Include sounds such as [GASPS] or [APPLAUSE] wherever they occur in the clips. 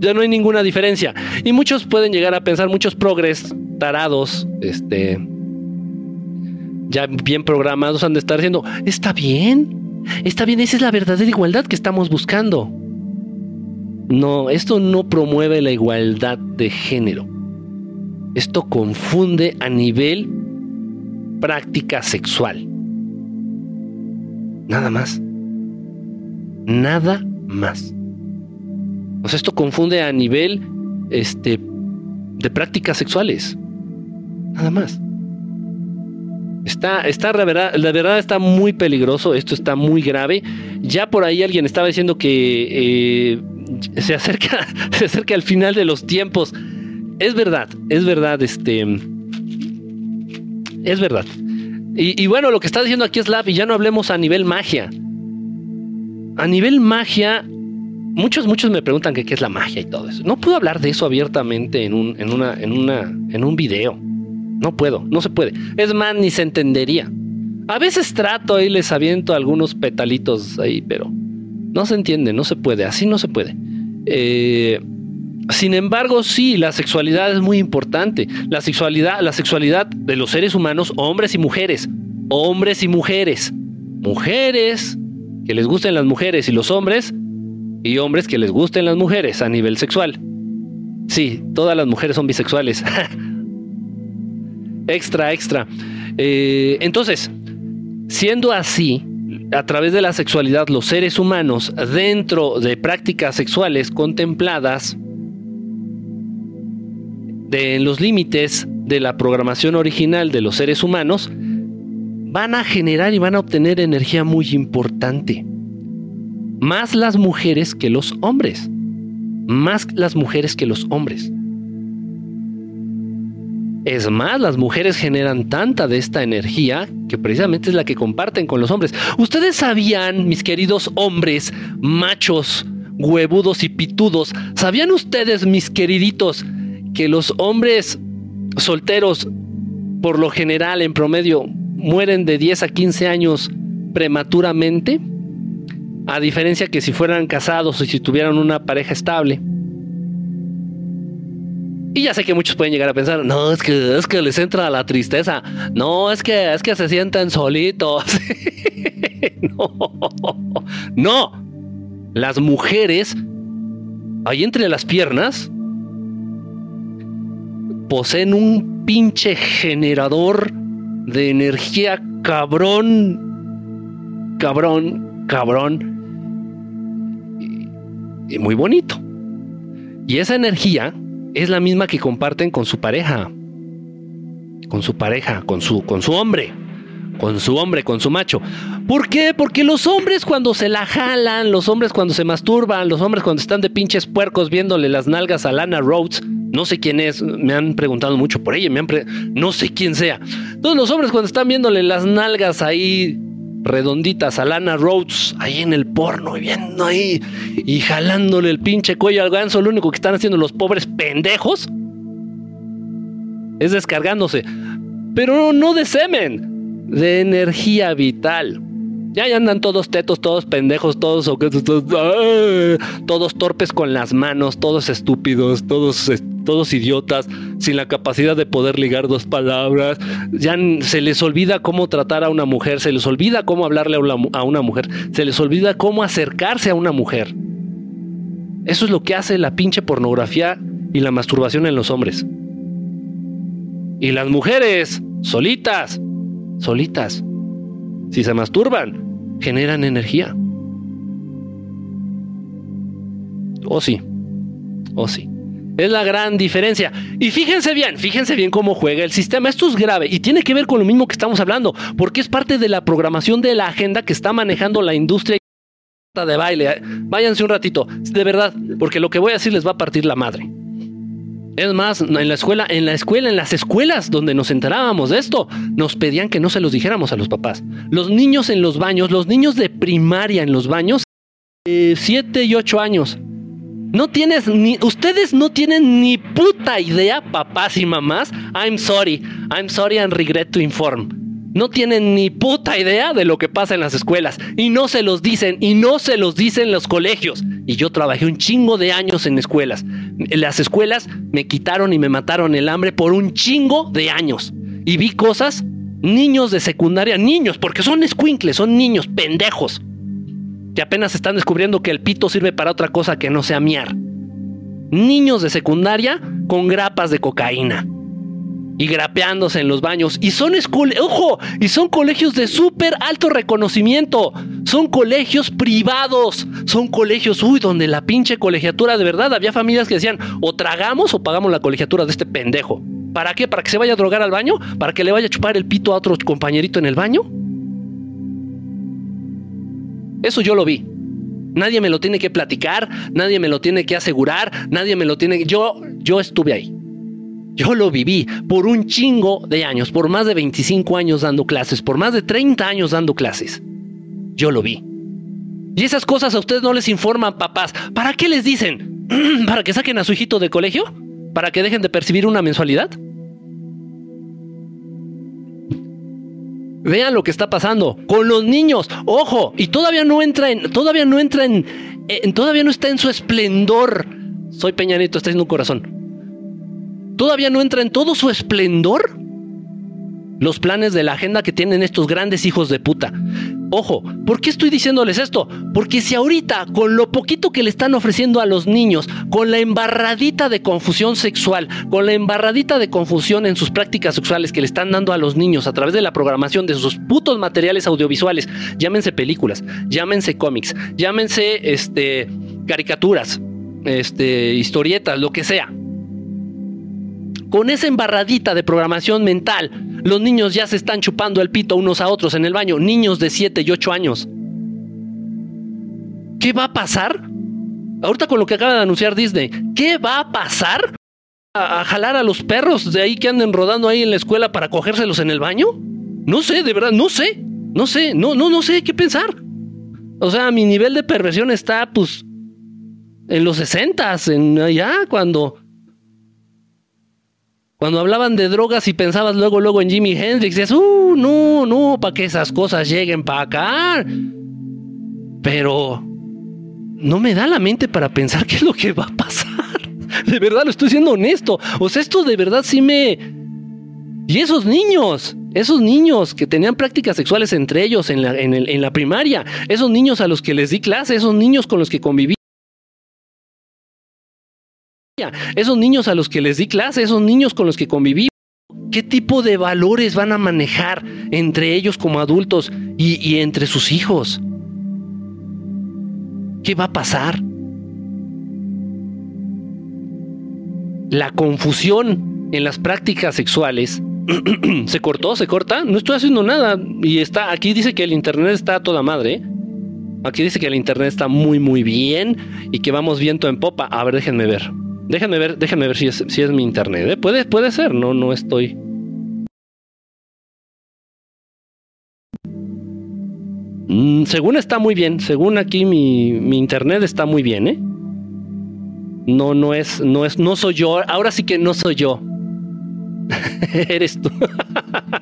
Ya no hay ninguna diferencia. Y muchos pueden llegar a pensar, muchos progres tarados, este, ya bien programados han de estar diciendo, está bien, está bien, esa es la verdadera igualdad que estamos buscando. No, esto no promueve la igualdad de género. Esto confunde a nivel práctica sexual. Nada más. Nada más. O sea, esto confunde a nivel este, de prácticas sexuales. Nada más. Está, está, la verdad, la verdad está muy peligroso, esto está muy grave. Ya por ahí alguien estaba diciendo que eh, se acerca, [LAUGHS] se acerca al final de los tiempos. Es verdad, es verdad, este. Es verdad. Y, y bueno, lo que está diciendo aquí es Lab, y ya no hablemos a nivel magia. A nivel magia, muchos, muchos me preguntan qué es la magia y todo eso. No puedo hablar de eso abiertamente en un, en una, en una, en un video. No puedo, no se puede. Es más, ni se entendería. A veces trato y les aviento algunos petalitos ahí, pero no se entiende, no se puede, así no se puede. Eh, sin embargo, sí, la sexualidad es muy importante. La sexualidad, la sexualidad de los seres humanos, hombres y mujeres, hombres y mujeres, mujeres que les gusten las mujeres y los hombres, y hombres que les gusten las mujeres a nivel sexual. Sí, todas las mujeres son bisexuales. [LAUGHS] extra, extra. Eh, entonces, siendo así, a través de la sexualidad, los seres humanos, dentro de prácticas sexuales contempladas, de, en los límites de la programación original de los seres humanos, van a generar y van a obtener energía muy importante. Más las mujeres que los hombres. Más las mujeres que los hombres. Es más, las mujeres generan tanta de esta energía que precisamente es la que comparten con los hombres. Ustedes sabían, mis queridos hombres, machos, huevudos y pitudos, ¿sabían ustedes, mis queriditos, que los hombres solteros, por lo general, en promedio, mueren de 10 a 15 años prematuramente? A diferencia que si fueran casados o si tuvieran una pareja estable. Y ya sé que muchos pueden llegar a pensar, no, es que, es que les entra la tristeza. No, es que, es que se sienten solitos. [LAUGHS] no, no. Las mujeres, ahí entre las piernas, poseen un pinche generador de energía cabrón, cabrón, cabrón. Y muy bonito. Y esa energía es la misma que comparten con su pareja. Con su pareja, con su, con su hombre. Con su hombre, con su macho. ¿Por qué? Porque los hombres cuando se la jalan, los hombres cuando se masturban, los hombres cuando están de pinches puercos viéndole las nalgas a Lana Rhodes, no sé quién es, me han preguntado mucho por ella, me no sé quién sea. Todos los hombres cuando están viéndole las nalgas ahí redonditas a Lana Rhodes ahí en el porno y viendo ahí y jalándole el pinche cuello al ganso. Lo único que están haciendo los pobres pendejos es descargándose, pero no de semen, de energía vital. Ya, andan todos tetos, todos pendejos, todos todos, todos torpes con las manos, todos estúpidos, todos, todos idiotas, sin la capacidad de poder ligar dos palabras. Ya se les olvida cómo tratar a una mujer, se les olvida cómo hablarle a una mujer, se les olvida cómo acercarse a una mujer. Eso es lo que hace la pinche pornografía y la masturbación en los hombres. Y las mujeres, solitas, solitas, si se masturban, generan energía. O sí, o sí. Es la gran diferencia. Y fíjense bien, fíjense bien cómo juega el sistema. Esto es grave y tiene que ver con lo mismo que estamos hablando, porque es parte de la programación de la agenda que está manejando la industria de baile. Váyanse un ratito, de verdad, porque lo que voy a decir les va a partir la madre. Es más, en la escuela, en la escuela, en las escuelas donde nos enterábamos de esto, nos pedían que no se los dijéramos a los papás. Los niños en los baños, los niños de primaria en los baños, eh, siete y ocho años. No tienes ni, ustedes no tienen ni puta idea, papás y mamás. I'm sorry, I'm sorry and regret to inform. No tienen ni puta idea de lo que pasa en las escuelas y no se los dicen y no se los dicen los colegios. Y yo trabajé un chingo de años en escuelas. Las escuelas me quitaron y me mataron el hambre por un chingo de años. Y vi cosas, niños de secundaria, niños, porque son escuincles, son niños pendejos, que apenas están descubriendo que el pito sirve para otra cosa que no sea miar. Niños de secundaria con grapas de cocaína y grapeándose en los baños. Y son ojo, y son colegios de súper alto reconocimiento. Son colegios privados. Son colegios, uy, donde la pinche colegiatura de verdad. Había familias que decían, o tragamos o pagamos la colegiatura de este pendejo. ¿Para qué? ¿Para que se vaya a drogar al baño? ¿Para que le vaya a chupar el pito a otro compañerito en el baño? Eso yo lo vi. Nadie me lo tiene que platicar, nadie me lo tiene que asegurar, nadie me lo tiene yo yo estuve ahí. Yo lo viví por un chingo de años, por más de 25 años dando clases, por más de 30 años dando clases. Yo lo vi. Y esas cosas a ustedes no les informan, papás. ¿Para qué les dicen? [CLEARS THROAT] ¿Para que saquen a su hijito de colegio? ¿Para que dejen de percibir una mensualidad? Vean lo que está pasando con los niños. Ojo, y todavía no entra en, todavía no entra en, todavía no está en su esplendor. Soy Peñanito, está haciendo un corazón todavía no entra en todo su esplendor los planes de la agenda que tienen estos grandes hijos de puta. Ojo, ¿por qué estoy diciéndoles esto? Porque si ahorita, con lo poquito que le están ofreciendo a los niños, con la embarradita de confusión sexual, con la embarradita de confusión en sus prácticas sexuales que le están dando a los niños a través de la programación de sus putos materiales audiovisuales, llámense películas, llámense cómics, llámense este, caricaturas, este, historietas, lo que sea con esa embarradita de programación mental, los niños ya se están chupando el pito unos a otros en el baño, niños de 7 y 8 años. ¿Qué va a pasar? Ahorita con lo que acaba de anunciar Disney, ¿qué va a pasar? ¿A, jalar a los perros de ahí que anden rodando ahí en la escuela para cogérselos en el baño? No sé, de verdad, no sé, no sé, no, no, no sé qué pensar. O sea, mi nivel de perversión está, pues, en los sesentas, en allá, cuando cuando hablaban de drogas y pensabas luego, luego en Jimi Hendrix, decías, uh, no, no, para que esas cosas lleguen para acá. Pero no me da la mente para pensar qué es lo que va a pasar. [LAUGHS] De verdad, lo estoy siendo honesto. O sea, esto de verdad sí me... Y esos niños, esos niños que tenían prácticas sexuales entre ellos en la, en la primaria, esos niños a los que les di clase, esos niños con los que conviví esos niños a los que les di clase, esos niños con los que conviví, ¿qué tipo de valores van a manejar entre ellos como adultos y, entre sus hijos? ¿Qué va a pasar? La confusión en las prácticas sexuales [CLEARS THROAT] se cortó, se corta, no estoy haciendo nada y está aquí dice que el internet está a toda madre. Aquí dice que el internet está muy muy bien y que vamos viento en popa. A ver, déjenme ver. Déjame ver, déjame ver si es, si es mi internet. ¿eh? Puede, puede ser, no, no estoy. Mm, según está muy bien, según aquí mi, mi, internet está muy bien, ¿eh? No, no es, no es, no soy yo. Ahora sí que no soy yo. [LAUGHS] Eres tú.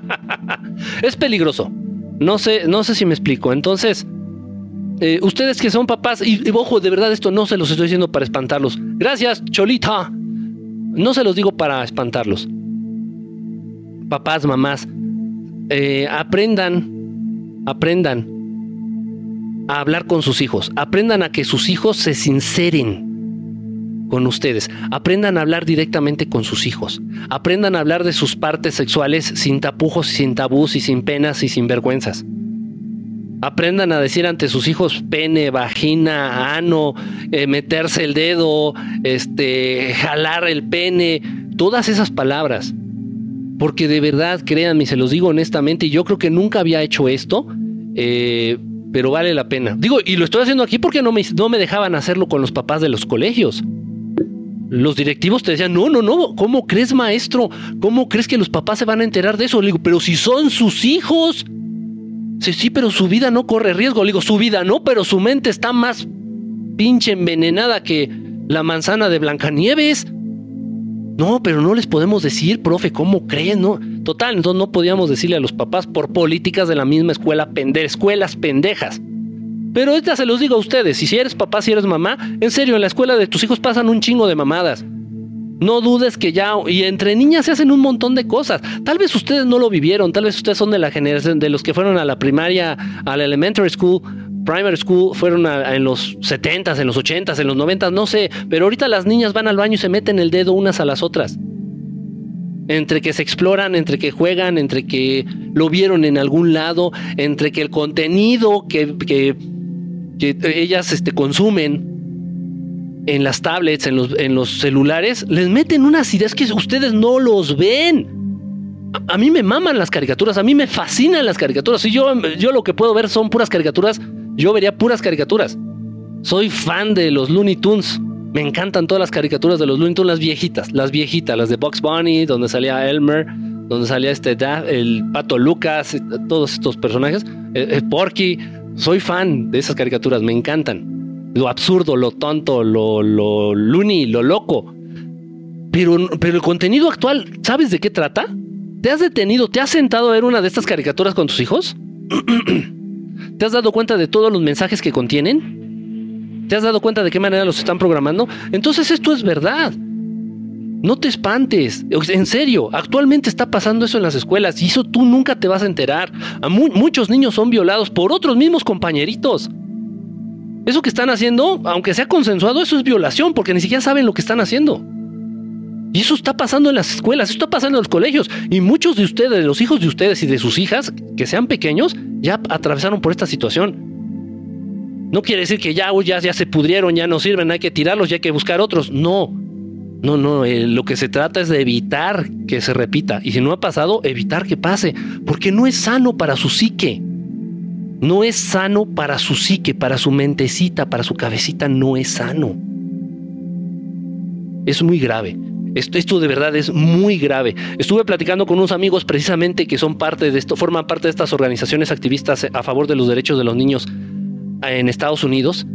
[LAUGHS] es peligroso. No sé, no sé si me explico. Entonces, eh, ustedes que son papás, y, ojo, de verdad esto no se los estoy diciendo para espantarlos. Gracias, Cholita. No se los digo para espantarlos. Papás, mamás, eh, aprendan, aprendan a hablar con sus hijos. Aprendan a que sus hijos se sinceren con ustedes. Aprendan a hablar directamente con sus hijos. Aprendan a hablar de sus partes sexuales sin tapujos, sin tabús y sin penas y sin vergüenzas. Aprendan a decir ante sus hijos pene, vagina, ano, eh, meterse el dedo, este, jalar el pene, todas esas palabras. Porque de verdad, créanme, se los digo honestamente, y yo creo que nunca había hecho esto, eh, pero vale la pena. Digo, y lo estoy haciendo aquí porque no me, no me dejaban hacerlo con los papás de los colegios. Los directivos te decían, no, no, no, ¿cómo crees maestro? ¿Cómo crees que los papás se van a enterar de eso? Le digo, pero si son sus hijos. Sí, sí, pero su vida no corre riesgo. Le digo, su vida no, pero su mente está más pinche envenenada que la manzana de Blancanieves. No, pero no les podemos decir, profe, ¿cómo creen? No, Total, entonces no podíamos decirle a los papás por políticas de la misma escuela, pende escuelas pendejas. Pero ahorita se los digo a ustedes, si eres papá, si eres mamá, en serio, en la escuela de tus hijos pasan un chingo de mamadas. No dudes que ya, y entre niñas se hacen un montón de cosas. Tal vez ustedes no lo vivieron, tal vez ustedes son de la generación de los que fueron a la primaria, a la elementary school, primary school, fueron en los 70s, en los 80s, en los 90s, no sé. Pero ahorita las niñas van al baño y se meten el dedo unas a las otras. Entre que se exploran, entre que juegan, entre que lo vieron en algún lado, entre que el contenido que, que que ellas este, consumen en las tablets, en los, en los celulares, les meten unas ideas que ustedes no los ven. A, mí me maman las caricaturas, a mí me fascinan las caricaturas. Si yo, yo lo que puedo ver son puras caricaturas, yo vería puras caricaturas. Soy fan de los Looney Tunes. Me encantan todas las caricaturas de los Looney Tunes, las viejitas, las viejitas, las de Box Bunny, donde salía Elmer, donde salía este el Pato Lucas, todos estos personajes, eh, eh, Porky, soy fan de esas caricaturas, me encantan. Lo absurdo, lo tonto, lo, lo loony, lo loco. Pero, pero el contenido actual, ¿sabes de qué trata? ¿Te has detenido, te has sentado a ver una de estas caricaturas con tus hijos? [CLEARS THROAT] ¿Te has dado cuenta de todos los mensajes que contienen? ¿Te has dado cuenta de qué manera los están programando? Entonces esto es verdad. No te espantes, en serio, actualmente está pasando eso en las escuelas y eso tú nunca te vas a enterar. muchos niños son violados por otros mismos compañeritos. Eso que están haciendo, aunque sea consensuado, eso es violación porque ni siquiera saben lo que están haciendo. Y eso está pasando en las escuelas, eso está pasando en los colegios. Y muchos de ustedes, los hijos de ustedes y de sus hijas, que sean pequeños, ya atravesaron por esta situación. No quiere decir que ya, ya, ya se pudrieron, ya no sirven, hay que tirarlos, ya hay que buscar otros. No, no, no, eh, lo que se trata es de evitar que se repita. Y si no ha pasado, evitar que pase. Porque no es sano para su psique. No es sano para su psique, para su mentecita, para su cabecita, no es sano. Es muy grave. Esto, de verdad es muy grave. Estuve platicando con unos amigos precisamente que son parte de esto, forman parte de estas organizaciones activistas a favor de los derechos de los niños en Estados Unidos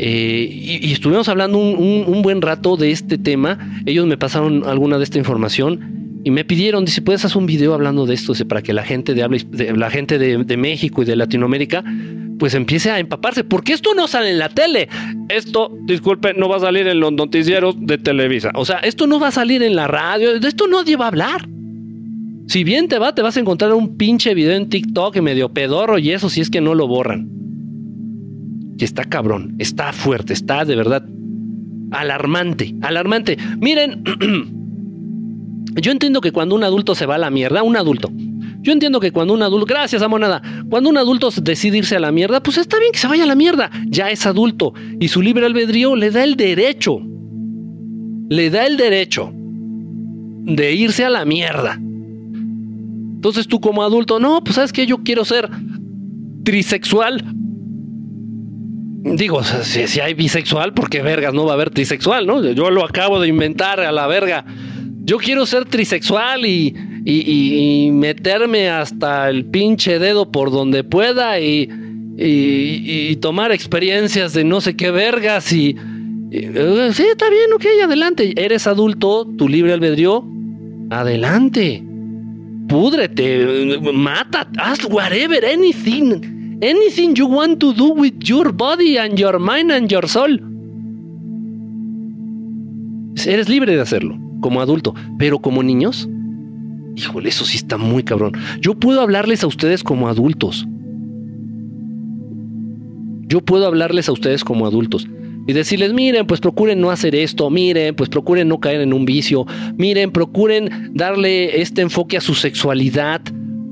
eh, y, estuvimos hablando un, buen rato de este tema. Ellos me pasaron alguna de esta información y me pidieron, dice, ¿puedes hacer un video hablando de esto? para que la gente de, la gente de, México y de Latinoamérica pues empiece a empaparse, porque esto no sale en la tele. Esto, disculpe, no va a salir en los noticieros de Televisa. O sea, esto no va a salir en la radio, de esto nadie va a hablar. Si bien te va, te vas a encontrar un pinche video en TikTok medio pedorro y eso si es que no lo borran que está cabrón, está fuerte, está de verdad alarmante, alarmante. Miren, [CLEARS THROAT] yo entiendo que cuando un adulto se va a la mierda, un adulto, yo entiendo que cuando un adulto, gracias a monada, cuando un adulto decide irse a la mierda, pues está bien que se vaya a la mierda, ya es adulto y su libre albedrío le da el derecho, le da el derecho de irse a la mierda. Entonces tú como adulto, no, pues sabes que yo quiero ser trisexual, Digo, si, hay bisexual, porque vergas no va a haber trisexual, ¿no? Yo lo acabo de inventar a la verga. Yo quiero ser trisexual y, y, meterme hasta el pinche dedo por donde pueda y, y, tomar experiencias de no sé qué vergas y, eh, sí, está bien, ok, adelante. Eres adulto, tu libre albedrío, adelante. Púdrete, mata, haz whatever, anything anything you want to do with your body and your mind and your soul. Eres libre de hacerlo como adulto, pero como niños, híjole, eso sí está muy cabrón. Yo puedo hablarles a ustedes como adultos. Yo puedo hablarles a ustedes como adultos y decirles, miren, pues procuren no hacer esto, miren, pues procuren no caer en un vicio, miren, procuren darle este enfoque a su sexualidad,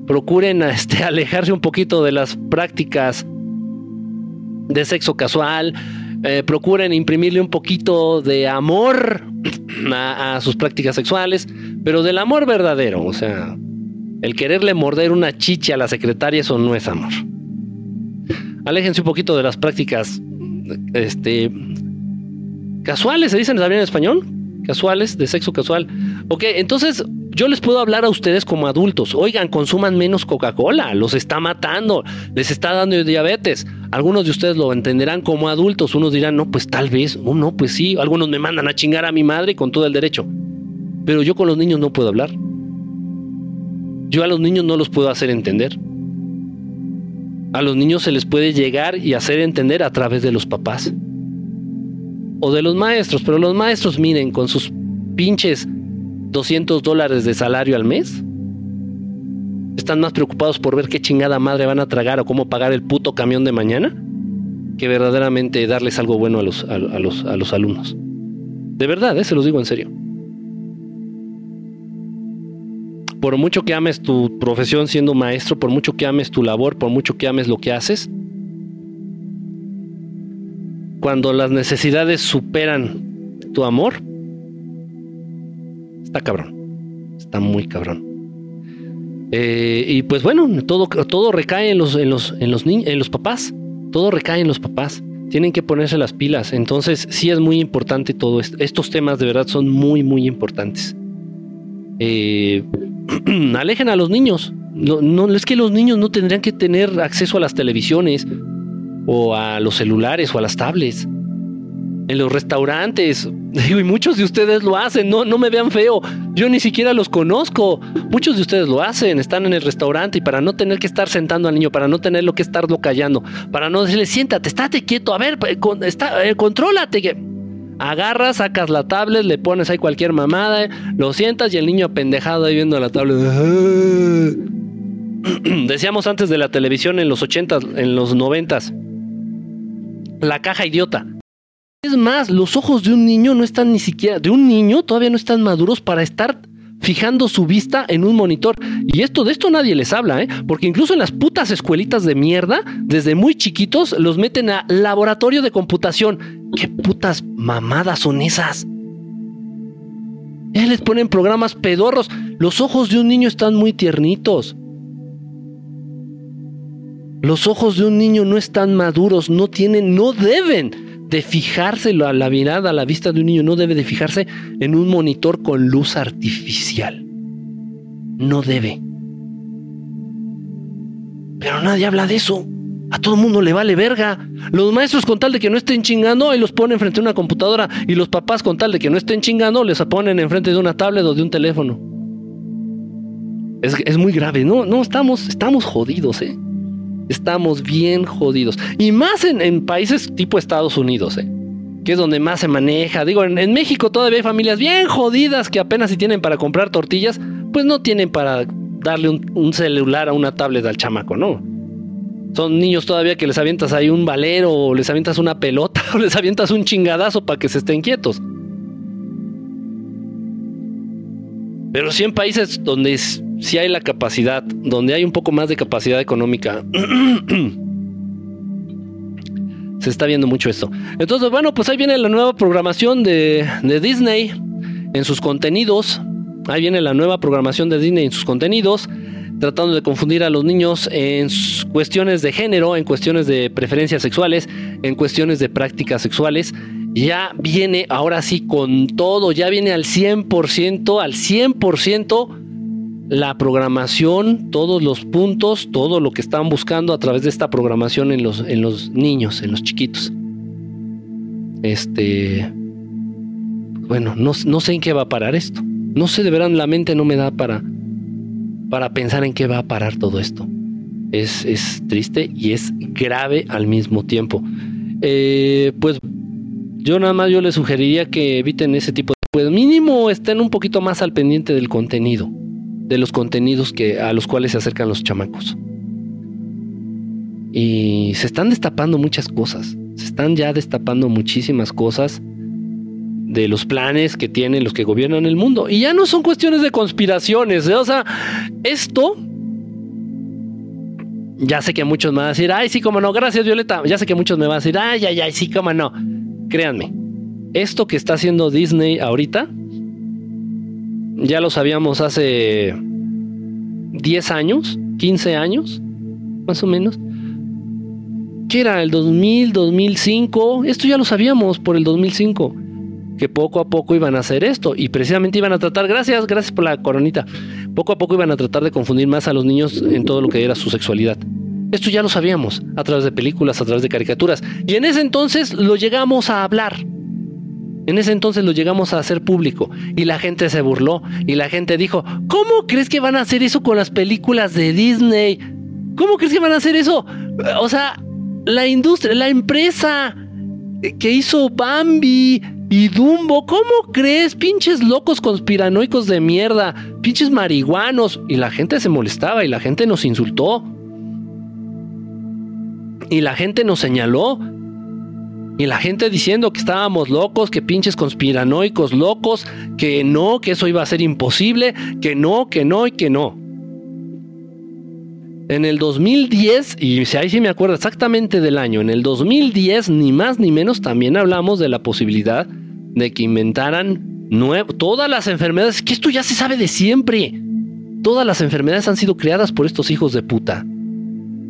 procuren [LAUGHS] este, alejarse un poquito de las prácticas de sexo casual, eh, procuren imprimirle un poquito de amor a, sus prácticas sexuales, pero del amor verdadero, o sea, el quererle morder una chicha a la secretaria, eso no es amor. Aléjense un poquito de las prácticas este, casuales, ¿se dicen también en español? Casuales, de sexo casual. Ok, entonces yo les puedo hablar a ustedes como adultos. Oigan, consuman menos Coca-Cola, los está matando, les está dando diabetes. Algunos de ustedes lo entenderán como adultos, unos dirán, no, pues tal vez, no, no, pues sí. Algunos me mandan a chingar a mi madre con todo el derecho. Pero yo con los niños no puedo hablar. Yo a los niños no los puedo hacer entender. A los niños se les puede llegar y hacer entender a través de los papás o de los maestros, pero los maestros miren con sus pinches 200 dólares de salario al mes. Están más preocupados por ver qué chingada madre van a tragar o cómo pagar el puto camión de mañana que verdaderamente darles algo bueno a los, a, los, a los alumnos. De verdad, ¿eh? se los digo en serio. Por mucho que ames tu profesión siendo maestro, por mucho que ames tu labor, por mucho que ames lo que haces, cuando las necesidades superan tu amor, está cabrón. Está muy cabrón. Eh, y pues bueno, todo, todo recae en los, en los, en los en los papás. Todo recae en los papás. Tienen que ponerse las pilas. Entonces, sí es muy importante todo esto. Estos temas de verdad son muy, muy importantes. Eh, [CLEARS THROAT] alejen a los niños. No, no, es que los niños no tendrían que tener acceso a las televisiones o a los celulares o a las tablets. En los restaurantes, [LAUGHS] y muchos de ustedes lo hacen, no, no me vean feo, yo ni siquiera los conozco. Muchos de ustedes lo hacen, están en el restaurante y para no tener que estar sentando al niño, para no tenerlo que estarlo callando, para no decirle, siéntate, estate quieto, a ver, está, eh, contrólate. Agarras, sacas la tablet, le pones ahí cualquier mamada, lo sientas y el niño apendejado ahí viendo la tablet. [CLEARS THROAT] Decíamos antes de la televisión en los 80 en los 90 la caja idiota. Es más, los ojos de un niño no están ni siquiera, de un niño todavía no están maduros para estar fijando su vista en un monitor. Y esto de esto nadie les habla, ¿eh? Porque incluso en las putas escuelitas de mierda, desde muy chiquitos, los meten a laboratorio de computación. ¿Qué putas mamadas son esas? Ya les ponen programas pedorros. Los ojos de un niño están muy tiernitos. Los ojos de un niño no están maduros, no tienen, no deben de fijarse a la mirada, a la vista de un niño, no debe de fijarse en un monitor con luz artificial. No debe. Pero nadie habla de eso. A todo el mundo le vale verga. Los maestros con tal de que no estén chingando, ahí los ponen frente a una computadora. Y los papás con tal de que no estén chingando, les ponen enfrente de una tablet o de un teléfono. Es, es muy grave. No, no, estamos, estamos jodidos, eh. Estamos bien jodidos. Y más en, países tipo Estados Unidos, ¿eh? que es donde más se maneja. Digo, en, México todavía hay familias bien jodidas que apenas si tienen para comprar tortillas, pues no tienen para darle un, celular a una tablet al chamaco, ¿no? Son niños todavía que les avientas ahí un valero, o les avientas una pelota, [LAUGHS] o les avientas un chingadazo para que se estén quietos. Pero sí en países donde si hay la capacidad, donde hay un poco más de capacidad económica, [CLEARS THROAT] se está viendo mucho esto. Entonces, bueno, pues ahí viene la nueva programación de, de Disney en sus contenidos. Ahí viene la nueva programación de Disney en sus contenidos tratando de confundir a los niños en cuestiones de género, en cuestiones de preferencias sexuales, en cuestiones de prácticas sexuales. Ya viene ahora sí con todo, ya viene al 100%, al 100% la programación, todos los puntos, todo lo que están buscando a través de esta programación en los, en los niños, en los chiquitos. Este. Bueno, no, no sé en qué va a parar esto. No sé, de verdad, la mente no me da para, para pensar en qué va a parar todo esto. Es, es triste y es grave al mismo tiempo. Eh, pues yo nada más yo les sugeriría que eviten ese tipo de... Pues mínimo estén un poquito más al pendiente del contenido de los contenidos que, a los cuales se acercan los chamacos. Y se están destapando muchas cosas, se están ya destapando muchísimas cosas de los planes que tienen los que gobiernan el mundo. Y ya no son cuestiones de conspiraciones, ¿eh? o sea, esto... Ya sé que muchos me van a decir, ay, sí, como no, gracias Violeta. Ya sé que muchos me van a decir, ay, ay, ay, sí, como no. Créanme, esto que está haciendo Disney ahorita ya lo sabíamos hace 10 años, 15 años, más o menos. ¿Qué era? ¿El 2000, 2005? Esto ya lo sabíamos por el 2005. Que poco a poco iban a hacer esto. Y precisamente iban a tratar, gracias, gracias por la coronita. Poco a poco iban a tratar de confundir más a los niños en todo lo que era su sexualidad. Esto ya lo sabíamos, a través de películas, a través de caricaturas. Y en ese entonces lo llegamos a hablar. En ese entonces lo llegamos a hacer público y la gente se burló y la gente dijo, ¿cómo crees que van a hacer eso con las películas de Disney? ¿Cómo crees que van a hacer eso? O sea, la industria, la empresa que hizo Bambi y Dumbo, ¿cómo crees? Pinches locos conspiranoicos de mierda, pinches marihuanos. Y la gente se molestaba y la gente nos insultó. Y la gente nos señaló y la gente diciendo que estábamos locos, que pinches conspiranoicos locos, que no, que eso iba a ser imposible, que no, que no y que no. En el 2010, y ahí sí me acuerdo exactamente del año, en el 2010 ni más ni menos también hablamos de la posibilidad de que inventaran todas las enfermedades, que esto ya se sabe de siempre. Todas las enfermedades han sido creadas por estos hijos de puta.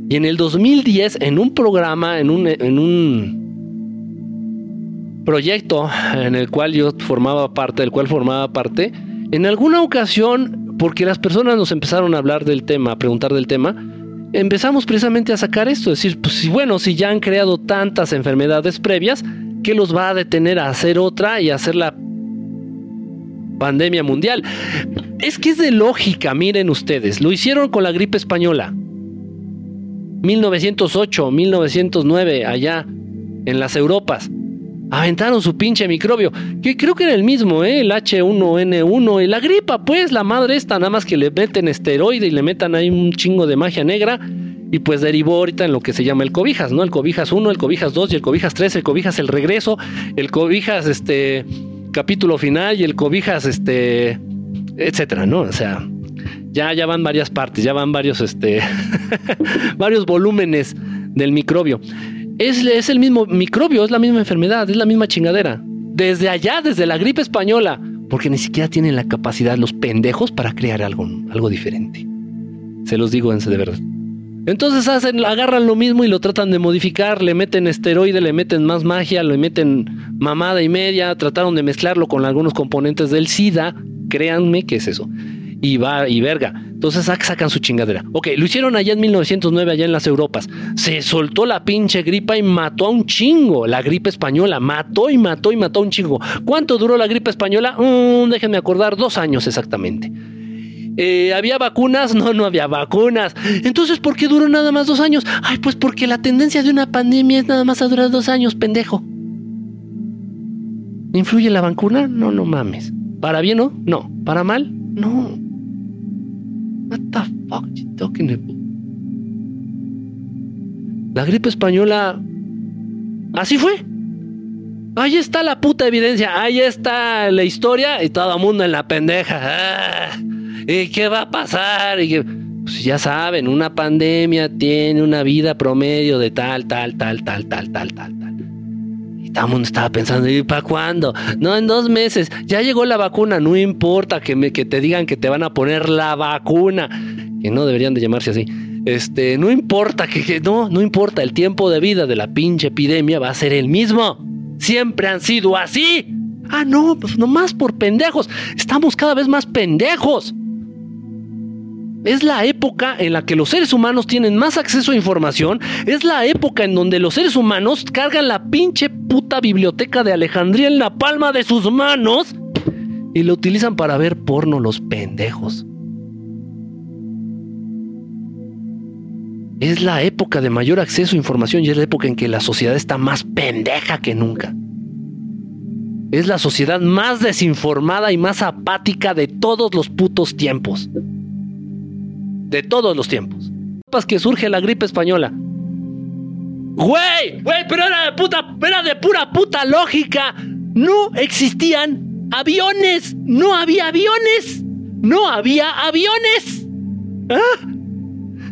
Y en el 2010, en un programa, en un, en un proyecto en el cual yo formaba parte, del cual formaba parte, en alguna ocasión, porque las personas nos empezaron a hablar del tema, a preguntar del tema, empezamos precisamente a sacar esto, decir, pues bueno, si ya han creado tantas enfermedades previas, ¿qué los va a detener a hacer otra y hacer la pandemia mundial? Es que es de lógica, miren ustedes, lo hicieron con la gripe española. 1908, 1909, allá en las Europas aventaron su pinche microbio, que creo que era el mismo, ¿eh? el H1N1, y la gripa, pues, la madre esta, nada más que le meten esteroide y le metan ahí un chingo de magia negra, y pues derivó ahorita en lo que se llama el cobijas, ¿no? El cobijas 1, el cobijas 2 y el cobijas 3, el cobijas el regreso, el cobijas este capítulo final y el cobijas este etcétera, ¿no? O sea, ya, ya van varias partes, ya van varios este [LAUGHS] varios volúmenes del microbio. Es, el mismo microbio, es la misma enfermedad, es la misma chingadera. Desde allá, desde la gripe española. Porque ni siquiera tienen la capacidad los pendejos para crear algo, algo diferente. Se los digo en de verdad. Entonces hacen, agarran lo mismo y lo tratan de modificar, le meten esteroide, le meten más magia, le meten mamada y media, trataron de mezclarlo con algunos componentes del SIDA, créanme que es eso y va y verga. Entonces sacan su chingadera. Ok, lo hicieron allá en 1909, allá en las Europas. Se soltó la pinche gripa y mató a un chingo. La gripe española mató y mató y mató a un chingo. ¿Cuánto duró la gripe española? Mm, déjenme acordar, dos años exactamente. Eh, ¿Había vacunas? No, no había vacunas. Entonces, ¿por qué duró nada más dos años? Ay, pues porque la tendencia de una pandemia es nada más a durar dos años, pendejo. ¿Influye la vacuna? No, no mames. ¿Para bien o no? ¿Para mal? No. What the fuck you talking about? La gripe española. Así fue. Ahí está la puta evidencia. Ahí está la historia y todo el mundo en la pendeja. Ah, ¿Y qué va a pasar? Y pues ya saben, una pandemia tiene una vida promedio de tal, tal, tal, tal, tal, tal, tal, todo el mundo estaba pensando, ¿y para cuándo? No, en dos meses. Ya llegó la vacuna. No importa que, me, que te digan que te van a poner la vacuna. Que no deberían de llamarse así. Este, no importa que, no, no importa. El tiempo de vida de la pinche epidemia va a ser el mismo. Siempre han sido así. Ah, no, pues nomás por pendejos. Estamos cada vez más pendejos. Es la época en la que los seres humanos tienen más acceso a información. Es la época en donde los seres humanos cargan la pinche puta biblioteca de Alejandría en la palma de sus manos y lo utilizan para ver porno los pendejos. Es la época de mayor acceso a información y es la época en que la sociedad está más pendeja que nunca. Es la sociedad más desinformada y más apática de todos los putos tiempos de todos los tiempos. Que surge la gripe española. Güey, güey, pero era de puta, era de pura puta lógica. No existían aviones, no había aviones, no había aviones. ¿Ah?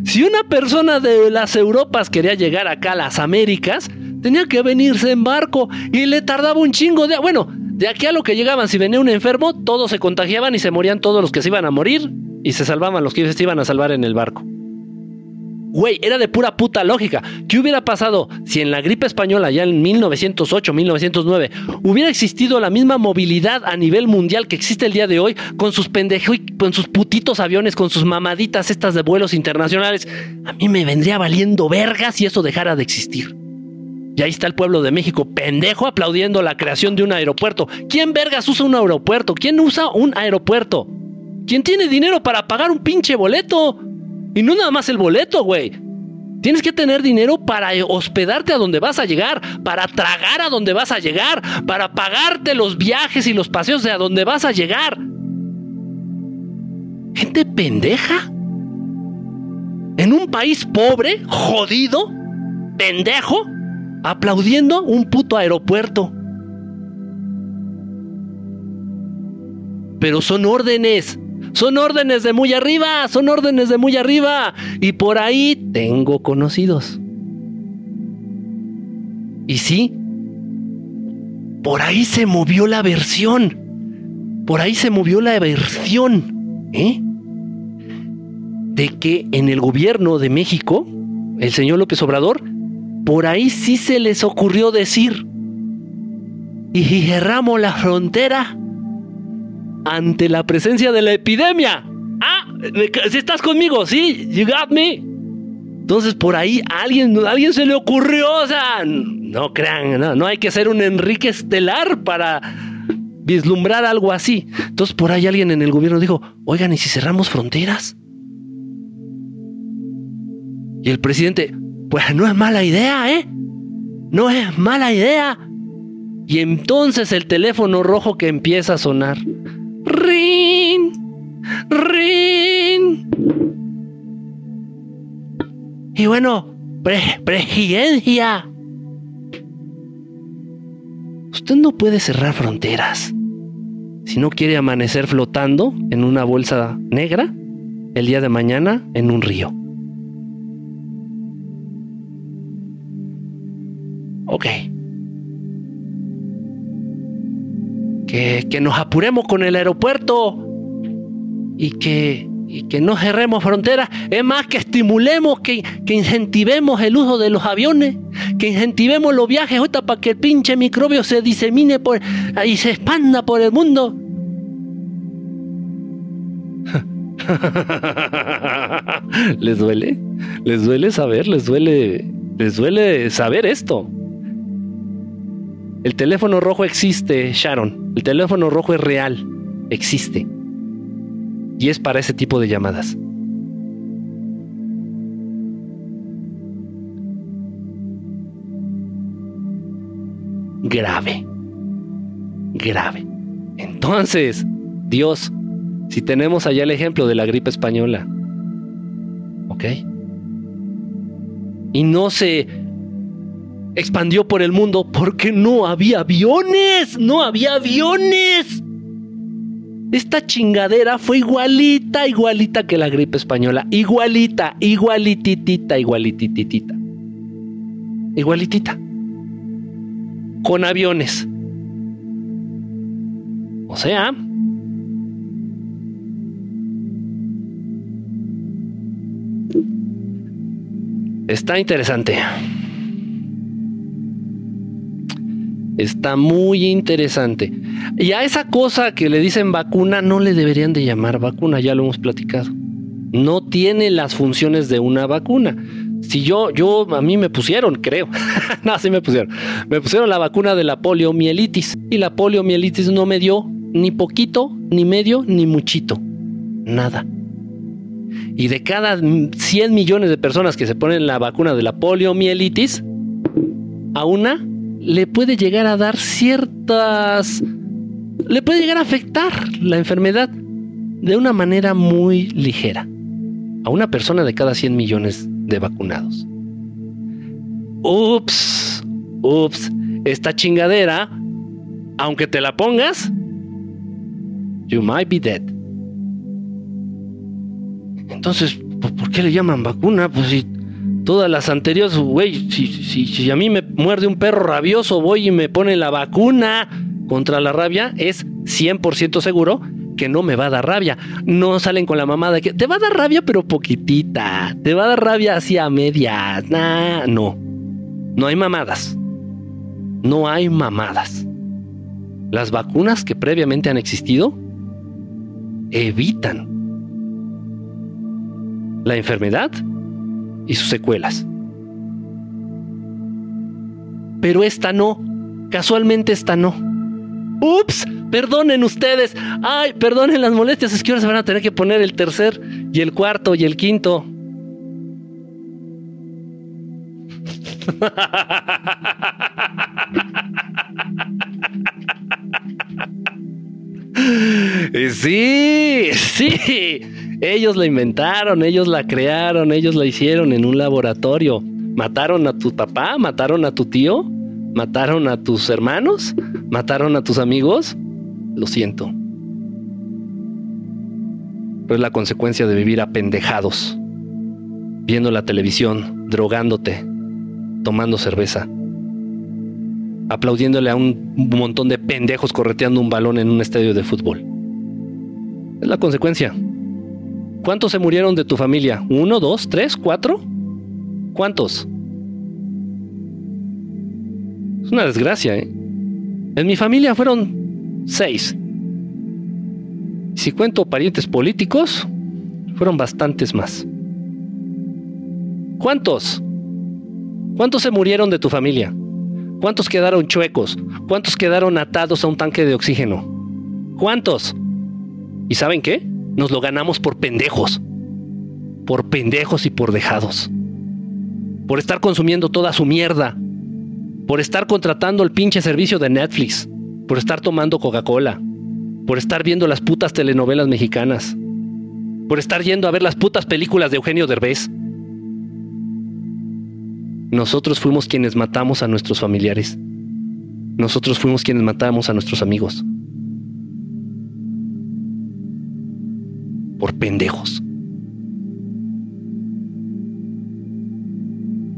Si una persona de las Europas quería llegar acá a las Américas, tenía que venirse en barco y le tardaba un chingo de... Bueno, de aquí a lo que llegaban, si venía un enfermo, todos se contagiaban y se morían todos los que se iban a morir y se salvaban los que se iban a salvar en el barco. Güey, era de pura puta lógica. ¿Qué hubiera pasado si en la gripe española, ya en 1908, 1909, hubiera existido la misma movilidad a nivel mundial que existe el día de hoy, con sus pendejos, con sus putitos aviones, con sus mamaditas estas de vuelos internacionales? A mí me vendría valiendo verga si eso dejara de existir. Y ahí está el pueblo de México, pendejo, aplaudiendo la creación de un aeropuerto. ¿Quién vergas usa un aeropuerto? ¿Quién usa un aeropuerto? ¿Quién tiene dinero para pagar un pinche boleto? Y no nada más el boleto, güey. Tienes que tener dinero para hospedarte a donde vas a llegar, para tragar a donde vas a llegar, para pagarte los viajes y los paseos de a donde vas a llegar. Gente pendeja. En un país pobre, jodido, pendejo, aplaudiendo un puto aeropuerto. Pero son órdenes. Son órdenes de muy arriba, son órdenes de muy arriba. Y por ahí tengo conocidos. Y sí, por ahí se movió la versión. Por ahí se movió la versión. ¿eh? De que en el gobierno de México, el señor López Obrador por ahí sí se les ocurrió decir, y cerramos la frontera ante la presencia de la epidemia. Ah, si estás conmigo, sí, you got me. Entonces por ahí alguien, alguien se le ocurrió, o sea, no crean, no, no hay que ser un Enrique Estelar para vislumbrar algo así. Entonces por ahí alguien en el gobierno dijo, oigan, ¿y si cerramos fronteras? Y el presidente, pues no es mala idea, ¿eh? No es mala idea. Y entonces el teléfono rojo que empieza a sonar. Rin, rin. Y bueno, presidencia. Usted no puede cerrar fronteras. Si no quiere amanecer flotando en una bolsa negra el día de mañana en un río. Ok. Que, nos apuremos con el aeropuerto y que, y que no cerremos fronteras. Es más, que estimulemos, que, que incentivemos el uso de los aviones, que incentivemos los viajes para que el pinche microbio se disemine por, y se expanda por el mundo. [LAUGHS] ¿Les duele? ¿Les duele saber? ¿Les duele? ¿Les duele saber esto? El teléfono rojo existe, Sharon. El teléfono rojo es real. Existe. Y es para ese tipo de llamadas. Grave. Grave. Entonces, Dios, si tenemos allá el ejemplo de la gripe española, ¿ok? Y no se expandió por el mundo porque no había aviones, no había aviones. Esta chingadera fue igualita, igualita que la gripe española, igualita, igualititita, igualititita. Igualitita. Con aviones. O sea, está interesante. Está muy interesante. Y a esa cosa que le dicen vacuna no le deberían de llamar vacuna, ya lo hemos platicado. No tiene las funciones de una vacuna. Si yo, yo, a mí me pusieron, creo. [LAUGHS] no, sí me pusieron. Me pusieron la vacuna de la poliomielitis. Y la poliomielitis no me dio ni poquito, ni medio, ni muchito. Nada. Y de cada 100 millones de personas que se ponen la vacuna de la poliomielitis, a una le puede llegar a dar ciertas... le puede llegar a afectar la enfermedad de una manera muy ligera a una persona de cada 100 millones de vacunados. Ups, ups, esta chingadera, aunque te la pongas, you might be dead. Entonces, ¿por qué le llaman vacuna? Pues si Todas las anteriores, güey, si, si, a mí me muerde un perro rabioso, voy y me pone la vacuna contra la rabia, es 100% seguro que no me va a dar rabia. No salen con la mamada que te va a dar rabia, pero poquitita. Te va a dar rabia así a medias. Nah, no. No hay mamadas. No hay mamadas. Las vacunas que previamente han existido evitan la enfermedad y sus secuelas. pero esta no. Casualmente esta no. Ups, perdonen ustedes. Ay, perdonen las molestias. Es que ahora se van a tener que poner el tercer y el cuarto y el quinto. [LAUGHS] Sí, sí. Ellos la inventaron, ellos la crearon, ellos la hicieron en un laboratorio. Mataron a tu papá, mataron a tu tío, mataron a tus hermanos, mataron a tus amigos. Lo siento. Pero es la consecuencia de vivir apendejados, viendo la televisión, drogándote, tomando cerveza, aplaudiéndole a un montón de pendejos correteando un balón en un estadio de fútbol. Es la consecuencia. ¿Cuántos se murieron de tu familia? ¿Uno, dos, tres, cuatro? ¿Cuántos? Es una desgracia, ¿eh? En mi familia fueron seis. Si cuento parientes políticos, fueron bastantes más. ¿Cuántos? ¿Cuántos se murieron de tu familia? ¿Cuántos quedaron chuecos? ¿Cuántos quedaron atados a un tanque de oxígeno? ¿Cuántos? ¿Y saben qué? Nos lo ganamos por pendejos. Por pendejos y por dejados. Por estar consumiendo toda su mierda. Por estar contratando el pinche servicio de Netflix. Por estar tomando Coca-Cola. Por estar viendo las putas telenovelas mexicanas. Por estar yendo a ver las putas películas de Eugenio Derbez. Nosotros fuimos quienes matamos a nuestros familiares. Nosotros fuimos quienes matamos a nuestros amigos. Por pendejos.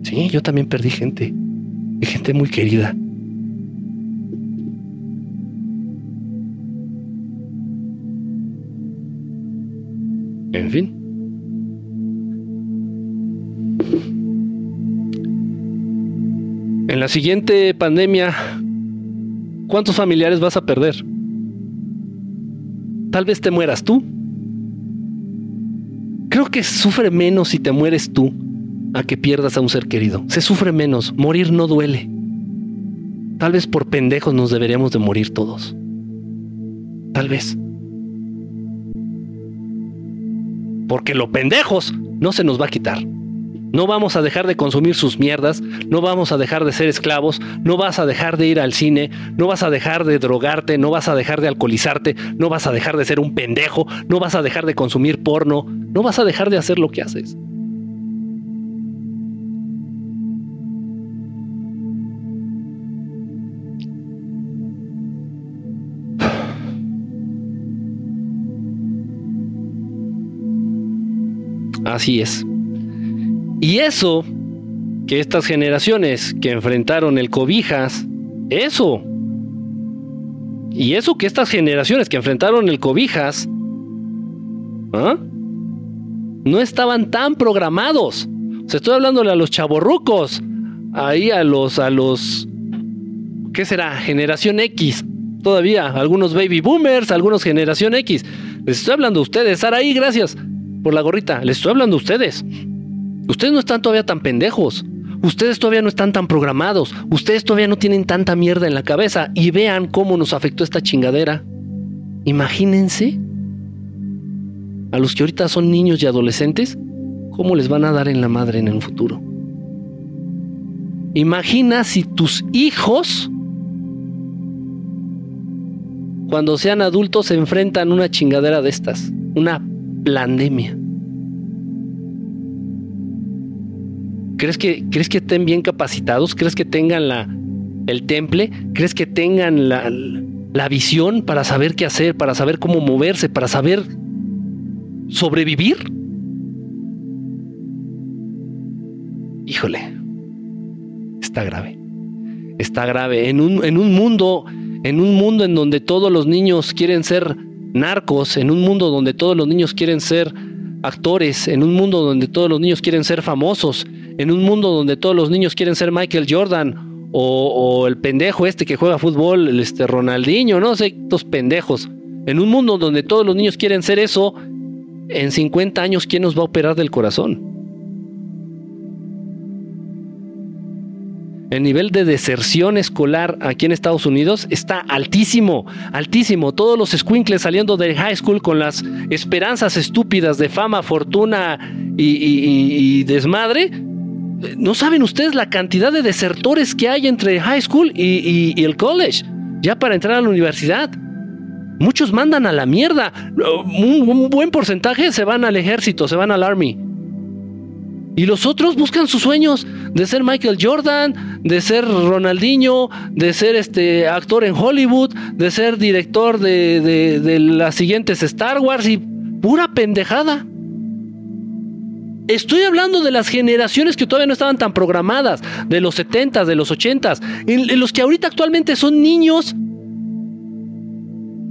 Sí, yo también perdí gente. Gente muy querida. En fin. En la siguiente pandemia, ¿cuántos familiares vas a perder? Tal vez te mueras tú. Creo que sufre menos si te mueres tú a que pierdas a un ser querido. Se sufre menos. Morir no duele. Tal vez por pendejos nos deberíamos de morir todos. Tal vez. Porque lo pendejos no se nos va a quitar. No vamos a dejar de consumir sus mierdas, no vamos a dejar de ser esclavos, no vas a dejar de ir al cine, no vas a dejar de drogarte, no vas a dejar de alcoholizarte, no vas a dejar de ser un pendejo, no vas a dejar de consumir porno, no vas a dejar de hacer lo que haces. Así es. Y eso, que estas generaciones que enfrentaron el cobijas, eso, y eso que estas generaciones que enfrentaron el cobijas, ¿ah? no estaban tan programados. Se estoy hablándole a los chaborrucos, ahí a los, a los, ¿qué será? Generación X, todavía, algunos baby boomers, algunos generación X. Les estoy hablando a ustedes, Saraí, gracias por la gorrita, les estoy hablando a ustedes. Ustedes no están todavía tan pendejos. Ustedes todavía no están tan programados. Ustedes todavía no tienen tanta mierda en la cabeza. Y vean cómo nos afectó esta chingadera. Imagínense a los que ahorita son niños y adolescentes, cómo les van a dar en la madre en el futuro. Imagina si tus hijos, cuando sean adultos, se enfrentan a una chingadera de estas, una pandemia. ¿Crees que, ¿Crees que estén bien capacitados? ¿Crees que tengan la, el temple? ¿Crees que tengan la, la visión para saber qué hacer, para saber cómo moverse, para saber sobrevivir? Híjole, está grave. Está grave. En un, en un mundo, en un mundo en donde todos los niños quieren ser narcos, en un mundo donde todos los niños quieren ser actores, en un mundo donde todos los niños quieren ser famosos, en un mundo donde todos los niños quieren ser Michael Jordan o, el pendejo este que juega fútbol, este Ronaldinho, no sé, estos pendejos. En un mundo donde todos los niños quieren ser eso, en 50 años, ¿quién nos va a operar del corazón? El nivel de deserción escolar aquí en Estados Unidos está altísimo, altísimo. Todos los squinkles saliendo de high school con las esperanzas estúpidas de fama, fortuna y, desmadre. No saben ustedes la cantidad de desertores que hay entre high school y, el college, ya para entrar a la universidad. Muchos mandan a la mierda. un buen porcentaje se van al ejército, se van al army. Y los otros buscan sus sueños de ser Michael Jordan, de ser Ronaldinho, de ser este actor en Hollywood, de ser director de, de las siguientes Star Wars y pura pendejada. Estoy hablando de las generaciones que todavía no estaban tan programadas, de los 70 de los 80s, en, los que ahorita actualmente son niños.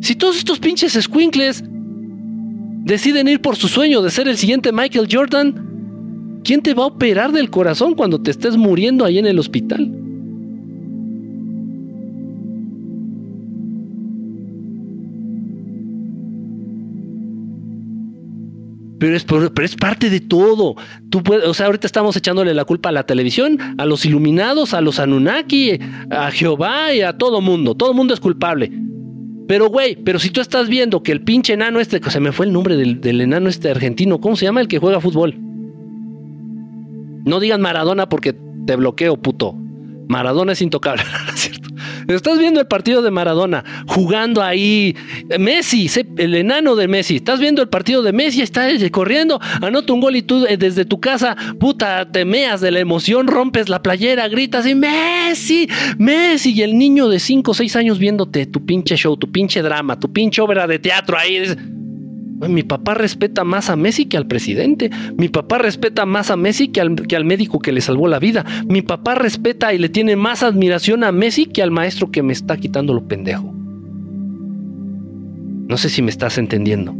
Si todos estos pinches squinkles deciden ir por su sueño de ser el siguiente Michael Jordan, ¿Quién te va a operar del corazón cuando te estés muriendo ahí en el hospital? Pero es, parte de todo. Tú o sea, ahorita estamos echándole la culpa a la televisión, a los iluminados, a los Anunnaki, a Jehová y a todo mundo. Todo mundo es culpable. Pero, güey, pero si tú estás viendo que el pinche enano este, se me fue el nombre del, del enano este argentino, ¿cómo se llama el que juega fútbol? No digan Maradona porque te bloqueo, puto. Maradona es intocable, [LAUGHS] cierto? Estás viendo el partido de Maradona, jugando ahí. Messi, el enano de Messi. Estás viendo el partido de Messi, está corriendo, anota un gol y tú eh, desde tu casa, puta, te meas de la emoción, rompes la playera, gritas y Messi, Messi. Y el niño de 5 o 6 años viéndote tu pinche show, tu pinche drama, tu pinche obra de teatro ahí. Mi papá respeta más a Messi que al presidente. Mi papá respeta más a Messi que al, que al, médico que le salvó la vida. Mi papá respeta y le tiene más admiración a Messi que al maestro que me está quitando lo pendejo. No sé si me estás entendiendo.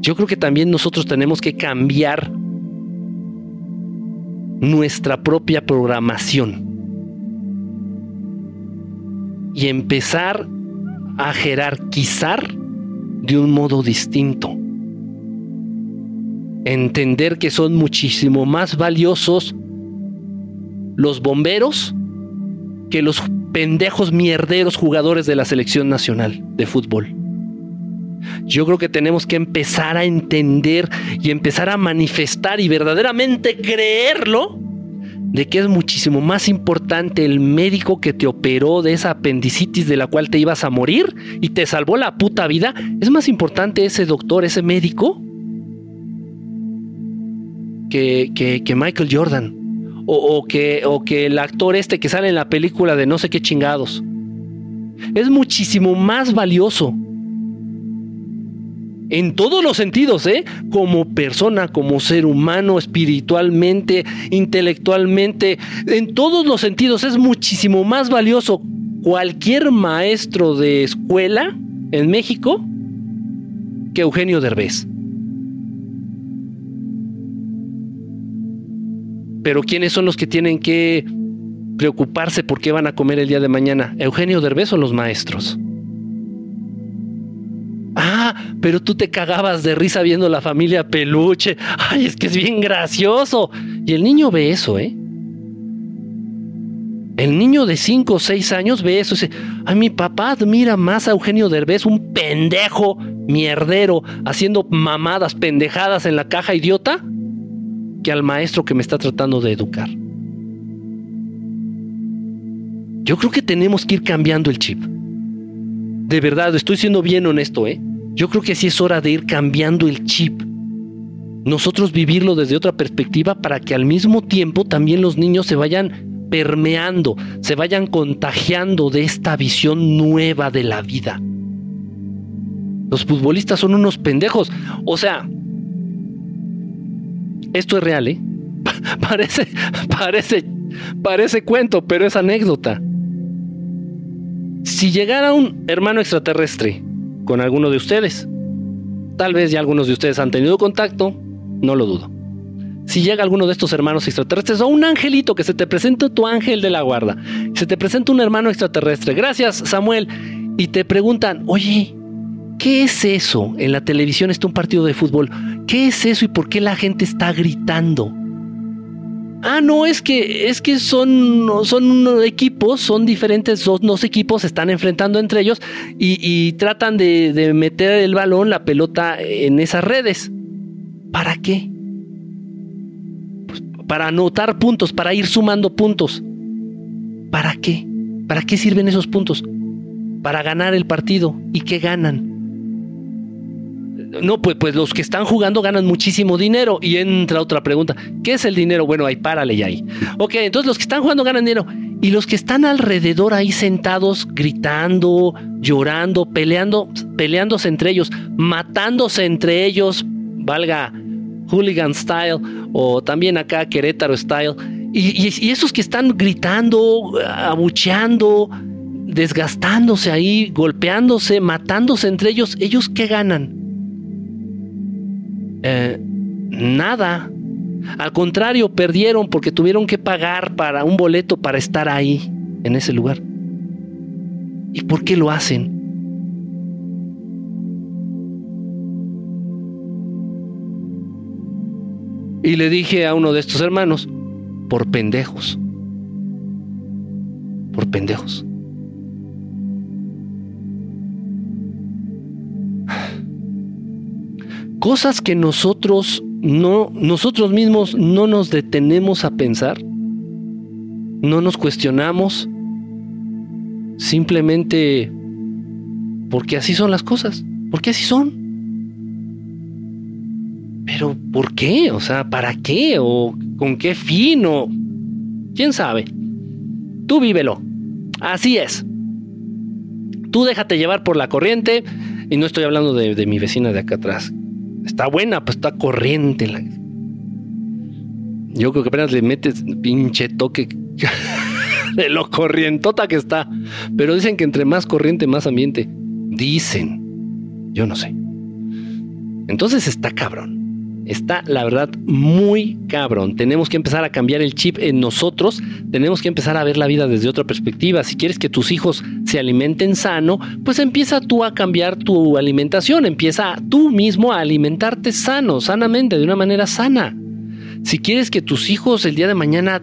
Yo creo que también nosotros tenemos que cambiar nuestra propia programación y empezar a jerarquizar de un modo distinto. Entender que son muchísimo más valiosos los bomberos que los pendejos mierderos jugadores de la selección nacional de fútbol. Yo creo que tenemos que empezar a entender y empezar a manifestar y verdaderamente creerlo de que es muchísimo más importante el médico que te operó de esa apendicitis de la cual te ibas a morir y te salvó la puta vida. Es más importante ese doctor, ese médico, que, que, Michael Jordan. O, que, o que el actor este que sale en la película de no sé qué chingados. Es muchísimo más valioso en todos los sentidos, ¿eh? Como persona, como ser humano, espiritualmente, intelectualmente, en todos los sentidos es muchísimo más valioso cualquier maestro de escuela en México que Eugenio Derbez. Pero ¿quiénes son los que tienen que preocuparse por qué van a comer el día de mañana? ¿Eugenio Derbez o los maestros? Ah, pero tú te cagabas de risa viendo la familia peluche. Ay, es que es bien gracioso. Y el niño ve eso, ¿eh? El niño de 5 o 6 años ve eso y dice, ay, mi papá admira más a Eugenio Derbez, un pendejo mierdero, haciendo mamadas, pendejadas en la caja idiota, que al maestro que me está tratando de educar. Yo creo que tenemos que ir cambiando el chip. De verdad, estoy siendo bien honesto, ¿eh? Yo creo que sí es hora de ir cambiando el chip. Nosotros vivirlo desde otra perspectiva para que al mismo tiempo también los niños se vayan permeando, se vayan contagiando de esta visión nueva de la vida. Los futbolistas son unos pendejos. O sea, esto es real, ¿eh? [LAUGHS] parece, parece, parece cuento, pero es anécdota. Si llegara un hermano extraterrestre con alguno de ustedes. Tal vez ya algunos de ustedes han tenido contacto, no lo dudo. Si llega alguno de estos hermanos extraterrestres o un angelito que se te presenta tu ángel de la guarda, se te presenta un hermano extraterrestre, gracias Samuel, y te preguntan, oye, ¿Qué es eso? En la televisión está un partido de fútbol. ¿Qué es eso y por qué la gente está gritando? Ah, no, es que, es que son, son equipos, son diferentes, dos, equipos se están enfrentando entre ellos y, tratan de, meter el balón, la pelota en esas redes. ¿Para qué? Pues para anotar puntos, para ir sumando puntos. ¿Para qué? ¿Para qué sirven esos puntos? Para ganar el partido. ¿Y qué ganan? No, pues, pues los que están jugando ganan muchísimo dinero. Y entra otra pregunta. ¿Qué es el dinero? Bueno, ahí párale ya ahí. Ok, entonces los que están jugando ganan dinero. Y los que están alrededor ahí sentados, gritando, llorando, peleando, peleándose entre ellos, matándose entre ellos, valga hooligan style o también acá Querétaro style. Y, y esos que están gritando, abucheando, desgastándose ahí, golpeándose, matándose entre ellos, ¿ellos qué ganan? Eh, nada. Al contrario, perdieron porque tuvieron que pagar para un boleto para estar ahí, en ese lugar. ¿Y por qué lo hacen? Y le dije a uno de estos hermanos, por pendejos. Por pendejos. Cosas que nosotros no, nosotros mismos no nos detenemos a pensar, no nos cuestionamos, simplemente porque así son las cosas, porque así son. Pero ¿por qué? O sea, ¿para qué? ¿O con qué fin? ¿O quién sabe? Tú vívelo. Así es. Tú déjate llevar por la corriente. Y no estoy hablando de, de mi vecina de acá atrás, Está buena, pues está corriente. Yo creo que apenas le metes pinche toque [LAUGHS] de lo corrientota que está. Pero dicen que entre más corriente, más ambiente. Dicen. Yo no sé. Entonces está cabrón. Está, la verdad, muy cabrón. Tenemos que empezar a cambiar el chip en nosotros. Tenemos que empezar a ver la vida desde otra perspectiva. Si quieres que tus hijos se alimenten sano, pues empieza tú a cambiar tu alimentación. Empieza tú mismo a alimentarte sano, sanamente, de una manera sana. Si quieres que tus hijos el día de mañana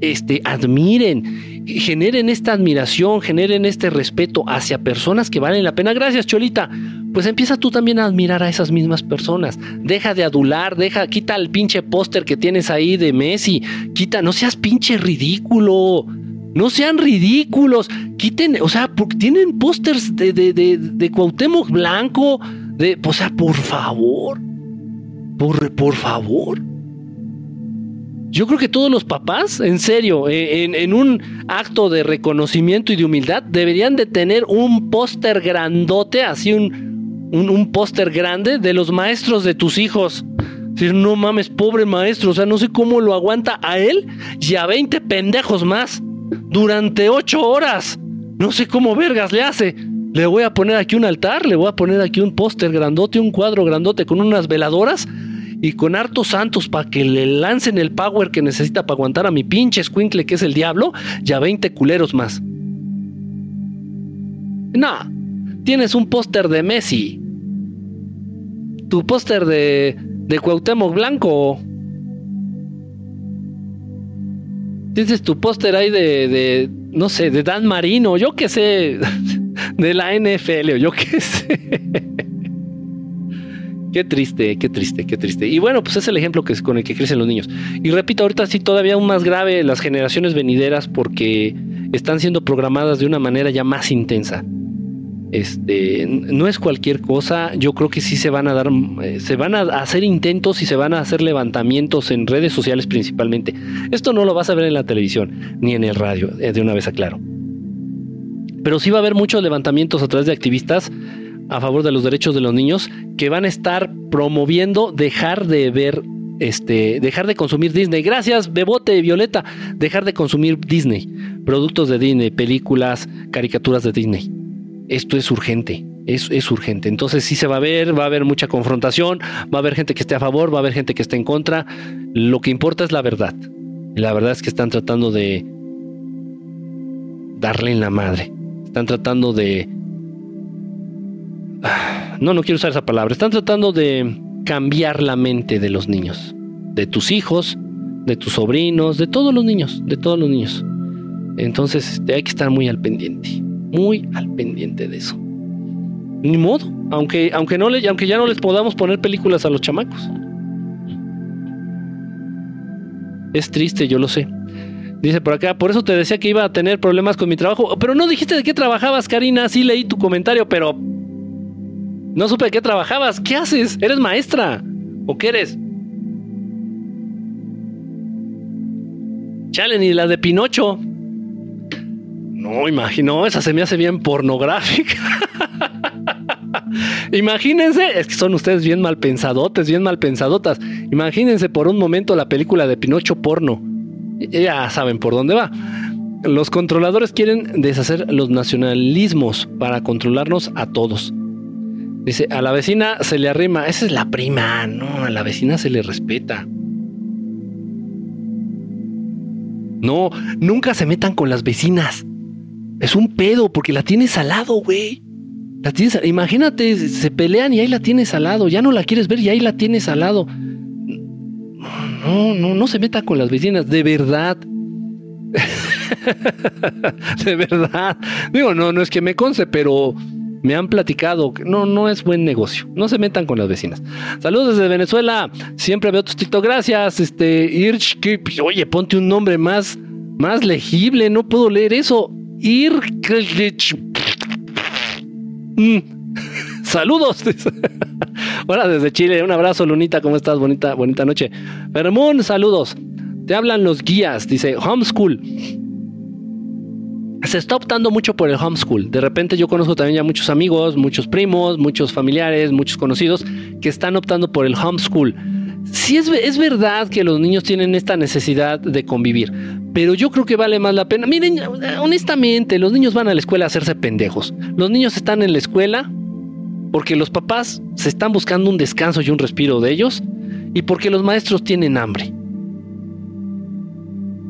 este, admiren, generen esta admiración, generen este respeto hacia personas que valen la pena. Gracias, Cholita pues empieza tú también a admirar a esas mismas personas. Deja de adular, deja, quita el pinche póster que tienes ahí de Messi, quita, no seas pinche ridículo. No sean ridículos. Quiten, o sea, tienen pósters de, de, de, de, Cuauhtémoc Blanco. De, o sea, por favor. Por, por favor. Yo creo que todos los papás, en serio, eh, en, un acto de reconocimiento y de humildad, deberían de tener un póster grandote, así un, un, póster grande de los maestros de tus hijos. Decir, no mames, pobre maestro, o sea, no sé cómo lo aguanta a él y a 20 pendejos más durante 8 horas. No sé cómo vergas le hace. Le voy a poner aquí un altar, le voy a poner aquí un póster grandote, un cuadro grandote con unas veladoras y con hartos santos para que le lancen el power que necesita para aguantar a mi pinche squinkle que es el diablo y a 20 culeros más. No, tienes un póster de Messi, tu póster de, de Cuauhtémoc Blanco, tienes tu póster ahí de, de, no sé, de Dan Marino, yo qué sé, [LAUGHS] de la NFL, yo qué sé. Qué triste, qué triste, qué triste. Y bueno, pues es el ejemplo que es con el que crecen los niños. Y repito, ahorita sí todavía aún más grave las generaciones venideras porque están siendo programadas de una manera ya más intensa. Este, no es cualquier cosa, yo creo que sí se van a dar, eh, se van a hacer intentos y se van a hacer levantamientos en redes sociales principalmente. Esto no lo vas a ver en la televisión ni en el radio, eh, de una vez aclaro. Pero sí va a haber muchos levantamientos a través de activistas a favor de los derechos de los niños que van a estar promoviendo dejar de ver este, dejar de consumir Disney. Gracias, Bebote Violeta. Dejar de consumir Disney. Productos de Disney, películas, caricaturas de Disney esto es urgente. Es, es, urgente. Entonces sí se va a ver, va a haber mucha confrontación, va a haber gente que esté a favor, va a haber gente que esté en contra. Lo que importa es la verdad. La verdad es que están tratando de darle en la madre. Están tratando de no, no quiero usar esa palabra, están tratando de cambiar la mente de los niños, de tus hijos, de tus sobrinos, de todos los niños, de todos los niños. Entonces este, hay que estar muy al pendiente, muy al pendiente de eso. Ni modo, aunque, aunque, no aunque ya no les podamos poner películas a los chamacos. Es triste, yo lo sé. Dice por acá, por eso te decía que iba a tener problemas con mi trabajo. Pero no dijiste de qué trabajabas, Karina. Sí leí tu comentario, pero no supe qué trabajabas. ¿Qué haces? ¿Eres maestra? ¿O qué eres? Chale, ni la de Pinocho. No, imagino, esa se me hace bien pornográfica. [LAUGHS] Imagínense, es que son ustedes bien mal pensadotes, bien mal pensadotas. Imagínense por un momento la película de Pinocho porno. Ya saben por dónde va. Los controladores quieren deshacer los nacionalismos para controlarnos a todos. Dice, a la vecina se le arrima, esa es la prima, no, a la vecina se le respeta. No, nunca se metan con las vecinas. Es un pedo porque la tienes al güey. La tienes, imagínate, se pelean y ahí la tienes al. Ya no la quieres ver y ahí la tienes al. No, no, no se meta con las vecinas, de verdad. [LAUGHS] de verdad. Digo, no, no es que me conce, pero me han platicado que no, no es buen negocio. No se metan con las vecinas. Saludos desde Venezuela. Siempre veo tus TikTok. Gracias, este, Irch. oye, ponte un nombre más, más legible. No puedo leer eso. Irch. Mm. [LAUGHS] Saludos. [LAUGHS] Hola desde Chile. Un abrazo, Lunita. ¿Cómo estás? Bonita, bonita noche. Fermón, saludos. Te hablan los guías. Dice homeschool. Se está optando mucho por el homeschool. De repente yo conozco también ya muchos amigos, muchos primos, muchos familiares, muchos conocidos que están optando por el homeschool. Sí es, es verdad que los niños tienen esta necesidad de convivir, pero yo creo que vale más la pena. Miren, honestamente, los niños van a la escuela a hacerse pendejos. Los niños están en la escuela porque los papás se están buscando un descanso y un respiro de ellos y porque los maestros tienen hambre.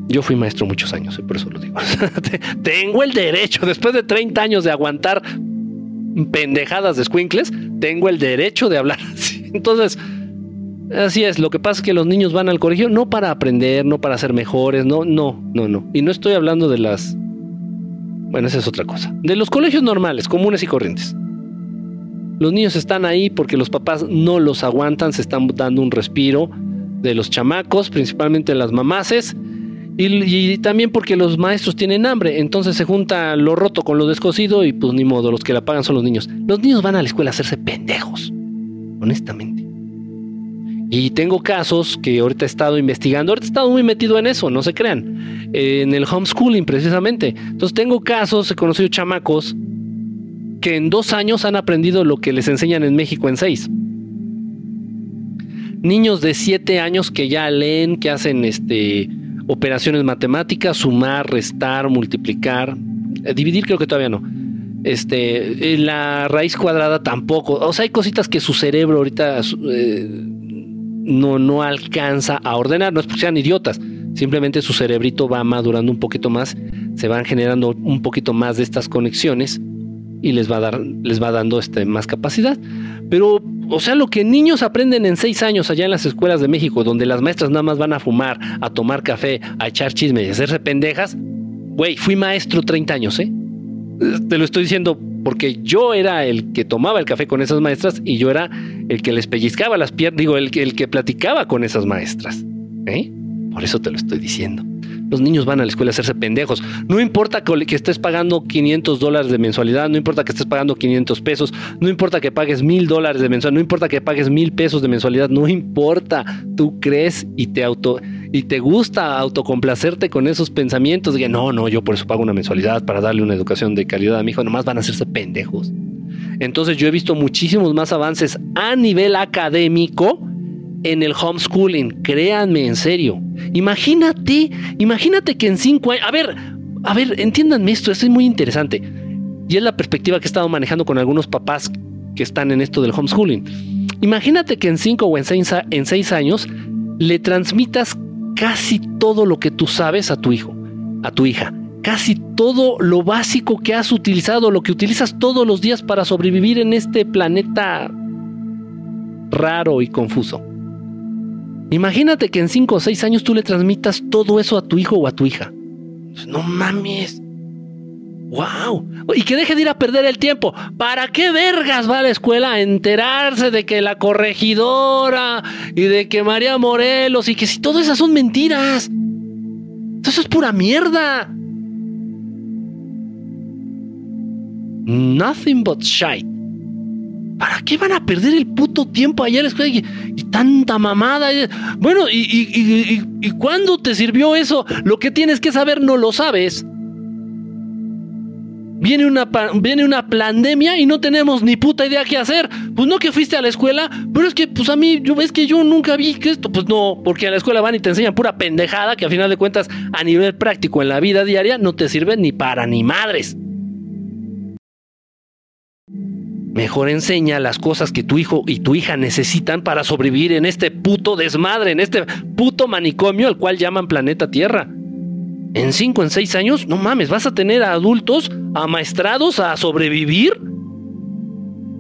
Yo fui maestro muchos años, por eso lo digo. [LAUGHS] tengo el derecho, después de 30 años de aguantar pendejadas de squinkles, tengo el derecho de hablar [LAUGHS] así. Entonces, Así es, lo que pasa es que los niños van al colegio no para aprender, no para ser mejores, no, no, no, no. Y no estoy hablando de las... Bueno, esa es otra cosa. De los colegios normales, comunes y corrientes. Los niños están ahí porque los papás no los aguantan, se están dando un respiro de los chamacos, principalmente las mamaces, y, también porque los maestros tienen hambre, entonces se junta lo roto con lo descosido y pues ni modo, los que la pagan son los niños. Los niños van a la escuela a hacerse pendejos, honestamente. Y tengo casos que ahorita he estado investigando, ahorita he estado muy metido en eso, no se crean, en el homeschooling precisamente. Entonces tengo casos, he conocido chamacos que en dos años han aprendido lo que les enseñan en México en seis. Niños de siete años que ya leen, que hacen este, operaciones matemáticas, sumar, restar, multiplicar, eh, dividir creo que todavía no. Este, eh, la raíz cuadrada tampoco. O sea, hay cositas que su cerebro ahorita eh, no, no alcanza a ordenar, no es porque sean idiotas, simplemente su cerebrito va madurando un poquito más, se van generando un poquito más de estas conexiones y les va dar, les va dando este, más capacidad. Pero, o sea, lo que niños aprenden en seis años allá en las escuelas de México, donde las maestras nada más van a fumar, a tomar café, a echar chisme y hacerse pendejas, güey, fui maestro 30 años, ¿eh? Te lo estoy diciendo porque yo era el que tomaba el café con esas maestras y yo era el que les pellizcaba las piernas, digo, el el que platicaba con esas maestras. ¿eh? Por eso te lo estoy diciendo. Los niños van a la escuela a hacerse pendejos. No importa que estés pagando 500 dólares de mensualidad, no importa que estés pagando 500 pesos, no importa que pagues mil dólares de mensualidad, no importa que pagues mil pesos de mensualidad, no importa. Tú crees y te auto y te gusta autocomplacerte con esos pensamientos de que no, no, yo por eso pago una mensualidad para darle una educación de calidad a mi hijo, nomás van a hacerse pendejos. Entonces yo he visto muchísimos más avances a nivel académico en el homeschooling, créanme en serio. Imagínate, imagínate que en cinco años, a ver, a ver, entiéndanme esto, esto es muy interesante. Y es la perspectiva que he estado manejando con algunos papás que están en esto del homeschooling. Imagínate que en cinco o en seis, en seis años le transmitas casi todo lo que tú sabes a tu hijo, a tu hija. casi todo lo básico que has utilizado, lo que utilizas todos los días para sobrevivir en este planeta raro y confuso. Imagínate que en 5 o 6 años tú le transmitas todo eso a tu hijo o a tu hija. No mames. ¡Wow! Y que deje de ir a perder el tiempo. ¿Para qué vergas va a la escuela a enterarse de que la corregidora y de que María Morelos y que si todas esas son mentiras? Eso es pura mierda. Nothing but shite. ¿Para qué van a perder el puto tiempo allá en la escuela y, tanta mamada? Bueno, y, y, ¿y cuándo te sirvió eso? Lo que tienes que saber no lo sabes. Viene una, viene una pandemia y no tenemos ni puta idea qué hacer. Pues no que fuiste a la escuela, pero es que pues a mí, yo ves que yo nunca vi que esto, pues no, porque a la escuela van y te enseñan pura pendejada que a final de cuentas a nivel práctico en la vida diaria no te sirve ni para ni madres. Mejor enseña las cosas que tu hijo y tu hija necesitan para sobrevivir en este puto desmadre, en este puto manicomio al cual llaman planeta Tierra. En 5, en 6 años, no mames, vas a tener a adultos amaestrados a sobrevivir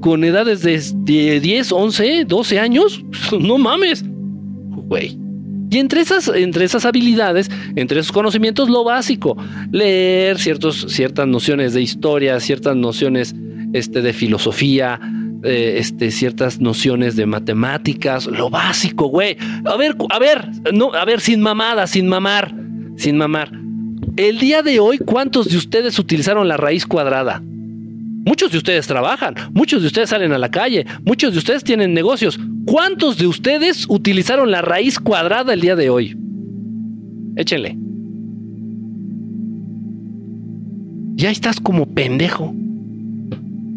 con edades de 10, 11, 12 años. [LAUGHS] No mames. Güey. Y entre esas, entre esas habilidades, entre esos conocimientos, lo básico, leer ciertas nociones de historia, ciertas nociones este, de filosofía, eh, este, ciertas nociones de matemáticas, lo básico, güey. A ver, a ver, no, a ver, sin mamada, sin mamar sin mamar. El día de hoy, ¿cuántos de ustedes utilizaron la raíz cuadrada? Muchos de ustedes trabajan, muchos de ustedes salen a la calle, muchos de ustedes tienen negocios. ¿Cuántos de ustedes utilizaron la raíz cuadrada el día de hoy? Échenle. Ya estás como pendejo.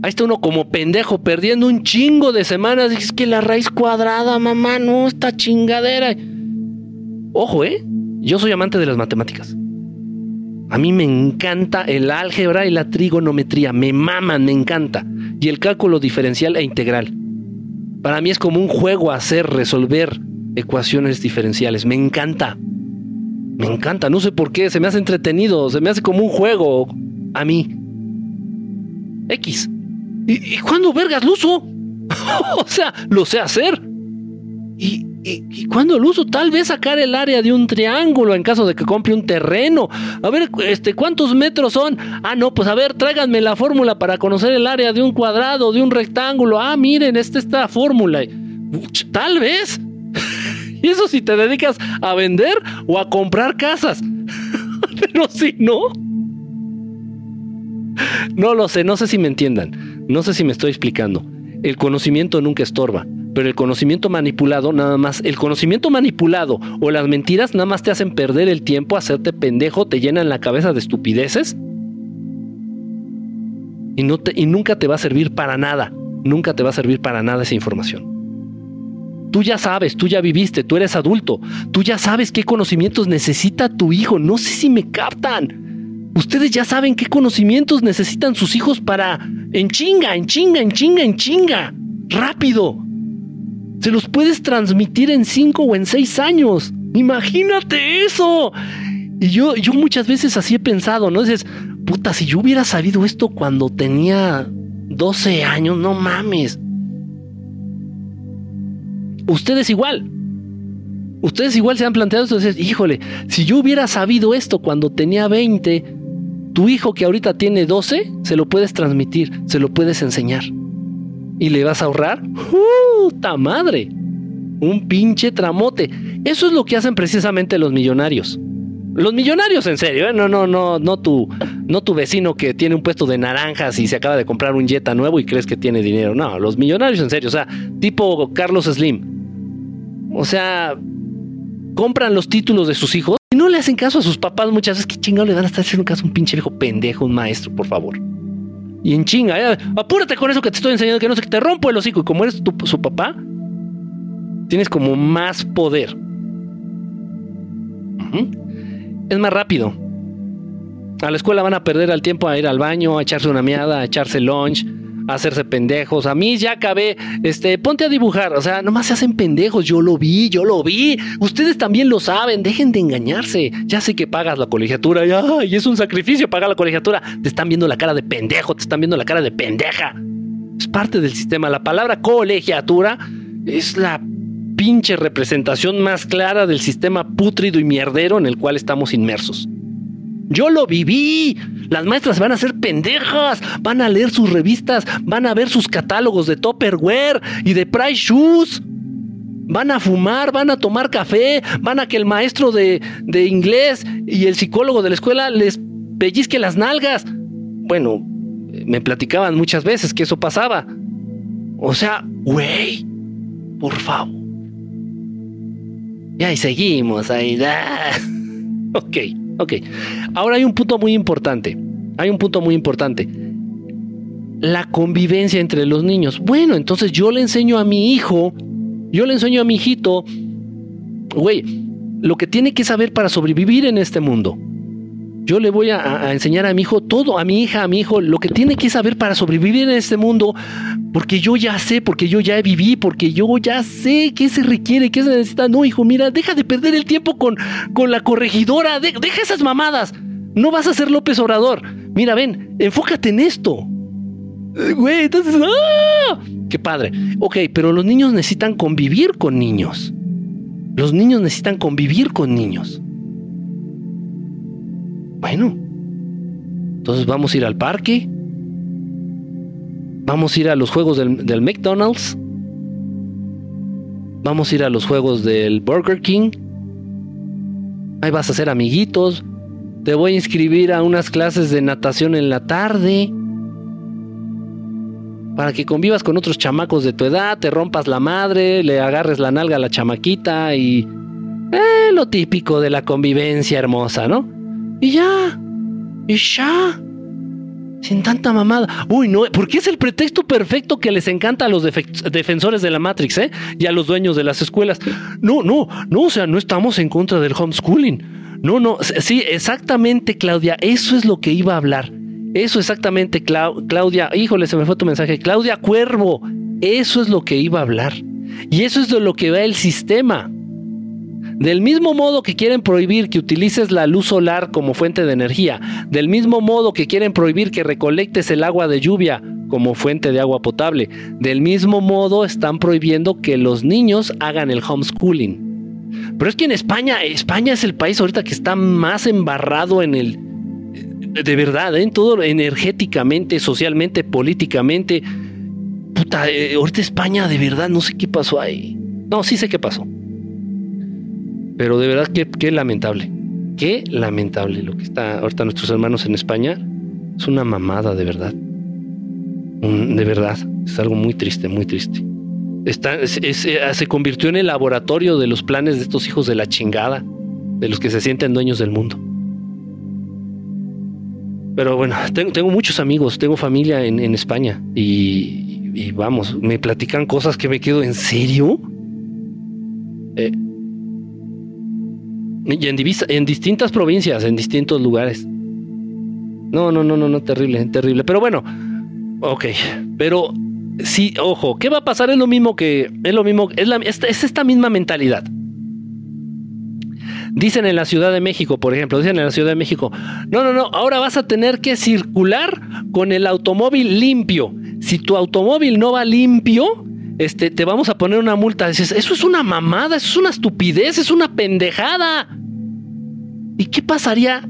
Ahí está uno como pendejo perdiendo un chingo de semanas. Es que la raíz cuadrada, mamá, no, está chingadera. Ojo, ¿eh? Yo soy amante de las matemáticas. A mí me encanta el álgebra y la trigonometría, me maman, me encanta. Y el cálculo diferencial e integral. Para mí es como un juego hacer, resolver ecuaciones diferenciales, me encanta. Me encanta, no sé por qué, se me hace entretenido, se me hace como un juego a mí. X. ¿Y, y cuándo vergas lo uso? [LAUGHS] o sea, lo sé hacer. Y, ¿Y, cuándo lo uso? Tal vez sacar el área de un triángulo en caso de que compre un terreno. A ver, este, ¿cuántos metros son? Ah, no, pues a ver, tráiganme la fórmula para conocer el área de un cuadrado, de un rectángulo. Ah, miren, esta es la fórmula. Tal vez. [LAUGHS] y eso si te dedicas a vender o a comprar casas. [LAUGHS] Pero si no. No lo sé, no sé si me entiendan. No sé si me estoy explicando. El conocimiento nunca estorba. Pero el conocimiento manipulado, nada más, el conocimiento manipulado o las mentiras nada más te hacen perder el tiempo, hacerte pendejo, te llenan la cabeza de estupideces y, y nunca te va a servir para nada. Nunca te va a servir para nada esa información. Tú ya sabes, tú ya viviste, tú eres adulto, tú ya sabes qué conocimientos necesita tu hijo. No sé si me captan. Ustedes ya saben qué conocimientos necesitan sus hijos para en chinga, en chinga, en chinga, en chinga. Rápido se los puedes transmitir en cinco o en seis años. Imagínate eso. Y yo, yo muchas veces así he pensado, ¿no? Dices, puta, si yo hubiera sabido esto cuando tenía 12 años, no mames. Ustedes igual. Ustedes igual se han planteado esto. Híjole, si yo hubiera sabido esto cuando tenía 20, tu hijo que ahorita tiene 12, se lo puedes transmitir, se lo puedes enseñar y le vas a ahorrar, ¡puta madre! Un pinche tramote. Eso es lo que hacen precisamente los millonarios. Los millonarios, en serio, ¿eh? no, no, no, no tu, no tu vecino que tiene un puesto de naranjas y se acaba de comprar un Jetta nuevo y crees que tiene dinero. No, los millonarios, en serio, o sea, tipo Carlos Slim. O sea, compran los títulos de sus hijos y no le hacen caso a sus papás muchas veces. ¿Qué chingado le van a estar haciendo caso a un pinche viejo pendejo, un maestro, por favor? Y en chinga, apúrate con eso que te estoy enseñando, que no sé, te rompo el hocico. Y como eres su papá, tienes como más poder. Es más rápido. A la escuela van a perder el tiempo a ir al baño, a echarse una miada, a echarse lunch, hacerse pendejos. A mí ya acabé, este, ponte a dibujar. O sea, nomás se hacen pendejos. Yo lo vi, yo lo vi. Ustedes también lo saben. Dejen de engañarse. Ya sé que pagas la colegiatura. Y, es un sacrificio pagar la colegiatura. Te están viendo la cara de pendejo. Te están viendo la cara de pendeja. Es parte del sistema. La palabra colegiatura es la pinche representación más clara del sistema pútrido y mierdero en el cual estamos inmersos. Yo lo viví. Las maestras van a ser pendejas, van a leer sus revistas, van a ver sus catálogos de Topperware y de Price Shoes. Van a fumar, van a tomar café, van a que el maestro de, de inglés y el psicólogo de la escuela les pellizque las nalgas. Bueno, me platicaban muchas veces que eso pasaba. O sea, güey, por favor. Y ahí seguimos, ahí. da. [LAUGHS] Ok. Ok. Ahora hay un punto muy importante. Hay un punto muy importante. La convivencia entre los niños. Bueno, entonces yo le enseño a mi hijo, yo le enseño a mi hijito, güey, lo que tiene que saber para sobrevivir en este mundo. Yo le voy a, enseñar a mi hijo todo, a mi hija, a mi hijo, lo que tiene que saber para sobrevivir en este mundo, porque yo ya sé, porque yo ya viví, porque yo ya sé qué se requiere, qué se necesita. No, hijo, mira, deja de perder el tiempo con, con la corregidora, deja esas mamadas. No vas a ser López Obrador. Mira, ven, enfócate en esto. Güey, entonces, ¡ah! ¡Qué padre! Ok, pero los niños necesitan convivir con niños. Los niños necesitan convivir con niños. Bueno, entonces vamos a ir al parque. Vamos a ir a los juegos del, McDonald's. Vamos a ir a los juegos del Burger King. Ahí vas a hacer amiguitos. Te voy a inscribir a unas clases de natación en la tarde. Para que convivas con otros chamacos de tu edad, te rompas la madre, le agarres la nalga a la chamaquita y... Eh, lo típico de la convivencia hermosa, ¿no? Y ya. Y ya. Sin tanta mamada. Uy, no, porque es el pretexto perfecto que les encanta a los defensores de la Matrix, ¿eh? Y a los dueños de las escuelas. No, no, no, o sea, no estamos en contra del homeschooling. No, no, sí, exactamente, Claudia, eso es lo que iba a hablar. Eso exactamente, Claudia. Híjole, se me fue tu mensaje. Claudia Cuervo, eso es lo que iba a hablar. Y eso es de lo que va el sistema. Del mismo modo que quieren prohibir que utilices la luz solar como fuente de energía, del mismo modo que quieren prohibir que recolectes el agua de lluvia como fuente de agua potable, del mismo modo están prohibiendo que los niños hagan el homeschooling. Pero es que en España, España es el país ahorita que está más embarrado en el... De verdad, ¿eh? en todo energéticamente, socialmente, políticamente. Puta, eh, ahorita España, de verdad, no sé qué pasó ahí. No, sí sé qué pasó. Pero de verdad que qué lamentable. Qué lamentable lo que está ahorita nuestros hermanos en España. Es una mamada, de verdad. de verdad. Es algo muy triste, muy triste. Está, eh, se convirtió en el laboratorio de los planes de estos hijos de la chingada, de los que se sienten dueños del mundo. Pero bueno, tengo, muchos amigos, tengo familia en, España y, y, vamos, me platican cosas que me quedo en serio. Eh, y en, en distintas provincias, en distintos lugares. No, no, no, no, no, terrible, terrible. Pero bueno, ok. Pero sí, ojo, ¿qué va a pasar? Es lo mismo que. Es lo mismo. Es, la, es, esta misma mentalidad. Dicen en la Ciudad de México, por ejemplo, dicen en la Ciudad de México, no, no, no, ahora vas a tener que circular con el automóvil limpio. Si tu automóvil no va limpio, este, te vamos a poner una multa. Dices, eso es una mamada, eso es una estupidez, es una pendejada. ¿Y qué pasaría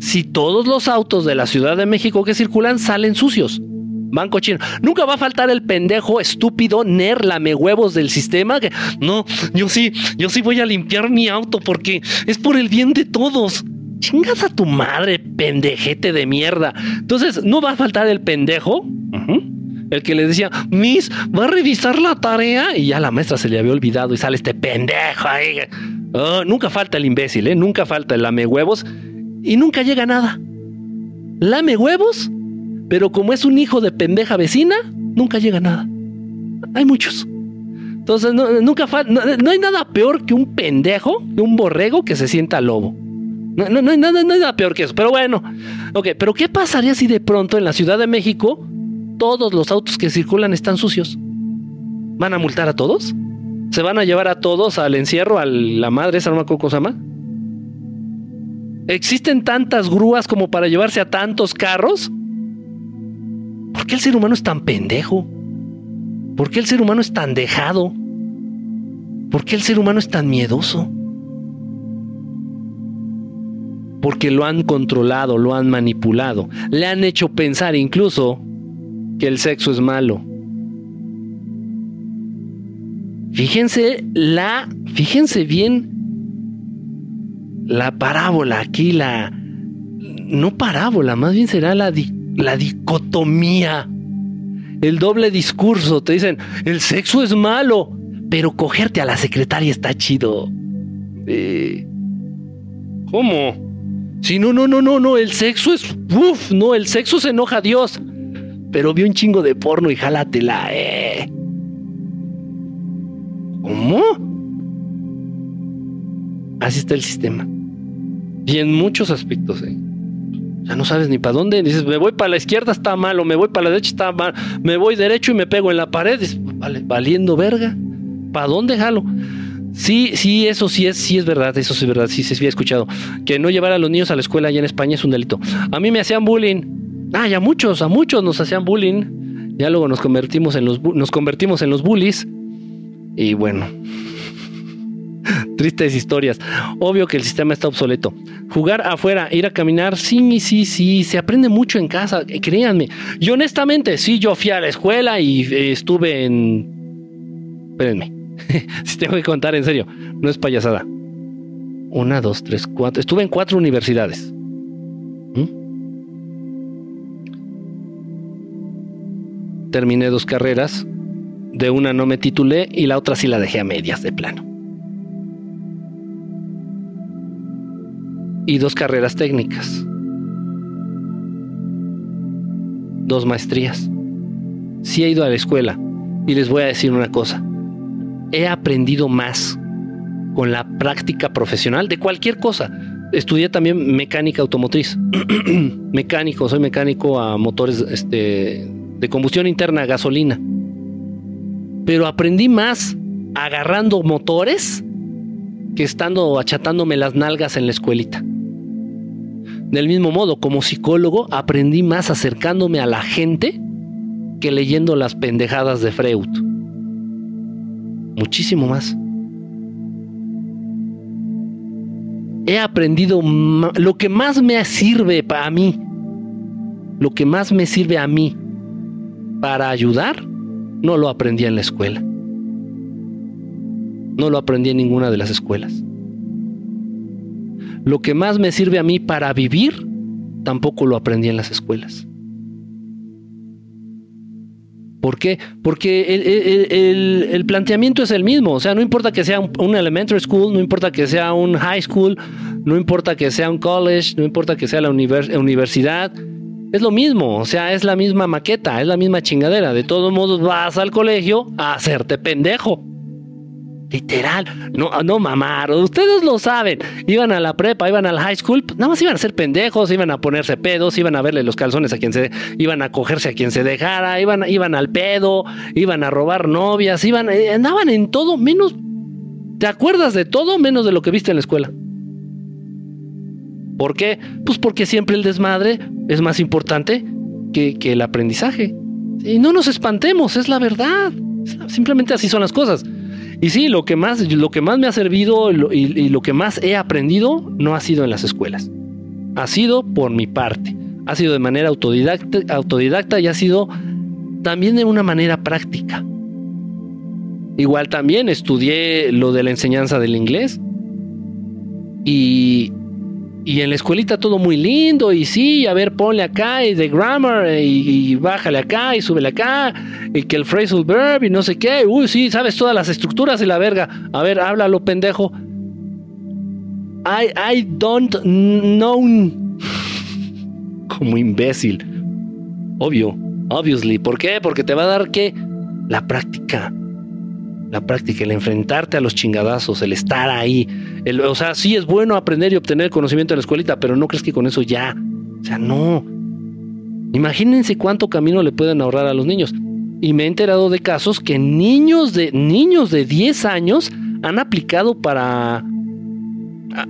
si todos los autos de la Ciudad de México que circulan salen sucios? Van cochinos. Nunca va a faltar el pendejo estúpido ner lame huevos del sistema que no, yo sí, yo sí voy a limpiar mi auto porque es por el bien de todos. Chingas a tu madre, pendejete de mierda. Entonces, no va a faltar el pendejo. El que le decía, Miss, ¿va a revisar la tarea? Y ya la maestra se le había olvidado y sale este pendejo ahí. Oh, nunca falta el imbécil, ¿eh? Nunca falta el lame huevos y nunca llega nada. Lame huevos, pero como es un hijo de pendeja vecina, nunca llega nada. Hay muchos. Entonces, no, nunca no, hay nada peor que un pendejo, que un borrego que se sienta lobo. No, no, hay nada, no hay nada peor que eso. Pero bueno, ok, pero ¿qué pasaría si de pronto en la Ciudad de México todos los autos que circulan están sucios. ¿Van a multar a todos? ¿Se van a llevar a todos al encierro, a la madre esa me ¿Existen tantas grúas como para llevarse a tantos carros? ¿Por qué el ser humano es tan pendejo? ¿Por qué el ser humano es tan dejado? ¿Por qué el ser humano es tan miedoso? Porque lo han controlado, lo han manipulado, le han hecho pensar incluso que el sexo es malo. Fíjense la, fíjense bien la parábola aquí, la no parábola, más bien será la, la dicotomía, el doble discurso. Te dicen, el sexo es malo, pero cogerte a la secretaria está chido. Eh, ¿Cómo? Si no, no, no, no, no, el sexo es. Uf, no, el sexo se enoja a Dios. Pero vi un chingo de porno y jálatela, eh. ¿Cómo? Así está el sistema. Y en muchos aspectos, eh. Ya no sabes ni para dónde. Dices, me voy para la izquierda, está mal, o me voy para la derecha, está mal. Me voy derecho y me pego en la pared. Dices, vale, valiendo verga. ¿Para dónde jalo? Sí, sí, eso sí es, sí es verdad, eso sí es verdad, sí se había escuchado. Que no llevar a los niños a la escuela allá en España es un delito. A mí me hacían bullying. Ah, ya muchos, a muchos nos hacían bullying. Ya luego nos convertimos en los, nos convertimos en los bullies. Y bueno, [LAUGHS] tristes historias. Obvio que el sistema está obsoleto. Jugar afuera, ir a caminar, sí, sí, sí, se aprende mucho en casa, eh, créanme. Y honestamente, sí, yo fui a la escuela y eh, estuve en... Espérenme, [LAUGHS] si tengo que contar en serio, no es payasada. Una, dos, tres, cuatro. Estuve en cuatro universidades. Terminé dos carreras. De una no me titulé y la otra sí la dejé a medias de plano. Y dos carreras técnicas. Dos maestrías. Sí he ido a la escuela y les voy a decir una cosa he aprendido más con la práctica profesional de cualquier cosa. Estudié también mecánica automotriz. [CLEARS THROAT] mecánico, soy mecánico a motores este, de combustión interna, gasolina. Pero aprendí más agarrando motores que estando achatándome las nalgas en la escuelita. Del mismo modo, como psicólogo, aprendí más acercándome a la gente que leyendo las pendejadas de Freud muchísimo más. He aprendido lo que más me sirve para mí, lo que más me sirve a mí para ayudar, no lo aprendí en la escuela. No lo aprendí en ninguna de las escuelas. Lo que más me sirve a mí para vivir, tampoco lo aprendí en las escuelas. ¿Por qué? Porque el, planteamiento es el mismo. O sea, no importa que sea un, elementary school, no importa que sea un high school, no importa que sea un college, no importa que sea la universidad. Es lo mismo, o sea, es la misma maqueta, es la misma chingadera. De todos modos, vas al colegio a hacerte pendejo. Literal, no, no mamar, ustedes lo saben. Iban a la prepa, iban al high school, nada más iban a ser pendejos, iban a ponerse pedos, iban a verle los calzones a quien se, iban a cogerse a quien se dejara, iban, iban al pedo, iban a robar novias, iban, eh, andaban en todo, menos, ¿te acuerdas de todo menos de lo que viste en la escuela? ¿Por qué? Pues porque siempre el desmadre es más importante que, que el aprendizaje. Y no nos espantemos, es la verdad. Simplemente así son las cosas. Y sí, lo que más, lo que más me ha servido y, lo que más he aprendido no ha sido en las escuelas. Ha sido por mi parte. Ha sido de manera autodidacta, autodidacta y ha sido también de una manera práctica. Igual también estudié lo de la enseñanza del inglés. Y, y en la escuelita todo muy lindo, y sí, a ver, ponle acá, y de grammar, y, bájale acá, y súbele acá, y que el phrasal verb, y no sé qué, uy, sí, sabes todas las estructuras y la verga. A ver, háblalo, pendejo. I, I don't know. [LAUGHS] Como imbécil. Obvio, obviously. ¿Por qué? Porque te va a dar que la práctica la práctica, el enfrentarte a los chingadazos, el estar ahí. o sea, sí es bueno aprender y obtener conocimiento en la escuelita, pero no crees que con eso ya. O sea, no. Imagínense cuánto camino le pueden ahorrar a los niños. Y me he enterado de casos que niños de niños de 10 años han aplicado para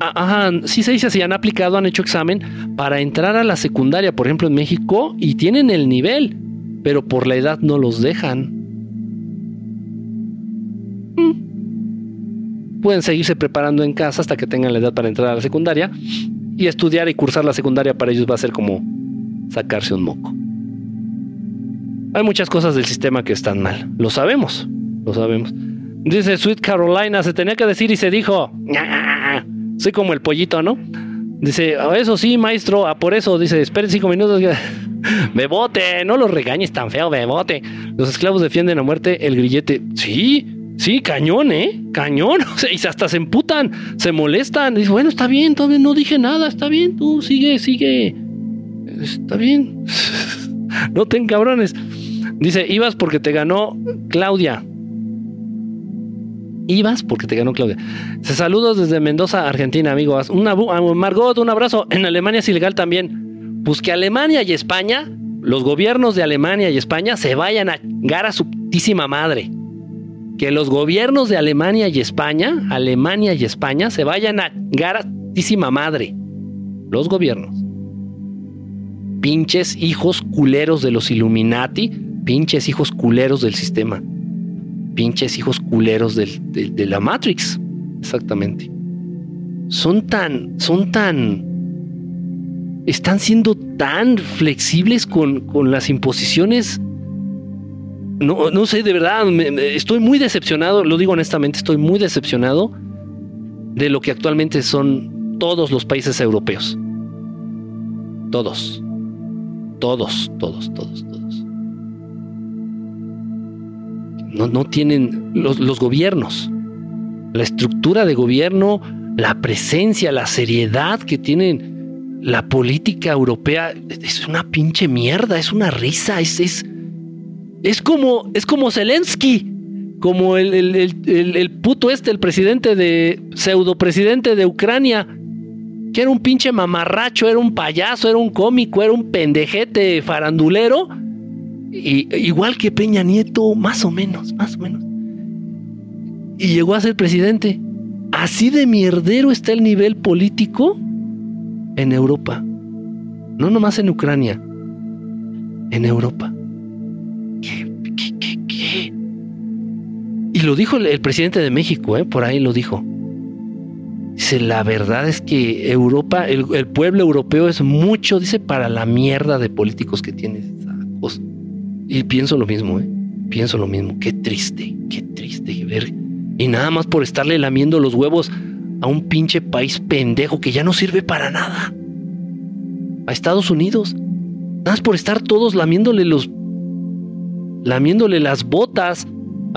Ajá, sí se dice así, han aplicado, han hecho examen para entrar a la secundaria, por ejemplo en México, y tienen el nivel, pero por la edad no los dejan. [LAUGHS] Pueden seguirse preparando en casa hasta que tengan la edad para entrar a la secundaria y estudiar y cursar la secundaria para ellos va a ser como sacarse un moco. Hay muchas cosas del sistema que están mal, lo sabemos, lo sabemos. Dice Sweet Carolina, se tenía que decir y se dijo. [LAUGHS] Soy como el pollito, ¿no? Dice, oh, eso sí, maestro, a por eso, dice, esperen cinco minutos. Bebote, [LAUGHS] no lo regañes tan feo, bebote. Los esclavos defienden a muerte el grillete. Sí, sí, cañón, ¿eh? Cañón. [LAUGHS] O y hasta se emputan, se molestan. Dice, bueno, está bien, todavía no dije nada, está bien, tú sigue, sigue. Está bien. [LAUGHS] no ten cabrones. Dice, ibas porque te ganó Claudia. Ibas porque te ganó Claudia. Se saludos desde Mendoza, Argentina, amigos. Una, Margot, un abrazo. En Alemania es ilegal también. Pues que Alemania y España, los gobiernos de Alemania y España se vayan a gar a su putísima madre. Que los gobiernos de Alemania y España, Alemania y España, se vayan a gar a su putísima madre. Los gobiernos. Pinches hijos culeros de los Illuminati, pinches hijos culeros del sistema pinches hijos culeros de, la Matrix. Exactamente. Son tan, son tan, están siendo tan flexibles con, con las imposiciones. No, no sé, de verdad, estoy muy decepcionado, lo digo honestamente, estoy muy decepcionado de lo que actualmente son todos los países europeos. Todos. Todos, todos, todos, todos no, tienen los, gobiernos, la estructura de gobierno, la presencia, la seriedad que tienen la política europea es una pinche mierda, es una risa, es, es como, es como Zelensky, como el, el, puto este, el presidente de, pseudo presidente de Ucrania, que era un pinche mamarracho, era un payaso, era un cómico, era un pendejete farandulero, igual que Peña Nieto, más o menos, más o menos. Y llegó a ser presidente. Así de mierdero está el nivel político en Europa. No nomás en Ucrania, en Europa. Y lo dijo el, presidente de México, ¿eh? por ahí lo dijo. Dice, la verdad es que Europa, el, pueblo europeo es mucho, dice, para la mierda de políticos que tiene. Y pienso lo mismo, ¿eh? Pienso lo mismo. Qué triste, qué triste ver. Y nada más por estarle lamiendo los huevos a un pinche país pendejo que ya no sirve para nada. A Estados Unidos. Nada más por estar todos lamiéndole los. lamiéndole las botas.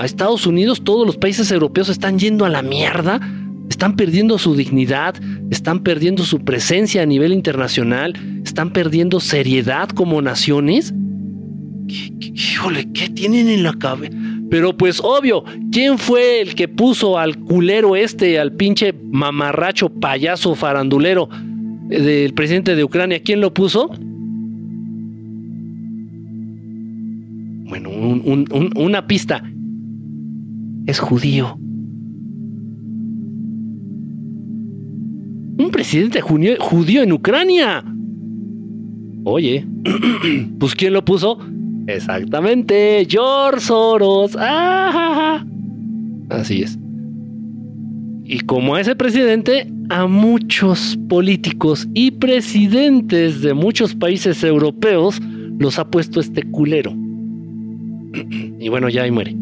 A Estados Unidos, todos los países europeos están yendo a la mierda. Están perdiendo su dignidad, están perdiendo su presencia a nivel internacional, están perdiendo seriedad como naciones híjole, ¿qué tienen en la cabeza? Pero pues obvio, ¿quién fue el que puso al culero este, al pinche mamarracho payaso farandulero eh, del presidente de Ucrania? ¿Quién lo puso? Bueno, una pista. Es judío. Un presidente judío en Ucrania. Oye, [CLEARS THROAT] pues ¿quién lo puso? Exactamente, George Soros. Ah, Así es. Y como a ese presidente, a muchos políticos y presidentes de muchos países europeos los ha puesto este culero. [CLEARS THROAT] Y bueno, ya ahí muere.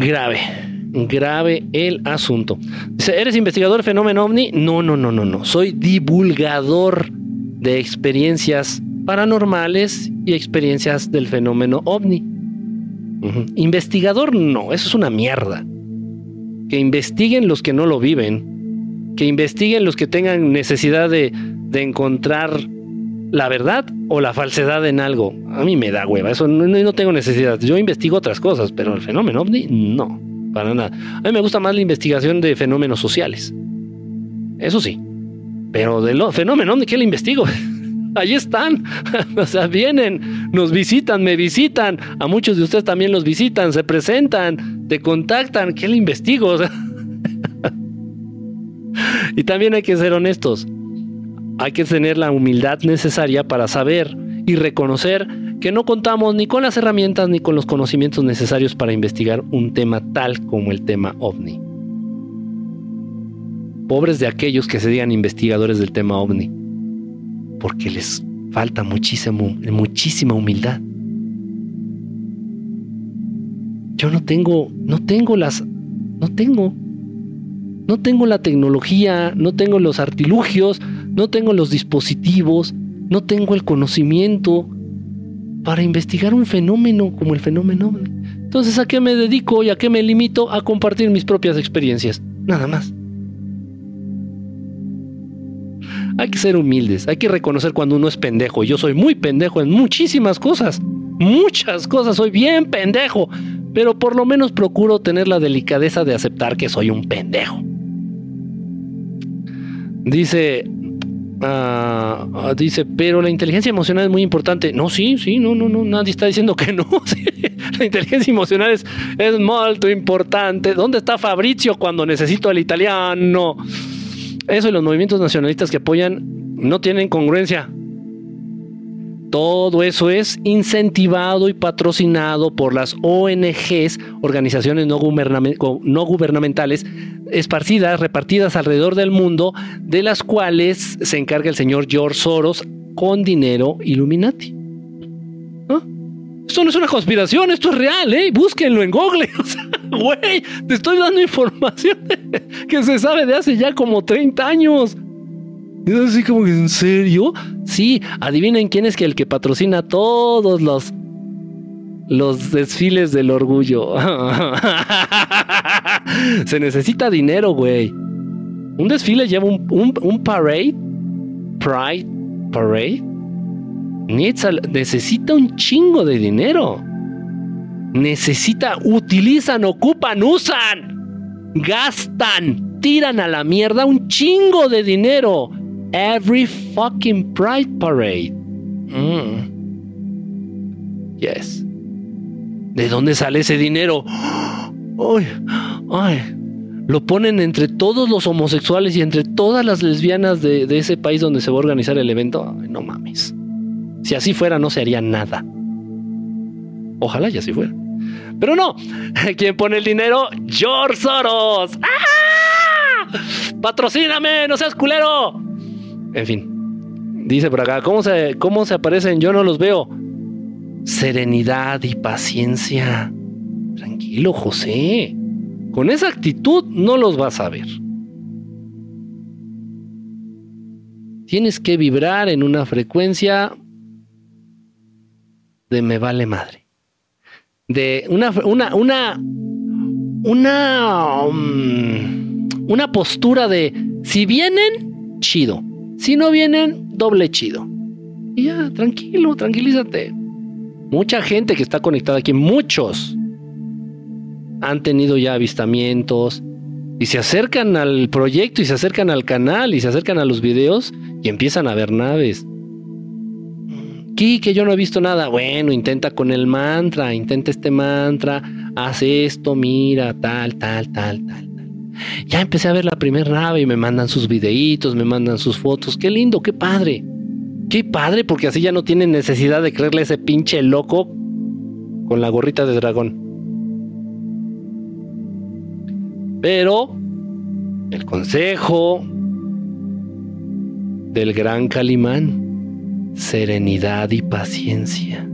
Grave, grave el asunto. Dice, ¿eres investigador fenómeno ovni? No, no, no, no, no. Soy divulgador de experiencias paranormales y experiencias del fenómeno ovni. Investigador no, eso es una mierda. Que investiguen los que no lo viven, que investiguen los que tengan necesidad de, encontrar la verdad o la falsedad en algo. A mí me da hueva, eso no, no, tengo necesidad. Yo investigo otras cosas, pero el fenómeno ovni no, para nada. A mí me gusta más la investigación de fenómenos sociales. Eso sí. Pero del fenómeno ovni, ¿qué le investigo? [LAUGHS] Ahí están. [LAUGHS] o sea, vienen, nos visitan, me visitan. A muchos de ustedes también los visitan, se presentan, te contactan. ¿Qué le investigo? [LAUGHS] y también hay que ser honestos. Hay que tener la humildad necesaria para saber y reconocer que no contamos ni con las herramientas ni con los conocimientos necesarios para investigar un tema tal como el tema ovni. Pobres de aquellos que se digan investigadores del tema ovni, porque les falta muchísima humildad. Yo no tengo, no tengo las, no tengo, no tengo la tecnología, no tengo los artilugios, no tengo los dispositivos, no tengo el conocimiento para investigar un fenómeno como el fenómeno Entonces, ¿a qué me dedico y a qué me limito? A compartir mis propias experiencias. Nada más. Hay que ser humildes, hay que reconocer cuando uno es pendejo. Yo soy muy pendejo en muchísimas cosas. Muchas cosas, soy bien pendejo. Pero por lo menos procuro tener la delicadeza de aceptar que soy un pendejo. Dice Ah, dice, pero la inteligencia emocional es muy importante. No, sí, sí, no, no, no, nadie está diciendo que no. [LAUGHS] La inteligencia emocional es, es muy importante. ¿Dónde está Fabrizio cuando necesito al italiano? Eso y los movimientos nacionalistas que apoyan no tienen congruencia. Todo eso es incentivado y patrocinado por las ONGs, organizaciones no, gubernamentales, esparcidas, repartidas alrededor del mundo, de las cuales se encarga el señor George Soros con dinero Illuminati. Esto no es una conspiración, esto es real, ¿eh? Búsquenlo en Google. [LAUGHS] O güey, te estoy dando información [LAUGHS] que se sabe de hace ya como 30 años. Es así como que, ¿en serio? Sí, adivinen quién es que el que patrocina todos los los desfiles del orgullo. [LAUGHS] Se necesita dinero, güey. Un desfile lleva un, un, parade. Pride Parade. necesita un chingo de dinero. Necesita, utilizan, ocupan, usan, gastan, tiran a la mierda un chingo de dinero every fucking Pride Parade. Mm. Yes. ¿De dónde sale ese dinero? [GASPS] Ay, ay. Lo ponen entre todos los homosexuales y entre todas las lesbianas de, ese país donde se va a organizar el evento. no mames. Si así fuera, no se haría nada. Ojalá ya así fuera. Pero no. [LAUGHS] ¿Quién pone el dinero? George Soros. ¡Ah! ¡Patrocíname! ¡No seas culero! En fin, dice por acá, ¿cómo se, cómo se aparecen? Yo no los veo. Serenidad y paciencia. Tranquilo, José. Con esa actitud no los vas a ver. Tienes que vibrar en una frecuencia de me vale madre. De una, una, una, una, um, una postura de si vienen, chido. Si no vienen, doble chido. Y ya, tranquilo, tranquilízate. Mucha gente que está conectada aquí, muchos, han tenido ya avistamientos y se acercan al proyecto y se acercan al canal y se acercan a los videos y empiezan a ver naves. que yo no he visto nada. Bueno, intenta con el mantra, intenta este mantra, haz esto, mira, tal, tal, tal, tal ya empecé a ver la primera nave y me mandan sus videitos, me mandan sus fotos. Qué lindo, qué padre. Qué padre, porque así ya no tienen necesidad de creerle a ese pinche loco con la gorrita de dragón. Pero el consejo del gran Calimán, serenidad y paciencia.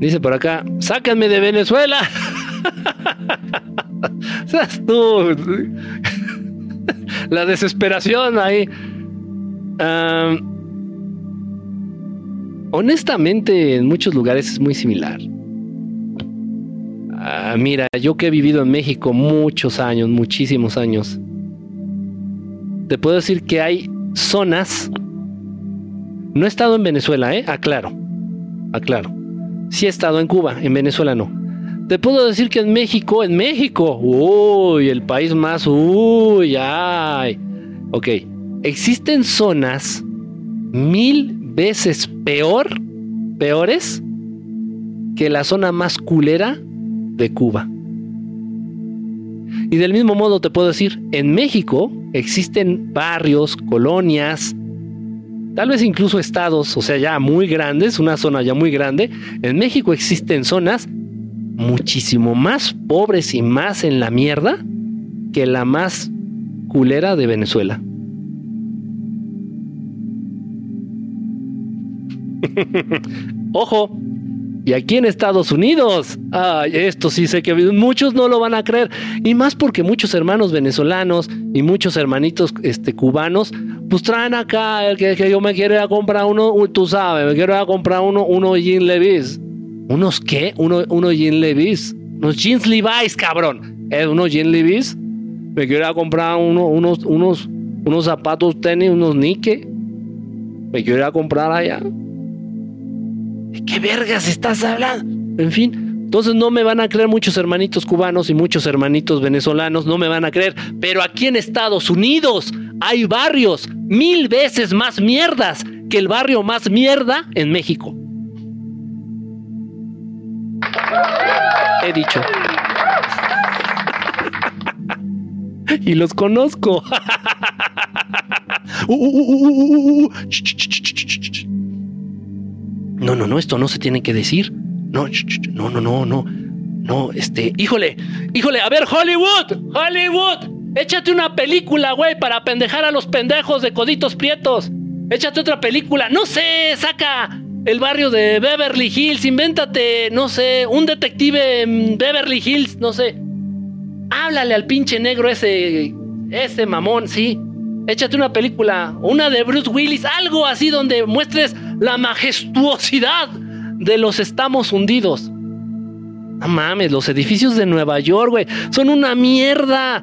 Dice por acá, sácanme de Venezuela. [LAUGHS] [LAUGHS] Seas tú. La desesperación ahí. honestamente, en muchos lugares es muy similar. Ah, mira, yo que he vivido en México muchos años, muchísimos años, te puedo decir que hay zonas. No he estado en Venezuela, ¿eh? Aclaro. Aclaro. Sí he estado en Cuba, en Venezuela no. Te puedo decir que en México, en México, uy, el país más, uy, ay. Ok, existen zonas mil veces peor, peores que la zona más culera de Cuba. Y del mismo modo te puedo decir, en México existen barrios, colonias, tal vez incluso estados, o sea, ya muy grandes, una zona ya muy grande. En México existen zonas muchísimo más pobres y más en la mierda que la más culera de Venezuela. [LAUGHS] Ojo, y aquí en Estados Unidos, ay, esto sí sé que muchos no lo van a creer. Y más porque muchos hermanos venezolanos y muchos hermanitos este, cubanos, pues traen acá el que, yo me quiero ir a comprar uno, tú sabes, me quiero ir a comprar uno, uno Jean Levis. ¿Unos qué? Uno, uno Jean Levis. Unos jeans Levi's, cabrón. ¿Es unos Jean Levis? Me quiero ir a comprar uno, unos, unos, unos zapatos tenis, unos Nike. Me quiero ir a comprar allá. qué vergas estás hablando? En fin, entonces no me van a creer muchos hermanitos cubanos y muchos hermanitos venezolanos, no me van a creer. Pero aquí en Estados Unidos hay barrios mil veces más mierdas que el barrio más mierda en México. He dicho. y los conozco. no, no, no, esto no se tiene que decir. No, no, no, no, no. No, este, híjole, híjole, a ver, Hollywood, Hollywood, échate una película, güey, para pendejar a los pendejos de coditos prietos. Échate otra película, no sé, saca el barrio de Beverly Hills, invéntate, no sé, un detective en Beverly Hills, no sé. Háblale al pinche negro ese, ese mamón, sí. Échate una película, una de Bruce Willis, algo así donde muestres la majestuosidad de los estamos hundidos. No mames, los edificios de Nueva York, güey, son una mierda.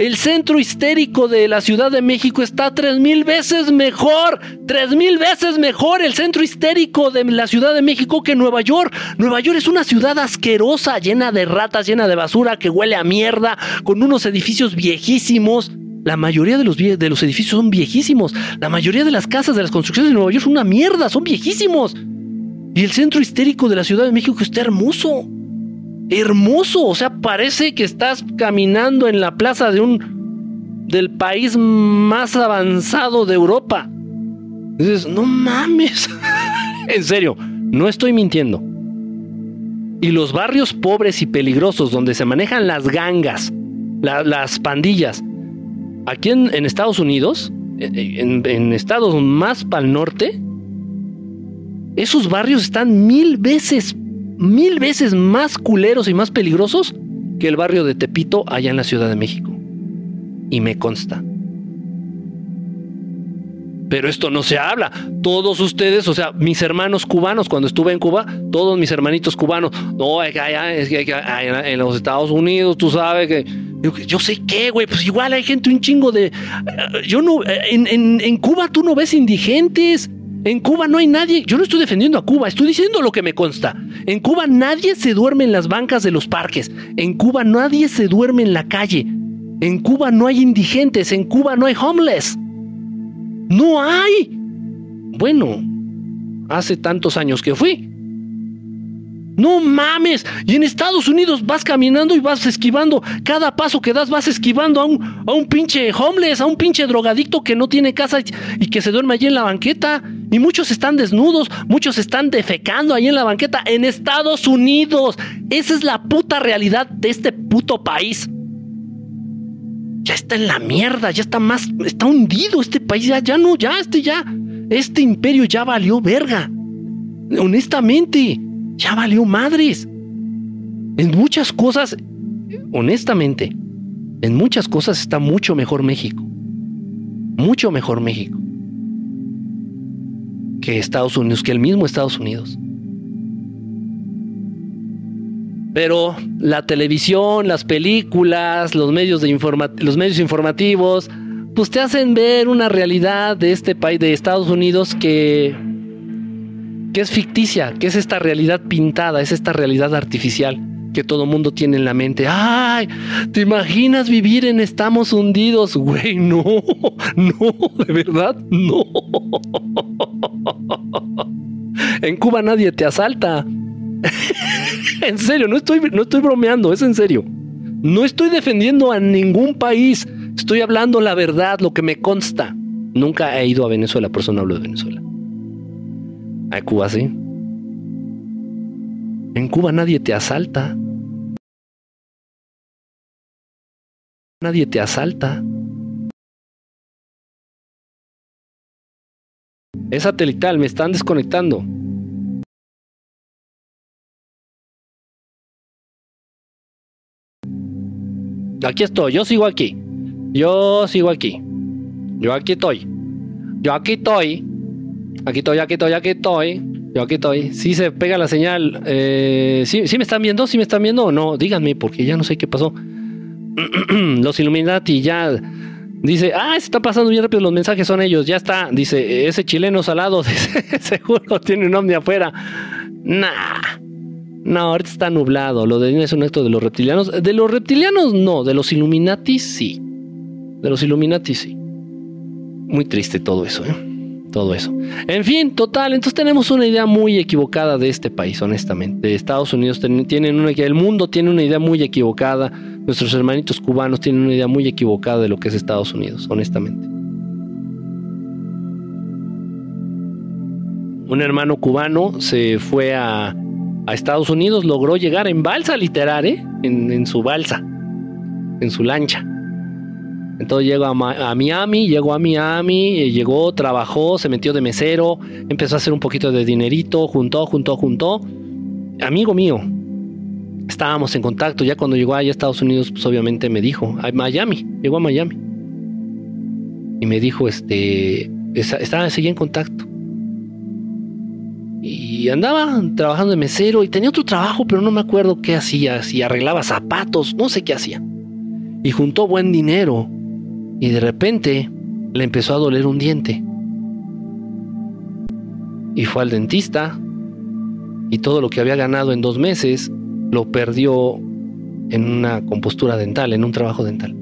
El centro histérico de la Ciudad de México está tres mil veces mejor, tres mil veces mejor el centro histérico de la Ciudad de México que Nueva York. Nueva York es una ciudad asquerosa, llena de ratas, llena de basura, que huele a mierda, con unos edificios viejísimos. La mayoría de los, de los edificios son viejísimos. La mayoría de las casas de las construcciones de Nueva York son una mierda, son viejísimos. Y el centro histérico de la Ciudad de México está hermoso hermoso, o sea, parece que estás caminando en la plaza de un del país más avanzado de Europa. Dices, no mames. [LAUGHS] en serio, no estoy mintiendo. Y los barrios pobres y peligrosos donde se manejan las gangas, las pandillas, aquí en, Estados Unidos, en, en estados más para el norte, esos barrios están mil veces mil veces más culeros y más peligrosos que el barrio de Tepito allá en la Ciudad de México. Y me consta. Pero esto no se habla. Todos ustedes, o sea, mis hermanos cubanos, cuando estuve en Cuba, todos mis hermanitos cubanos, no, es que allá, que en los Estados Unidos, tú sabes que. Yo, sé qué, güey, pues igual hay gente un chingo de. Yo no. En, en Cuba tú no ves indigentes. En Cuba no hay nadie, yo no estoy defendiendo a Cuba, estoy diciendo lo que me consta. En Cuba nadie se duerme en las bancas de los parques. En Cuba nadie se duerme en la calle. En Cuba no hay indigentes, en Cuba no hay homeless. No hay. Bueno, hace tantos años que fui. No mames. Y en Estados Unidos vas caminando y vas esquivando. Cada paso que das vas esquivando a un, a un pinche homeless, a un pinche drogadicto que no tiene casa y que se duerme allí en la banqueta. Y muchos están desnudos, muchos están defecando ahí en la banqueta. En Estados Unidos. Esa es la puta realidad de este puto país. Ya está en la mierda, ya está más, está hundido este país, ya, ya no, ya, este ya, este imperio ya valió verga. Honestamente ya valió madres. En muchas cosas, honestamente, en muchas cosas está mucho mejor México. Mucho mejor México. Que Estados Unidos, que el mismo Estados Unidos. Pero la televisión, las películas, los medios, de los medios informativos, pues te hacen ver una realidad de este país, de Estados Unidos, que que es ficticia, que es esta realidad pintada, es esta realidad artificial. Que todo mundo tiene en la mente. Ay, ¿te imaginas vivir en estamos hundidos? Güey, no, [LAUGHS] no, de verdad, no. [LAUGHS] En Cuba nadie te asalta. [LAUGHS] en serio, no estoy, no estoy bromeando, es en serio. No estoy defendiendo a ningún país. Estoy hablando la verdad, lo que me consta. Nunca he ido a Venezuela, por eso no hablo de Venezuela. A Cuba sí. En Cuba nadie te asalta. Nadie te asalta. Es satelital, me están desconectando. Aquí estoy, yo sigo aquí. Yo sigo aquí. Yo aquí estoy. Yo aquí estoy. Aquí estoy, aquí estoy, aquí estoy. Yo aquí estoy. Sí se pega la señal. Eh, ¿sí, me están viendo? ¿Sí me están viendo no? Díganme, porque ya no sé qué pasó. [CLEARS THROAT] los Illuminati ya. Dice, ah, se está pasando bien rápido, los mensajes son ellos, ya está. Dice, ese chileno salado, [LAUGHS] seguro tiene un ovni afuera. Nah. No, ahorita está nublado. Lo de es un acto de los reptilianos. De los reptilianos no, de los Illuminati sí. De los Illuminati sí. Muy triste todo eso, ¿eh? Todo eso. En fin, total, entonces tenemos una idea muy equivocada de este país, honestamente. De Estados Unidos tienen una el mundo tiene una idea muy equivocada. Nuestros hermanitos cubanos tienen una idea muy equivocada de lo que es Estados Unidos, honestamente. Un hermano cubano se fue a a Estados Unidos, logró llegar en balsa literal, ¿eh? en, su balsa, en su lancha. Entonces llegó a, Miami, llegó a Miami, eh, llegó, trabajó, se metió de mesero, empezó a hacer un poquito de dinerito, juntó, juntó, juntó. Amigo mío, estábamos en contacto. Ya cuando llegó allá a Estados Unidos, pues obviamente me dijo, a Miami, llegó a Miami. Y me dijo, este, estaba, seguía en contacto y andaba trabajando de mesero y tenía otro trabajo, pero no me acuerdo qué hacía, si arreglaba zapatos, no sé qué hacía. Y juntó buen dinero y de repente le empezó a doler un diente. Y fue al dentista y todo lo que había ganado en dos meses lo perdió en una compostura dental, en un trabajo dental.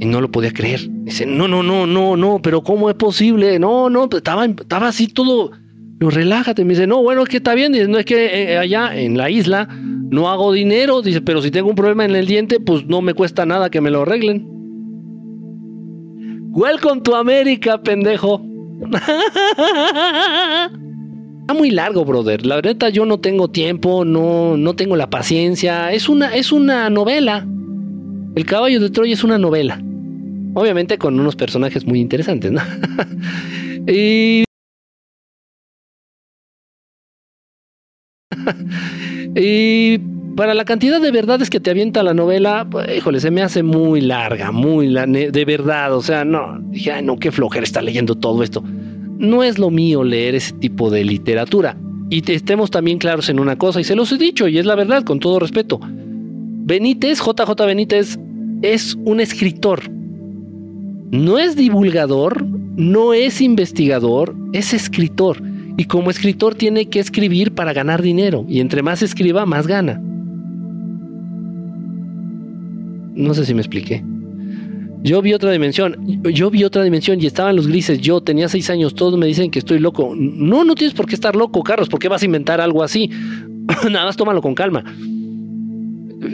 Y no lo podía creer. Dice, no, no, no, no, no, pero ¿cómo es posible? No, no, estaba, estaba así todo. No, relájate. Me dice, no, bueno, es que está bien. Dice, no es que eh, allá en la isla no hago dinero. Dice, pero si tengo un problema en el diente, pues no me cuesta nada que me lo arreglen. Welcome to America, pendejo. [LAUGHS] Muy largo, brother. La verdad, yo no tengo tiempo, no, no tengo la paciencia. Es una, es una novela. El caballo de Troya es una novela. Obviamente con unos personajes muy interesantes, ¿no? [LAUGHS] [LAUGHS] y... para la cantidad de verdades que te avienta la novela, pues, híjole, se me hace muy larga, muy de verdad. O sea, no, dije, ay, no, qué flojera está leyendo todo esto. No es lo mío leer ese tipo de literatura. Y estemos también claros en una cosa, y se los he dicho, y es la verdad, con todo respeto. Benítez, JJ Benítez, es un escritor no es divulgador, no es investigador, es escritor. Y como escritor tiene que escribir para ganar dinero. Y entre más escriba, más gana. No sé si me expliqué. Yo vi otra dimensión, yo vi otra dimensión y estaban los grises. Yo tenía seis años, todos me dicen que estoy loco. No, no tienes por qué estar loco, Carlos. ¿Por qué vas a inventar algo así? [CLEARS THROAT] Nada más tómalo con calma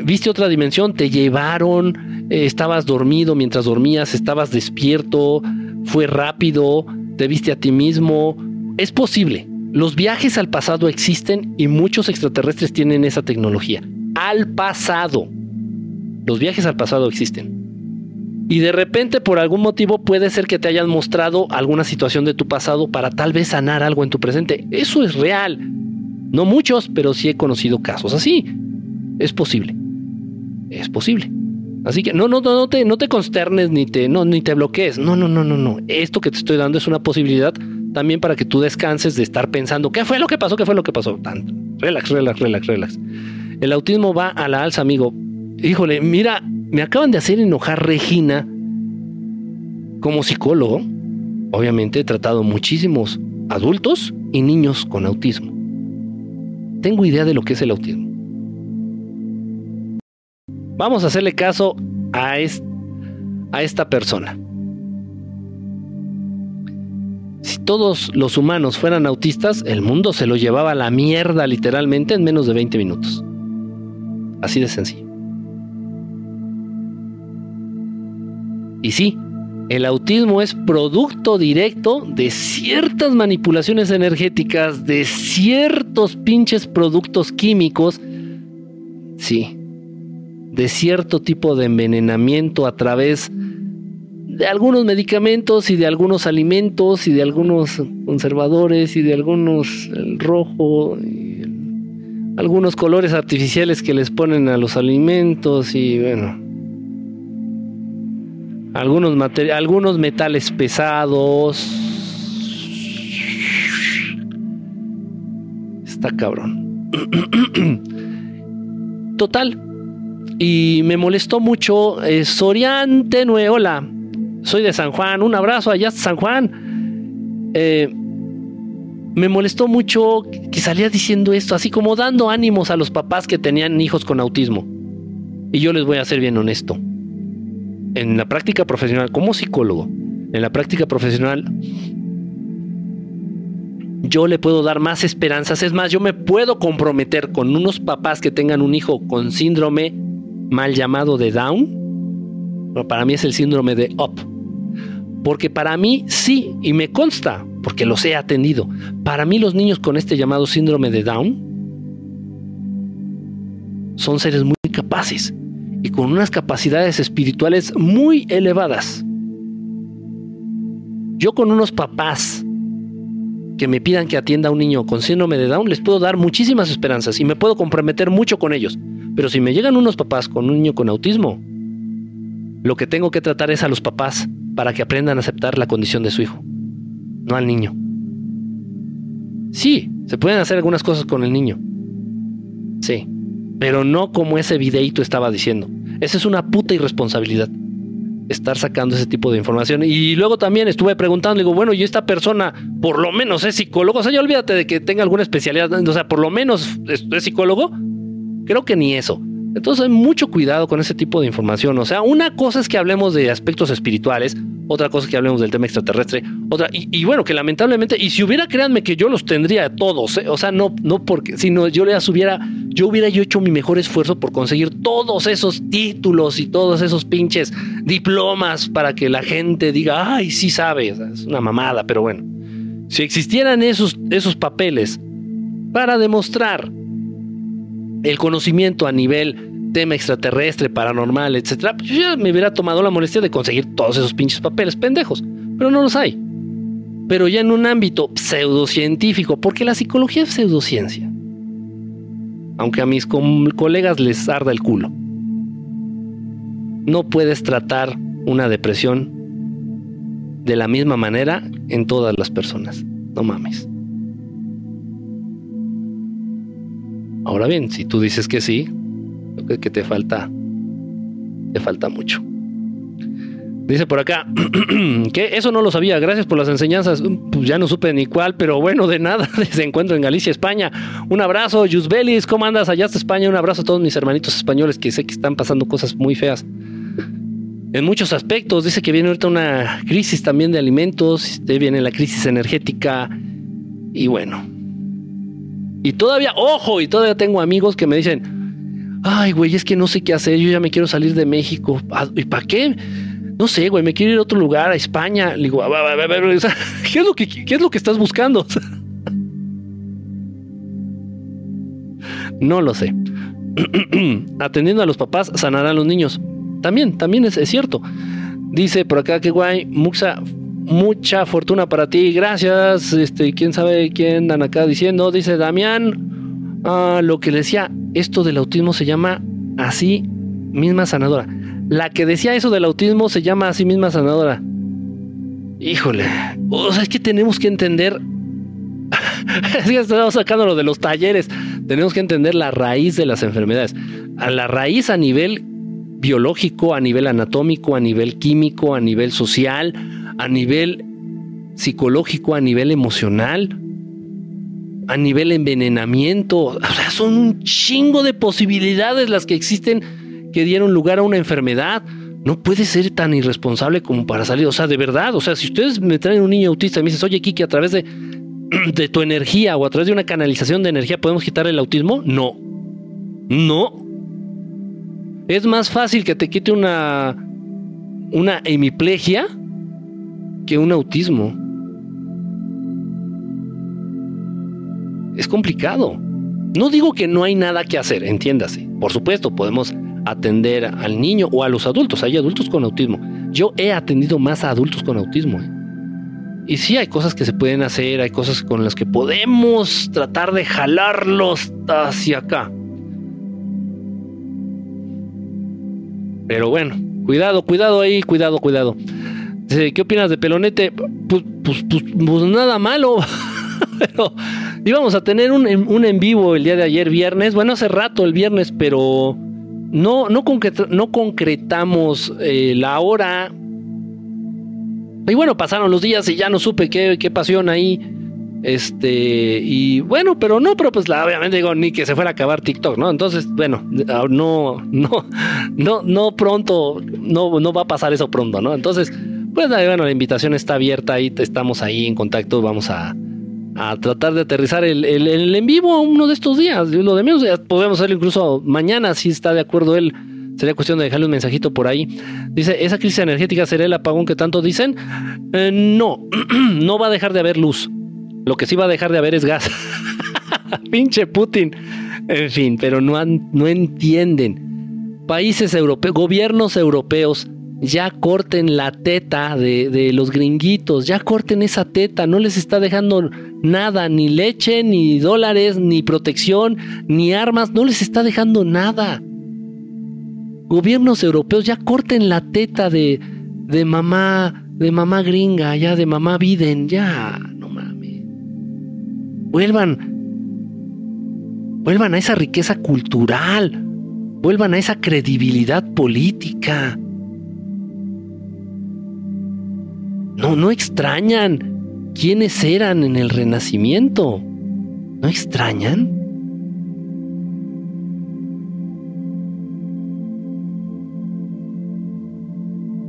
viste otra dimensión, te llevaron, eh, estabas dormido mientras dormías, estabas despierto, fue rápido, te viste a ti mismo. Es posible. Los viajes al pasado existen y muchos extraterrestres tienen esa tecnología. Al pasado. Los viajes al pasado existen. Y de repente por algún motivo puede ser que te hayan mostrado alguna situación de tu pasado para tal vez sanar algo en tu presente. Eso es real. No muchos, pero sí he conocido casos así. Es posible. Es posible. Así que no, no, no, no te, no te consternes ni te, no, ni te bloquees. No, no, no, no, no. Esto que te estoy dando es una posibilidad también para que tú descanses de estar pensando qué fue lo que pasó, qué fue lo que pasó. Relax, relax, relax, relax. El autismo va a la alza, amigo. Híjole, mira, me acaban de hacer enojar Regina como psicólogo. Obviamente he tratado muchísimos adultos y niños con autismo. tengo idea de lo que es el autismo. Vamos a hacerle caso a, a esta persona. Si todos los humanos fueran autistas, el mundo se lo llevaba a la mierda literalmente en menos de 20 minutos. Así de sencillo. Y sí, el autismo es producto directo de ciertas manipulaciones energéticas, de ciertos pinches productos químicos, sí, de cierto tipo de envenenamiento a través de algunos medicamentos y de algunos alimentos y de algunos conservadores y de algunos el rojo y algunos colores artificiales que les ponen a los alimentos y bueno algunos, algunos metales pesados. Está cabrón. [CLEARS THROAT] Total. Y me molestó mucho. Eh, Soriante Nueola. Soy de San Juan. Un abrazo allá San Juan. Eh, me molestó mucho que salía diciendo esto, así como dando ánimos a los papás que tenían hijos con autismo. Y yo les voy a ser bien honesto en la práctica profesional, como psicólogo, en la práctica profesional, yo le puedo dar más esperanzas. Es más, yo me puedo comprometer con unos papás que tengan un hijo con síndrome mal llamado de Down. Pero para mí es el síndrome de Up. Porque para mí sí, y me consta, porque los he atendido. Para mí los niños con este llamado síndrome de Down son seres muy capaces y con unas capacidades espirituales muy elevadas. Yo con unos papás que me pidan que atienda a un niño con síndrome de Down, les puedo dar muchísimas esperanzas y me puedo comprometer mucho con ellos. Pero si me llegan unos papás con un niño con autismo, lo que tengo que tratar es a los papás para que aprendan a aceptar la condición de su hijo, no al niño. Sí, se pueden hacer algunas cosas con el niño. Sí, pero no como ese videito estaba diciendo. Esa es una puta irresponsabilidad. Estar sacando ese tipo de información. Y luego también estuve preguntando, digo, bueno, y esta persona por lo menos es psicólogo. O sea, ya olvídate de que tenga alguna especialidad. O sea, por lo menos es, es psicólogo. Creo que ni eso. Entonces hay mucho cuidado con ese tipo de información. O sea, una cosa es que hablemos de aspectos espirituales, otra cosa es que hablemos del tema extraterrestre, otra, y, bueno, que lamentablemente, y si hubiera, créanme que yo los tendría todos, ¿eh? o sea, no, no porque, sino yo les hubiera, yo hubiera hecho mi mejor esfuerzo por conseguir todos esos títulos y todos esos pinches diplomas para que la gente diga, ay, sí sabe, es una mamada, pero bueno, si existieran esos, esos papeles para demostrar el conocimiento a nivel tema extraterrestre, paranormal, etcétera, pues yo ya me hubiera tomado la molestia de conseguir todos esos pinches papeles pendejos, pero no los hay. Pero ya en un ámbito pseudocientífico, porque la psicología es pseudociencia. Aunque a mis colegas les arda el culo. No puedes tratar una depresión de la misma manera en todas las personas. No mames. Ahora bien, si tú dices que sí, creo que te falta, te falta mucho. Dice por acá, [CLEARS THROAT] que eso no lo sabía, gracias por las enseñanzas. Pues ya no supe ni cuál, pero bueno, de nada. [LAUGHS] Se encuentro en Galicia, España. Un abrazo, Yusbelis, ¿cómo andas allá hasta España? Un abrazo a todos mis hermanitos españoles que sé que están pasando cosas muy feas. En muchos aspectos, dice que viene ahorita una crisis también de alimentos, viene la crisis energética y bueno, y todavía, ojo, y todavía tengo amigos que me dicen, ay, güey, es que no sé qué hacer, yo ya me quiero salir de México. Ah, ¿Y para qué? No sé, güey, me quiero ir a otro lugar, a España. Digo, ¿qué es lo que, qué es lo que estás buscando? [LAUGHS] no lo sé. [CLEARS THROAT] Atendiendo a los papás, sanarán los niños. También, también es, es cierto. Dice por acá que guay, Muxa mucha fortuna para ti, gracias. Este, quién sabe quién andan acá diciendo, dice Damián. Ah, lo que decía, esto del autismo se llama así misma sanadora. La que decía eso del autismo se llama así misma sanadora. Híjole, o sea, es que tenemos que entender. [LAUGHS] es que estamos sacando lo de los talleres. Tenemos que entender la raíz de las enfermedades. A la raíz a nivel biológico, a nivel anatómico, a nivel químico, a nivel social, a nivel psicológico, a nivel emocional. A nivel envenenamiento. O sea, son un chingo de posibilidades las que existen que dieron lugar a una enfermedad. No puede ser tan irresponsable como para salir. O sea, de verdad. O sea, si ustedes me traen un niño autista y me dices, oye, Kiki, a través de, [CLEARS THROAT] de tu energía o a través de una canalización de energía podemos quitar el autismo, no. No. Es más fácil que te quite una, una hemiplegia que un autismo. Es complicado. No digo que no hay nada que hacer, entiéndase. Por supuesto, podemos atender al niño o a los adultos. Hay adultos con autismo. Yo he atendido más a adultos con autismo. ¿eh? Y sí, hay cosas que se pueden hacer, hay cosas con las que podemos tratar de jalarlos hacia acá. Pero bueno, cuidado, cuidado ahí, cuidado, cuidado. ¿Qué opinas de Pelonete? Pues, pues, pues, pues nada malo. [LAUGHS] pero íbamos a tener un, en vivo el día de ayer, viernes. Bueno, hace rato el viernes, pero no, no, no concretamos eh, la hora. Y bueno, pasaron los días y ya no supe qué, qué pasión ahí. Este, y bueno, pero no, pero pues la, obviamente digo, ni que se fuera a acabar TikTok, ¿no? Entonces, bueno, no, [LAUGHS] no, no, no pronto, no, no va a pasar eso pronto, ¿no? Entonces, pues bueno, la invitación está abierta, ahí estamos ahí en contacto, vamos a, a tratar de aterrizar el, el, en vivo uno de estos días. Lo de menos podemos hacerlo incluso mañana, si está de acuerdo él. Sería cuestión de dejarle un mensajito por ahí. Dice, ¿esa crisis energética será el apagón que tanto dicen? Eh, no, [CLEARS THROAT] no va a dejar de haber luz. Lo que sí va a dejar de haber es gas. [LAUGHS] Pinche Putin. En fin, pero no, no entienden. Países europeos, gobiernos europeos, ya corten la teta de, de, los gringuitos, ya corten esa teta, no les está dejando nada, ni leche, ni dólares, ni protección, ni armas, no les está dejando nada. Gobiernos europeos, ya corten la teta de, de mamá, de mamá gringa, ya de mamá Biden, ya, Vuelvan, vuelvan a esa riqueza cultural, vuelvan a esa credibilidad política. No, no extrañan quiénes eran en el Renacimiento. ¿No extrañan?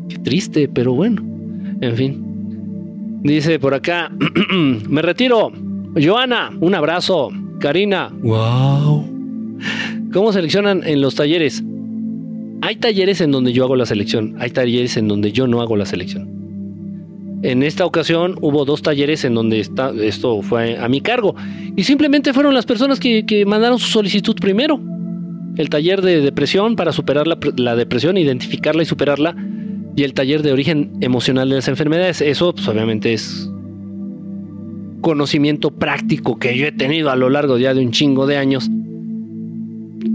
Qué triste, pero bueno. En fin. Dice por acá, [CLEARS THROAT] me retiro. Joana, un abrazo. Karina, wow. ¿Cómo seleccionan en los talleres? Hay talleres en donde yo hago la selección, hay talleres en donde yo no hago la selección. En esta ocasión hubo dos talleres en donde está, esto fue a mi cargo y simplemente fueron las personas que, mandaron su solicitud primero. El taller de depresión para superar la, la, depresión, identificarla y superarla y el taller de origen emocional de las enfermedades. Eso pues, obviamente es conocimiento práctico que yo he tenido a lo largo ya de un chingo de años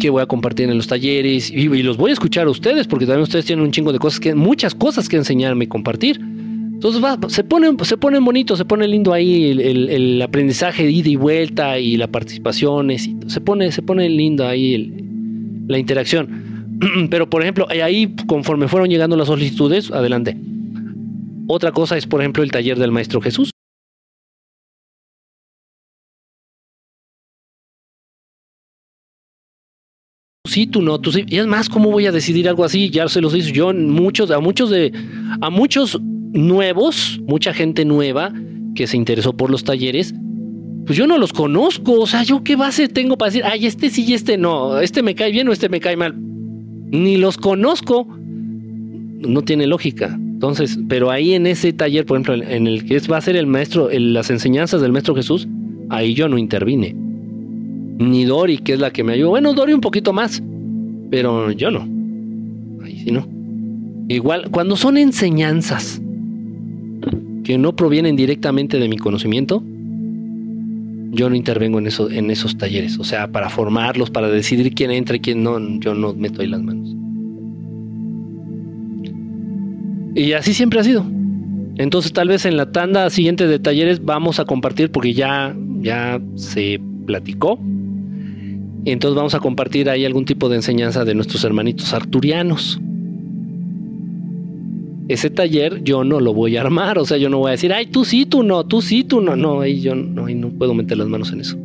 que voy a compartir en los talleres y, los voy a escuchar a ustedes porque también ustedes tienen un chingo de cosas que muchas cosas que enseñarme y compartir. Entonces se ponen se pone bonito, se pone lindo ahí el, aprendizaje de ida y vuelta y la participación, se pone se pone lindo ahí la interacción. [CLEARS THROAT] Pero por ejemplo, ahí conforme fueron llegando las solicitudes, adelante. Otra cosa es por ejemplo el taller del maestro Jesús. sí, tú no, tú sí. Y es más, ¿cómo voy a decidir algo así? Ya se los hice yo muchos, a muchos de, a muchos nuevos, mucha gente nueva que se interesó por los talleres, pues yo no los conozco. O sea, yo qué base tengo para decir, ay, este sí y este no, este me cae bien o este me cae mal. Ni los conozco. No tiene lógica. Entonces, pero ahí en ese taller, por ejemplo, en el que va a ser el maestro, las enseñanzas del maestro Jesús, ahí yo no intervine ni Dori, que es la que me ayudó. Bueno, Dori un poquito más, pero yo no. Ahí sí no. Igual, cuando son enseñanzas que no provienen directamente de mi conocimiento, yo no intervengo en, en esos talleres. O sea, para formarlos, para decidir quién entra y quién no, yo no meto ahí las manos. Y así siempre ha sido. Entonces tal vez en la tanda siguiente de talleres vamos a compartir porque ya, ya se platicó entonces vamos a compartir ahí algún tipo de enseñanza de nuestros hermanitos arturianos. Ese taller yo no lo voy a armar, o sea, yo no voy a decir, ay, tú sí, tú no, tú sí, tú no, no, ahí yo no, no puedo meter las manos en eso.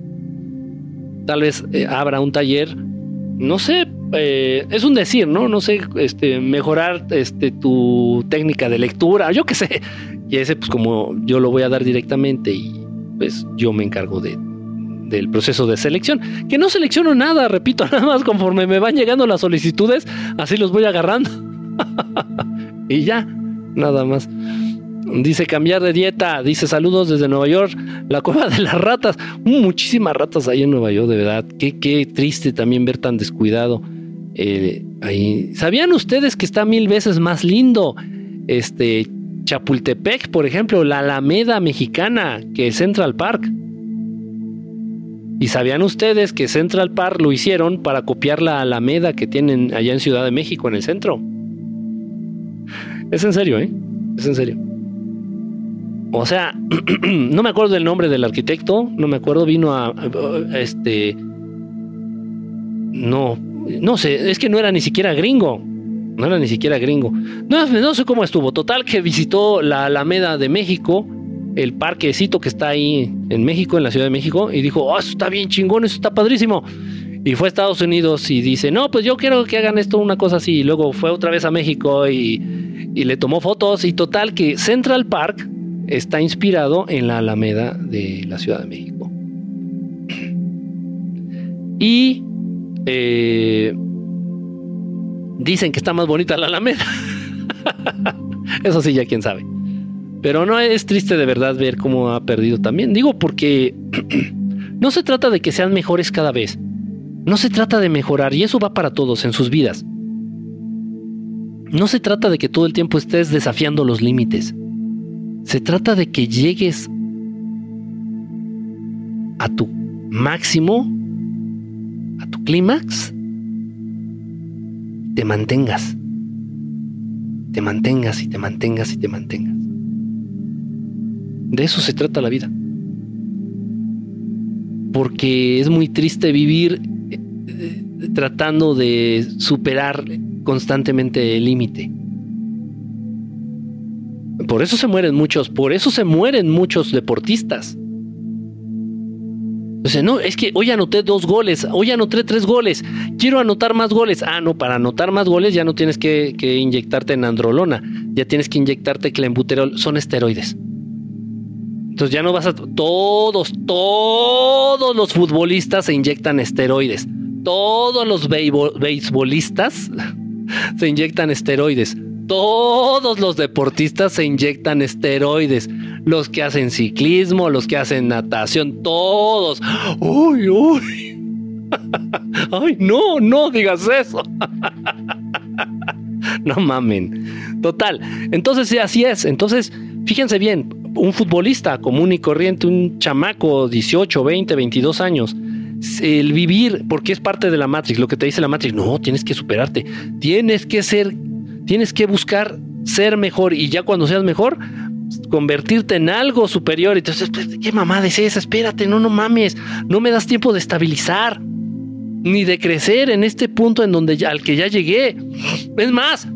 tal vez eh, abra un taller, no sé, eh, es un decir, ¿no? No sé, este, mejorar este, tu técnica de lectura, yo qué sé. Y ese, pues como yo lo voy a dar directamente y pues yo me encargo de, del proceso de selección. Que no selecciono nada, repito, [LAUGHS] nada más conforme me van llegando las solicitudes, así los voy agarrando. [LAUGHS] y ya, nada más. Dice cambiar de dieta. Dice saludos desde Nueva York. La cueva de las ratas. muchísimas ratas ahí en Nueva York, de verdad. Qué, qué triste también ver tan descuidado. Eh, ahí. ¿Sabían ustedes que está mil veces más lindo? Este Chapultepec, por ejemplo, la Alameda mexicana que Central Park. ¿Y sabían ustedes que Central Park lo hicieron para copiar la Alameda que tienen allá en Ciudad de México, en el centro? Es en serio, ¿eh? Es en serio. O sea, [CLEARS THROAT] no me acuerdo del nombre del arquitecto, no me acuerdo, vino a, este no, no sé, es que no era ni siquiera gringo. No era ni siquiera gringo. No, no sé cómo estuvo. Total que visitó la Alameda de México, el parquecito que está ahí en México, en la Ciudad de México, y dijo, oh, eso está bien chingón, eso está padrísimo. Y fue a Estados Unidos y dice, no, pues yo quiero que hagan esto, una cosa así. Y luego fue otra vez a México y, y le tomó fotos. Y total que Central Park está inspirado en la Alameda de la Ciudad de México. Y eh, dicen que está más bonita la Alameda. [LAUGHS] Eso sí, ya quién sabe. Pero no es triste de verdad ver cómo ha perdido también. Digo porque [CLEARS THROAT] no se trata de que sean mejores cada vez. No se trata de mejorar y eso va para todos en sus vidas. No se trata de que todo el tiempo estés desafiando los límites. Se trata de que llegues a tu máximo, a tu clímax, te mantengas. Te mantengas y te mantengas y te mantengas. De eso se trata la vida. Porque es muy triste vivir eh, eh, tratando de superar constantemente el límite. Por eso se mueren muchos, por eso se mueren muchos deportistas. O no, es que hoy anoté dos goles, hoy anoté tres goles, quiero anotar más goles. Ah, no, para anotar más goles ya no tienes que, inyectarte en androlona, ya tienes que inyectarte clenbuterol, son esteroides. Entonces ya no vas a... Todos, todos los futbolistas se inyectan esteroides. Todos los beisbolistas se inyectan esteroides todos los deportistas se inyectan esteroides. Los que hacen ciclismo, los que hacen natación, todos. Uy, uy. [LAUGHS] Ay, no, no digas eso. [LAUGHS] no mamen. Total. Entonces, sí, así es. Entonces, fíjense bien, un futbolista común y corriente, un chamaco 18, 20, 22 años, el vivir, porque es parte de la Matrix, lo que te dice la Matrix, no, tienes que superarte, tienes que ser Tienes que buscar ser mejor y ya cuando seas mejor, convertirte en algo superior. Y entonces, pues, ¿qué mamada es esa? Espérate, no, no mames. No me das tiempo de estabilizar ni de crecer en este punto en donde al que ya llegué. Es más,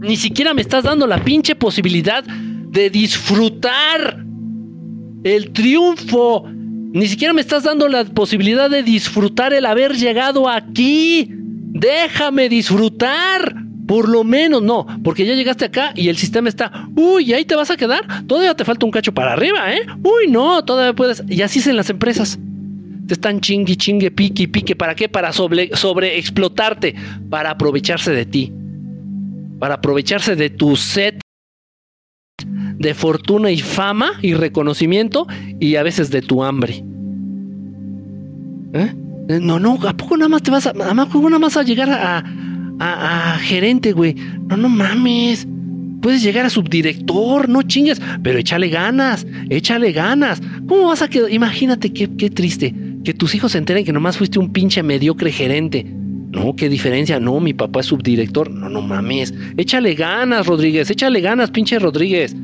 ni siquiera me estás dando la pinche posibilidad de disfrutar el triunfo. Ni siquiera me estás dando la posibilidad de disfrutar el haber llegado aquí. Déjame disfrutar. Por lo menos, no, porque ya llegaste acá y el sistema está, uy, ahí te vas a quedar. Todavía te falta un cacho para arriba, ¿eh? Uy, no, todavía puedes. Y así es en las empresas. Te están chingue, chingue, pique, pique. ¿Para qué? Para sobre, sobre explotarte, para aprovecharse de ti, para aprovecharse de tu set de fortuna y fama y reconocimiento y a veces de tu hambre. ¿Eh? No, no, ¿a poco nada más te vas a, ¿a poco nada más a llegar a, a, gerente, güey? No, no mames. Puedes llegar a subdirector, no chingues, pero échale ganas, échale ganas. ¿Cómo vas a quedar? Imagínate qué, qué triste, que tus hijos se enteren que nomás fuiste un pinche mediocre gerente. No, qué diferencia. No, mi papá es subdirector. No, no mames. Échale ganas, Rodríguez. Échale ganas, pinche Rodríguez.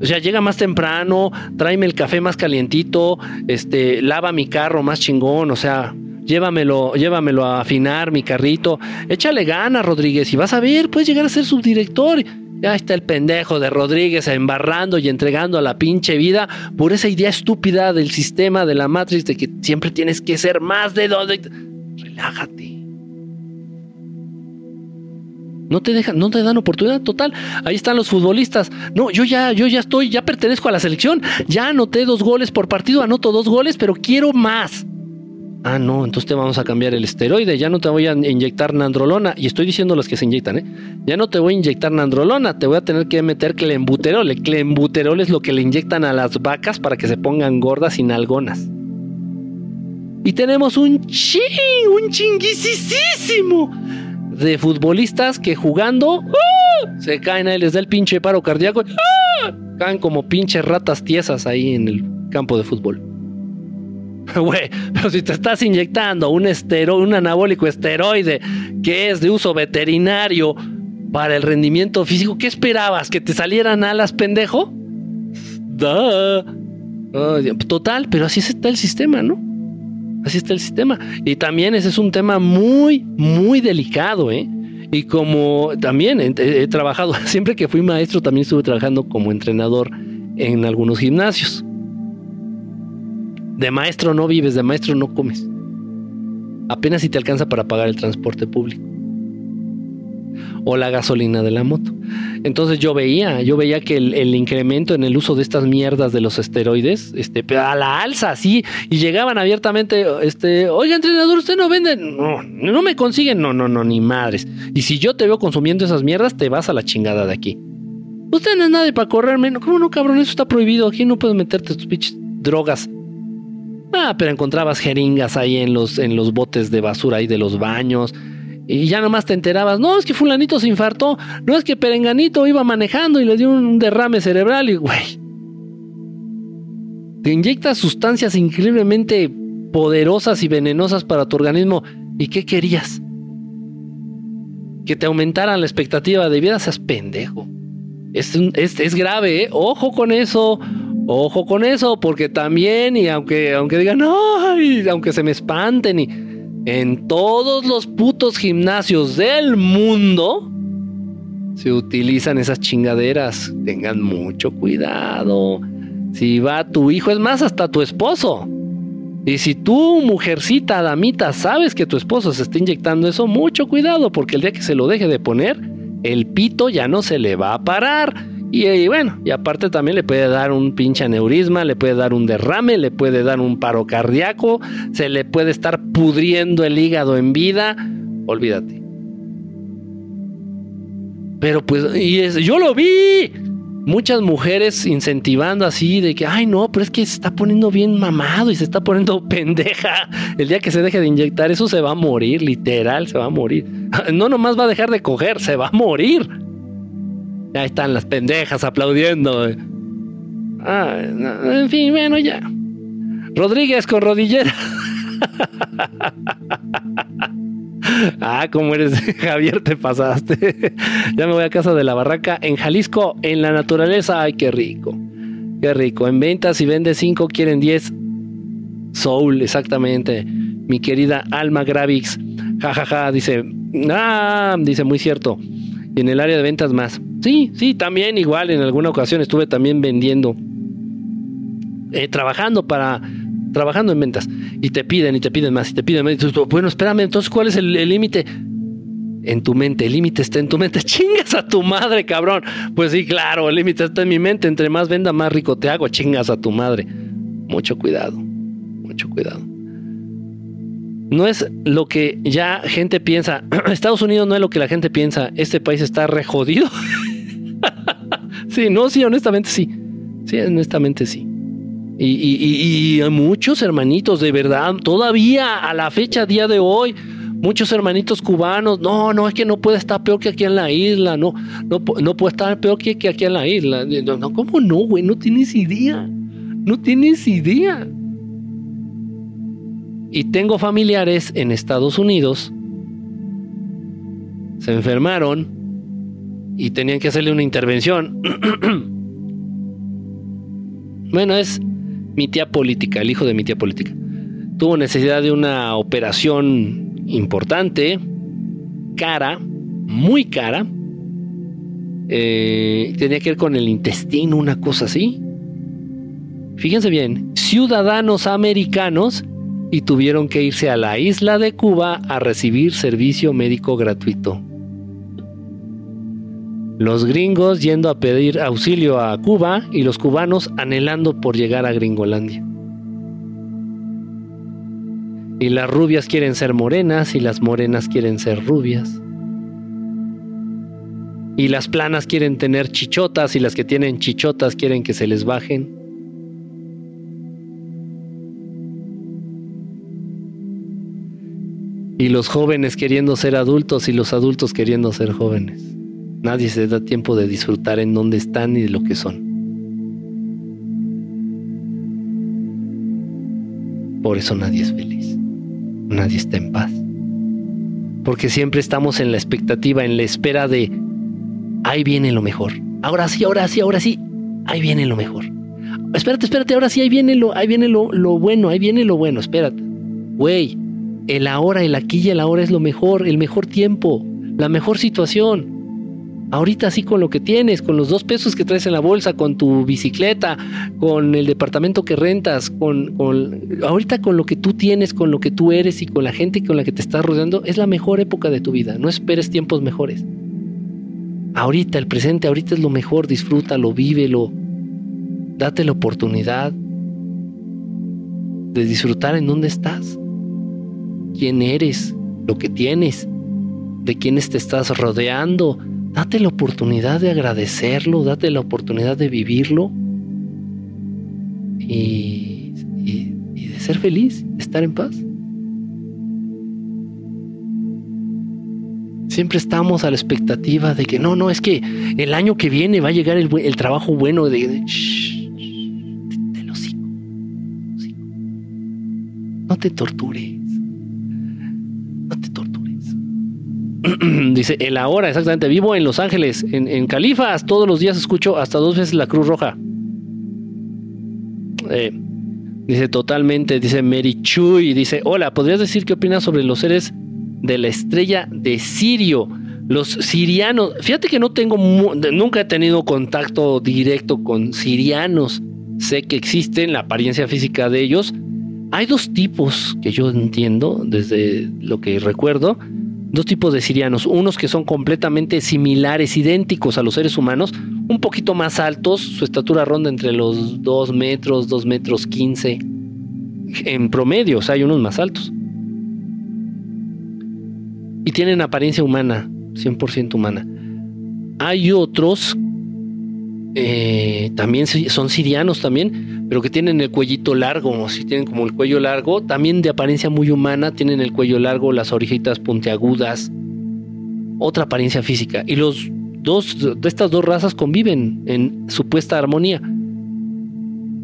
O sea, llega más temprano, tráeme el café más calientito, este, lava mi carro más chingón. O sea, llévamelo, llévamelo a afinar mi carrito, échale ganas, Rodríguez, y vas a ver, puedes llegar a ser subdirector Ya está el pendejo de Rodríguez embarrando y entregando a la pinche vida por esa idea estúpida del sistema de la Matrix de que siempre tienes que ser más de donde. Relájate. No te dejan, no te dan oportunidad total. Ahí están los futbolistas. No, yo ya, yo ya estoy, ya pertenezco a la selección. Ya anoté dos goles por partido, anoto dos goles, pero quiero más. Ah, no, entonces te vamos a cambiar el esteroide, ya no te voy a inyectar nandrolona, y estoy diciendo las que se inyectan, ¿eh? Ya no te voy a inyectar nandrolona, te voy a tener que meter clembuterol. El clembuterol es lo que le inyectan a las vacas para que se pongan gordas y nalgonas. Y tenemos un ching, un chinguisísimo de futbolistas que jugando ¡uh! se caen ahí, les da el pinche paro cardíaco, ¡uh! caen como pinches ratas tiesas ahí en el campo de fútbol. [LAUGHS] Güey, pero si te estás inyectando un esteroide, un anabólico esteroide que es de uso veterinario para el rendimiento físico, ¿qué esperabas? ¿Que te salieran alas, pendejo? [LAUGHS] total, pero así está el sistema, ¿no? Así está el sistema. Y también ese es un tema muy, muy delicado, ¿eh? Y como también he, trabajado, [LAUGHS] siempre que fui maestro, también estuve trabajando como entrenador en algunos gimnasios. De maestro no vives, de maestro no comes. Apenas si te alcanza para pagar el transporte público. O la gasolina de la moto. Entonces yo veía, yo veía que el, incremento en el uso de estas mierdas de los esteroides, este, a la alza, sí, y llegaban abiertamente, este, oiga, entrenador, usted no vende, no, no me consiguen, no, no, no, ni madres. Y si yo te veo consumiendo esas mierdas, te vas a la chingada de aquí. Usted no es nadie para correrme, ¿cómo no, cabrón? Eso está prohibido, aquí no puedes meterte tus pinches drogas Ah, pero encontrabas jeringas ahí en los, en los botes de basura ahí de los baños. Y ya nomás te enterabas, no, es que fulanito se infartó, no es que Perenganito iba manejando y le dio un derrame cerebral y, güey. Te inyectas sustancias increíblemente poderosas y venenosas para tu organismo. ¿Y qué querías? Que te aumentaran la expectativa de vida, seas pendejo. Es, es, es grave, ¿eh? Ojo con eso. Ojo con eso, porque también, y aunque, aunque digan, ay, aunque se me espanten, y en todos los putos gimnasios del mundo se utilizan esas chingaderas. Tengan mucho cuidado. Si va tu hijo, es más, hasta tu esposo. Y si tú, mujercita, damita, sabes que tu esposo se está inyectando eso, mucho cuidado, porque el día que se lo deje de poner, el pito ya no se le va a parar y, bueno, y aparte también le puede dar un pinche aneurisma, le puede dar un derrame, le puede dar un paro cardíaco, se le puede estar pudriendo el hígado en vida. Olvídate. Pero pues, y yo lo vi. Muchas mujeres incentivando así de que, ay no, pero es que se está poniendo bien mamado y se está poniendo [LAUGHS] pendeja. El día que se deje de inyectar eso se va a morir, literal, se va a morir. [LAUGHS] No nomás va a dejar de coger, se va a morir. Ya están las pendejas aplaudiendo. Ah, en fin, bueno, ya. Rodríguez con rodillera. [LAUGHS] ah, como eres, [LAUGHS] Javier, te pasaste. [LAUGHS] ya me voy a casa de la barraca en Jalisco, en la naturaleza. Ay, qué rico. Qué rico. En ventas, si vende 5, quieren 10. Soul, exactamente. Mi querida Alma Gravix. jajaja, ja, ja, dice. Ah, dice muy cierto. Y en el área de ventas más. Sí, sí, también igual en alguna ocasión estuve también vendiendo, eh, trabajando para, trabajando en ventas. Y te piden y te piden más y te piden más. bueno, espérame, entonces ¿cuál es el límite? En tu mente, el límite está en tu mente. [LAUGHS] Chingas a tu madre, cabrón. Pues sí, claro, el límite está en mi mente. Entre más venda, más rico te hago. Chingas a tu madre. Mucho cuidado, mucho cuidado no es lo que ya gente piensa. [CLEARS THROAT] Estados Unidos no es lo que la gente piensa. Este país está re jodido. [LAUGHS] sí, no, sí, honestamente sí. Sí, honestamente sí. Y, y, muchos hermanitos, de verdad, todavía a la fecha, día de hoy, muchos hermanitos cubanos, no, no, es que no puede estar peor que aquí en la isla, no, no, no puede estar peor que, que aquí en la isla. No, ¿Cómo no, güey? No tienes idea. No tienes idea. Y tengo familiares en Estados Unidos, se enfermaron y tenían que hacerle una intervención. [CLEARS THROAT] bueno, es mi tía política, el hijo de mi tía política. Tuvo necesidad de una operación importante, cara, muy cara. Eh, tenía que ver con el intestino, una cosa así. Fíjense bien, ciudadanos americanos y tuvieron que irse a la isla de Cuba a recibir servicio médico gratuito. Los gringos yendo a pedir auxilio a Cuba y los cubanos anhelando por llegar a Gringolandia. Y las rubias quieren ser morenas y las morenas quieren ser rubias. Y las planas quieren tener chichotas y las que tienen chichotas quieren que se les bajen. Y los jóvenes queriendo ser adultos y los adultos queriendo ser jóvenes. Nadie se da tiempo de disfrutar en dónde están y de lo que son. Por eso nadie es feliz. Nadie está en paz. Porque siempre estamos en la expectativa, en la espera de, ahí viene lo mejor. Ahora sí, ahora sí, ahora sí, ahí viene lo mejor. Espérate, espérate, ahora sí, ahí viene lo, ahí viene lo, lo bueno, ahí viene lo bueno, espérate. Güey, el ahora, el aquí y el ahora es lo mejor, el mejor tiempo, la mejor situación. Ahorita sí con lo que tienes, con los dos pesos que traes en la bolsa, con tu bicicleta, con el departamento que rentas, con, ahorita con lo que tú tienes, con lo que tú eres y con la gente con la que te estás rodeando, es la mejor época de tu vida. No esperes tiempos mejores. Ahorita, el presente, ahorita es lo mejor, disfrútalo, vívelo, date la oportunidad de disfrutar en dónde estás quién eres, lo que tienes, de quiénes te estás rodeando. Date la oportunidad de agradecerlo, date la oportunidad de vivirlo y, de ser feliz, de estar en paz. Siempre estamos a la expectativa de que no, no, es que el año que viene va a llegar el, trabajo bueno de... de te, lo sigo, no te tortures. [CLEARS THROAT] Dice, el ahora, exactamente. Vivo en Los Ángeles, en, Califas. Todos los días escucho hasta dos veces la Cruz Roja. Eh, dice, totalmente. Dice Mary Chuy. Dice, hola, ¿podrías decir qué opinas sobre los seres de la estrella de Sirio? Los sirianos. Fíjate que no tengo, nunca he tenido contacto directo con sirianos. Sé que existen, la apariencia física de ellos. Hay dos tipos que yo entiendo desde lo que recuerdo dos tipos de sirianos, unos que son completamente similares, idénticos a los seres humanos, un poquito más altos, su estatura ronda entre los 2 metros, 2 metros 15, en promedio, o sea, hay unos más altos. Y tienen apariencia humana, 100% humana. Hay otros, eh, también son sirianos también, pero que tienen el cuellito largo, si tienen como el cuello largo, también de apariencia muy humana, tienen el cuello largo, las orejitas puntiagudas, otra apariencia física. Y los dos de estas dos razas conviven en supuesta armonía.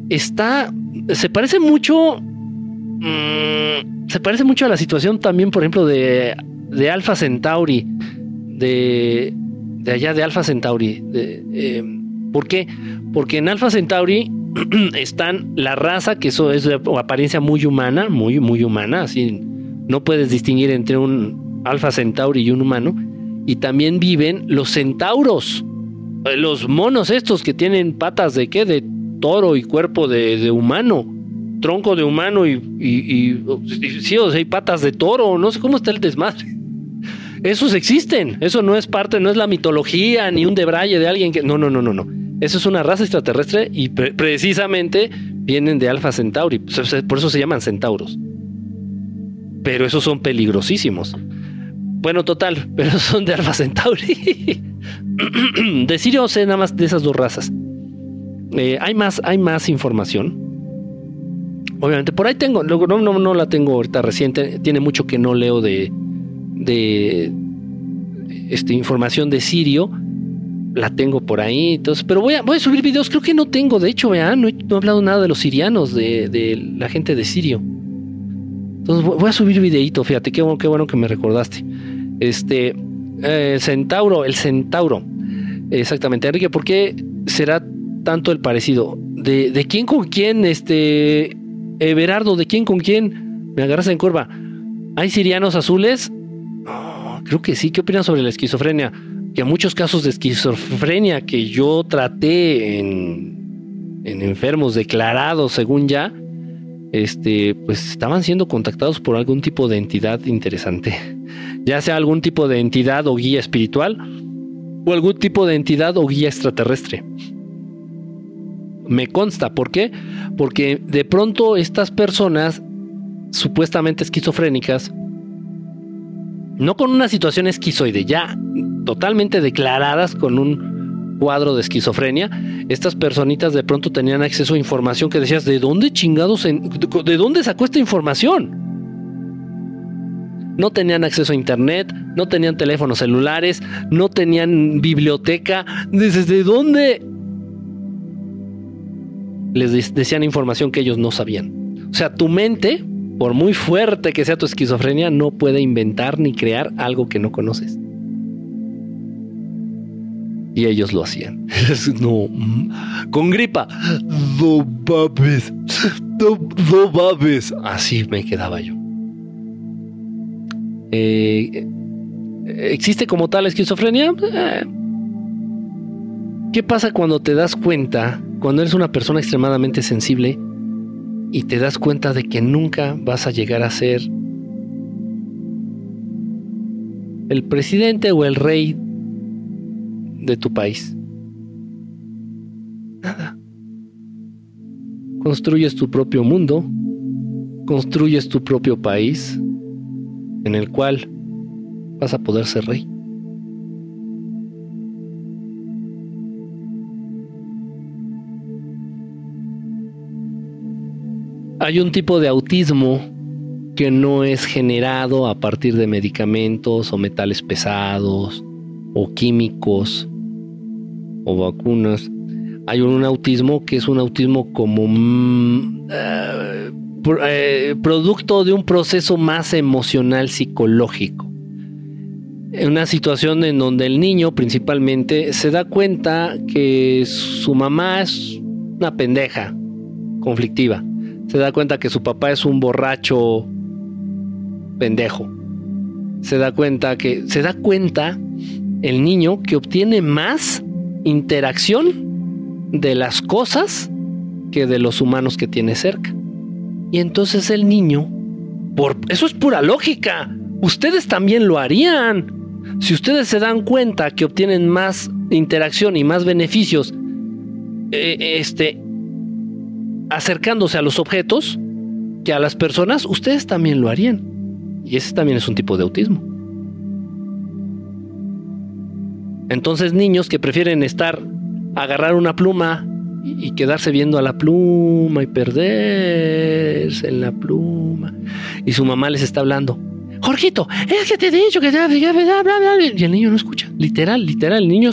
Está, se parece mucho, mm, se parece mucho a la situación también, por ejemplo, de, de Alpha Centauri, de, de allá de Alpha Centauri. Eh, ¿Por qué? Porque en Alpha Centauri [CLEARS THROAT] están la raza, que eso es apariencia muy humana, muy, muy humana, así no puedes distinguir entre un alfa centauri y un humano. Y también viven los centauros, eh, los monos estos que tienen patas de qué, de toro y cuerpo de, humano, tronco de humano y, y, sí, o sea, hay patas de toro, no sé cómo está el desmadre. Esos existen, eso no es parte, no es la mitología ni un debraye de alguien que... No, no, no, no, no. Eso es una raza extraterrestre y precisamente vienen de Alpha Centauri. Por eso se llaman centauros. Pero esos son peligrosísimos. Bueno, total, [LAUGHS] pero son de Alpha Centauri. [CLEARS THROAT] de Sirio sé nada más de esas dos razas. Eh, hay, más, hay más información. Obviamente, por ahí tengo, no, no, no la tengo ahorita reciente. Tiene mucho que no leo de, de este, información de Sirio la tengo por ahí. Entonces, pero voy a, voy a subir videos. Creo que no tengo, de hecho, vean, no he, hablado nada de los sirianos, de, la gente de Sirio. Entonces voy a subir videito, fíjate, qué bueno, qué bueno que me recordaste. Este, eh, Centauro, el Centauro. Exactamente, Enrique, ¿por qué será tanto el parecido? ¿De, de quién con quién? Este, Everardo, ¿de quién con quién? Me agarras en curva. ¿Hay sirianos azules? creo que sí. ¿Qué opinas sobre la esquizofrenia? Que muchos casos de esquizofrenia que yo traté en, en enfermos declarados según ya, este, pues estaban siendo contactados por algún tipo de entidad interesante, [LAUGHS] ya sea algún tipo de entidad o guía espiritual o algún tipo de entidad o guía extraterrestre. Me consta, ¿por qué? Porque de pronto estas personas supuestamente esquizofrénicas, no con una situación esquizoide, ya totalmente declaradas con un cuadro de esquizofrenia, estas personitas de pronto tenían acceso a información que decías, ¿de dónde chingados, de dónde sacó esta información? No tenían acceso a internet, no tenían teléfonos celulares, no tenían biblioteca. ¿Desde dónde les decían información que ellos no sabían? O sea, tu mente, por muy fuerte que sea tu esquizofrenia, no puede inventar ni crear algo que no conoces. Y ellos lo hacían. [LAUGHS] no, con gripa. No babes. No, babes. Así me quedaba yo. Eh, ¿Existe como tal esquizofrenia? Eh, ¿Qué pasa cuando te das cuenta, cuando eres una persona extremadamente sensible y te das cuenta de que nunca vas a llegar a ser el presidente o el rey de tu país? Nada. Construyes tu propio mundo, construyes tu propio país en el cual vas a poder ser rey. Hay un tipo de autismo que no es generado a partir de medicamentos o metales pesados o químicos o vacunas. Hay un autismo que es un autismo como mm, eh, eh, producto de un proceso más emocional psicológico. En una situación en donde el niño principalmente se da cuenta que su mamá es una pendeja conflictiva se da cuenta que su papá es un borracho pendejo. Se da cuenta que se da cuenta el niño que obtiene más interacción de las cosas que de los humanos que tiene cerca. Y entonces el niño, por eso es pura lógica. Ustedes también lo harían. Si ustedes se dan cuenta que obtienen más interacción y más beneficios eh, este, acercándose a los objetos que a las personas, ustedes también lo harían. Y ese también es un tipo de autismo. Entonces niños que prefieren estar, agarrar una pluma y, quedarse viendo a la pluma y perderse en la pluma. Y su mamá les está hablando. Jorgito, es que te he dicho que... Y el niño no escucha. Literal, literal. El niño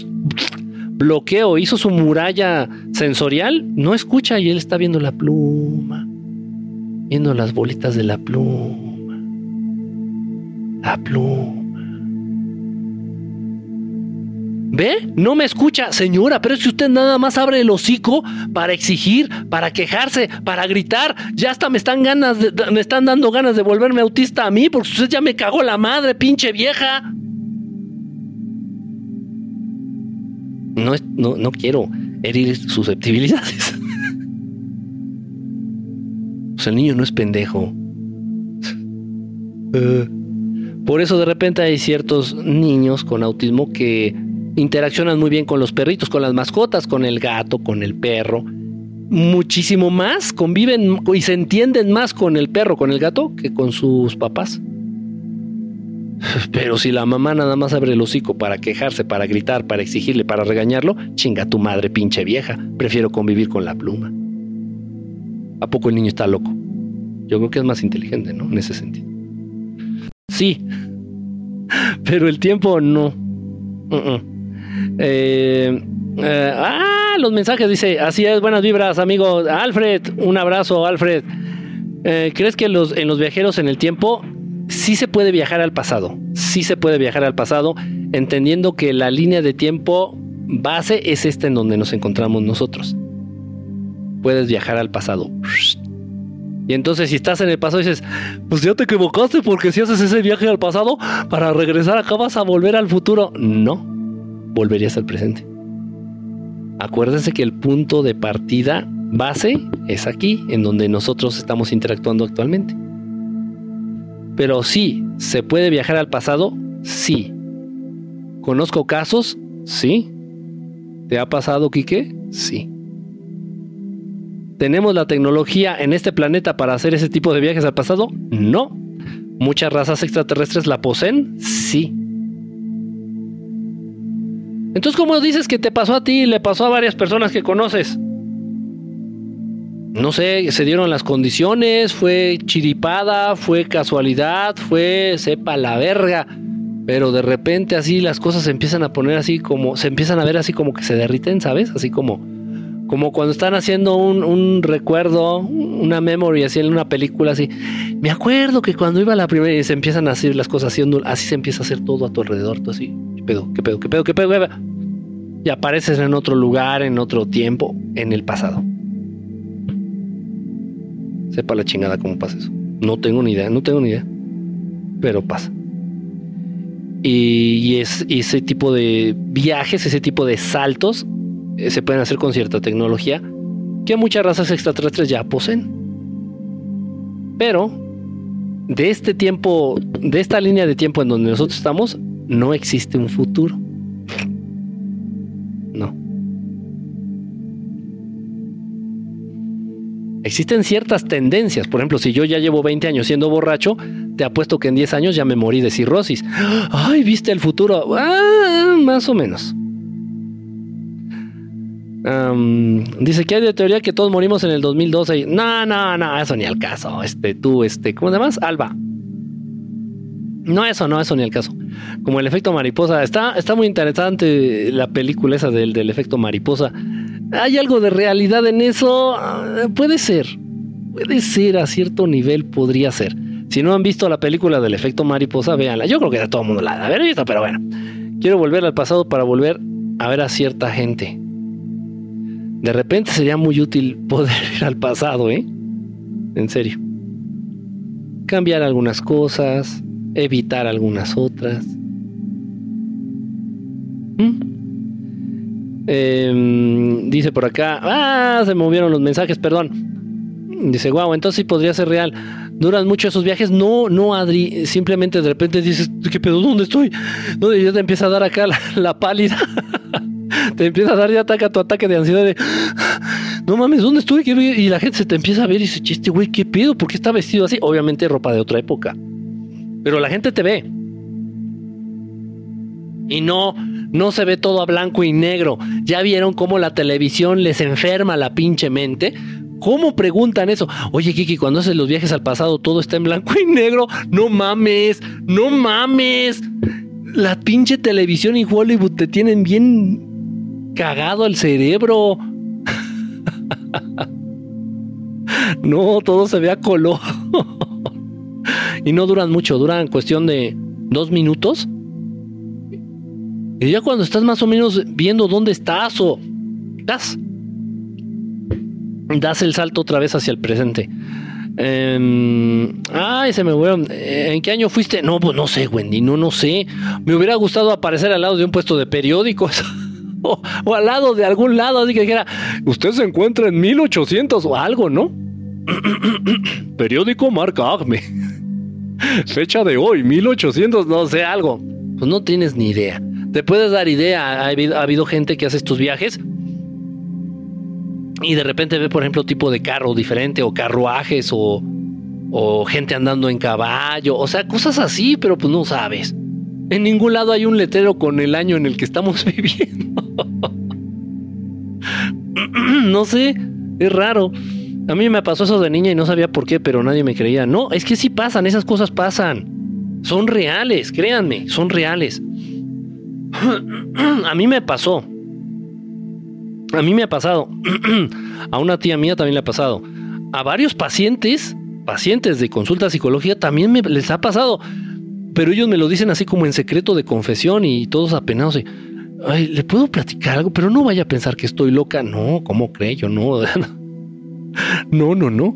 bloqueo, hizo su muralla sensorial, no escucha y él está viendo la pluma, viendo las bolitas de la pluma, la pluma. ¿Ve? No me escucha, señora, pero es que usted nada más abre el hocico para exigir, para quejarse, para gritar. Ya hasta me están ganas me están dando ganas de volverme autista a mí, porque usted ya me cagó la madre, pinche vieja. no, no, no quiero herir susceptibilidades. [LAUGHS] sea, el niño no es pendejo. Eh, por eso de repente hay ciertos niños con autismo que interaccionan muy bien con los perritos, con las mascotas, con el gato, con el perro. Muchísimo más, conviven y se entienden más con el perro, con el gato, que con sus papás. [LAUGHS] Pero si la mamá nada más abre el hocico para quejarse, para gritar, para exigirle, para regañarlo, chinga tu madre pinche vieja. Prefiero convivir con la pluma. ¿A poco el niño está loco? Yo creo que es más inteligente, ¿no? En ese sentido. Sí, [LAUGHS] pero el tiempo no. Eh, eh, ah, los mensajes dice, así es, buenas vibras, amigo. Alfred, un abrazo, Alfred. Eh, ¿Crees que los, en los viajeros en el tiempo sí se puede viajar al pasado, sí se puede viajar al pasado, entendiendo que la línea de tiempo base es esta en donde nos encontramos nosotros. Puedes viajar al pasado. Y entonces si estás en el pasado dices, pues ya te equivocaste porque si haces ese viaje al pasado, para regresar acá vas a volver al futuro. No. Volverías al presente. Acuérdese que el punto de partida base es aquí, en donde nosotros estamos interactuando actualmente. Pero sí, ¿se puede viajar al pasado? Sí. ¿Conozco casos? Sí. ¿Te ha pasado, Quique? Sí. ¿Tenemos la tecnología en este planeta para hacer ese tipo de viajes al pasado? No. ¿Muchas razas extraterrestres la poseen? Sí. Entonces, ¿cómo dices que te pasó a ti y le pasó a varias personas que conoces? No sé, se dieron las condiciones, fue chiripada, fue casualidad, fue sepa la verga. Pero de repente así las cosas se empiezan a poner así como, se empiezan a ver así como que se derriten, ¿sabes? Así como, como cuando están haciendo un, un recuerdo, una memory así en una película así. Me acuerdo que cuando iba a la primera y se empiezan a hacer las cosas haciendo, así se empieza a hacer todo a tu alrededor, tú así. ¿Qué pedo? ¿Qué pedo? ¿Qué pedo? ¿Qué pedo? ¿Qué pedo? Y apareces en otro lugar, en otro tiempo, en el pasado. Sepa la chingada cómo pasa eso. No tengo ni idea, no tengo ni idea. Pero pasa. Y, es, ese tipo de viajes, ese tipo de saltos, eh, se pueden hacer con cierta tecnología que muchas razas extraterrestres ya poseen. Pero de este tiempo, de esta línea de tiempo en donde nosotros estamos, no existe un futuro. No. Existen ciertas tendencias. Por ejemplo, si yo ya llevo 20 años siendo borracho, te apuesto que en 10 años ya me morí de cirrosis. Ay, ¿viste el futuro? Ah, más o menos. dice que hay de teoría que todos morimos en el 2012. No, no, no, eso ni al caso. Este, tú, este, ¿cómo se? Alba. No, eso, no, eso ni al caso como el efecto mariposa. Está, está muy interesante la película esa del, del efecto mariposa. ¿Hay algo de realidad en eso? Ah, puede ser. Puede ser, a cierto nivel podría ser. Si no han visto la película del efecto mariposa, véanla. Yo creo que todo el mundo la ha haber visto, pero bueno. Quiero volver al pasado para volver a ver a cierta gente. De repente sería muy útil poder [LAUGHS] ir al pasado, ¿eh? En serio. Cambiar algunas cosas, evitar algunas otras. ¿Mm? Em, dice por acá, ah, se movieron los mensajes, perdón. Dice, wow, entonces sí podría ser real. ¿Duran mucho esos viajes? No, no, Adri. Simplemente de repente dices, ¿qué pedo? ¿Dónde estoy? ¿Dónde ya te empieza a dar acá la, pálida? [LAUGHS] te empieza a dar ya ataca tu ataque de ansiedad de, no mames, ¿dónde estoy? Y la gente se te empieza a ver y dice, chiste, güey, ¿qué pedo? ¿Por qué está vestido así? Obviamente ropa de otra época. Pero la gente te ve. Y no, no se ve todo a blanco y negro. ¿Ya vieron cómo la televisión les enferma la pinche mente? ¿Cómo preguntan eso? Oye, Kiki, cuando haces los viajes al pasado todo está en blanco y negro. No mames, no mames. La pinche televisión y Hollywood te tienen bien cagado el cerebro. [LAUGHS] no, todo se ve a color. [LAUGHS] y no duran mucho, duran cuestión de dos minutos. Y ya cuando estás más o menos viendo dónde estás o das, das el salto otra vez hacia el presente. Em, ay, se me fueron. ¿En qué año fuiste? No, pues no sé, Wendy, no, no sé. Me hubiera gustado aparecer al lado de un puesto de periódicos. [LAUGHS] o, al lado de algún lado, así que dijera, usted se encuentra en 1800 o algo, ¿no? [CLEARS THROAT] Periódico marca Acme. [LAUGHS] Fecha de hoy, 1800, no sé, algo. Pues no tienes ni idea. Te puedes dar idea. Ha habido, gente que hace estos viajes y de repente ve, por ejemplo, tipo de carro diferente o carruajes o, o gente andando en caballo. O sea, cosas así, pero pues no sabes. En ningún lado hay un letrero con el año en el que estamos [LAUGHS] viviendo. [CLEARS THROAT] no sé, es raro. A mí me pasó eso de niña y no sabía por qué, pero nadie me creía. No, es que sí pasan, esas cosas pasan. Son reales, créanme, son reales. [CLEARS THROAT] A mí me pasó. A mí me ha pasado. [CLEARS THROAT] A una tía mía también le ha pasado. A varios pacientes, pacientes de consulta psicología, también les ha pasado. Pero ellos me lo dicen así como en secreto de confesión y todos apenados. Ay, ¿le puedo platicar algo? Pero no vaya a pensar que estoy loca. No, ¿cómo cree? Yo no. [LAUGHS] No, no, no.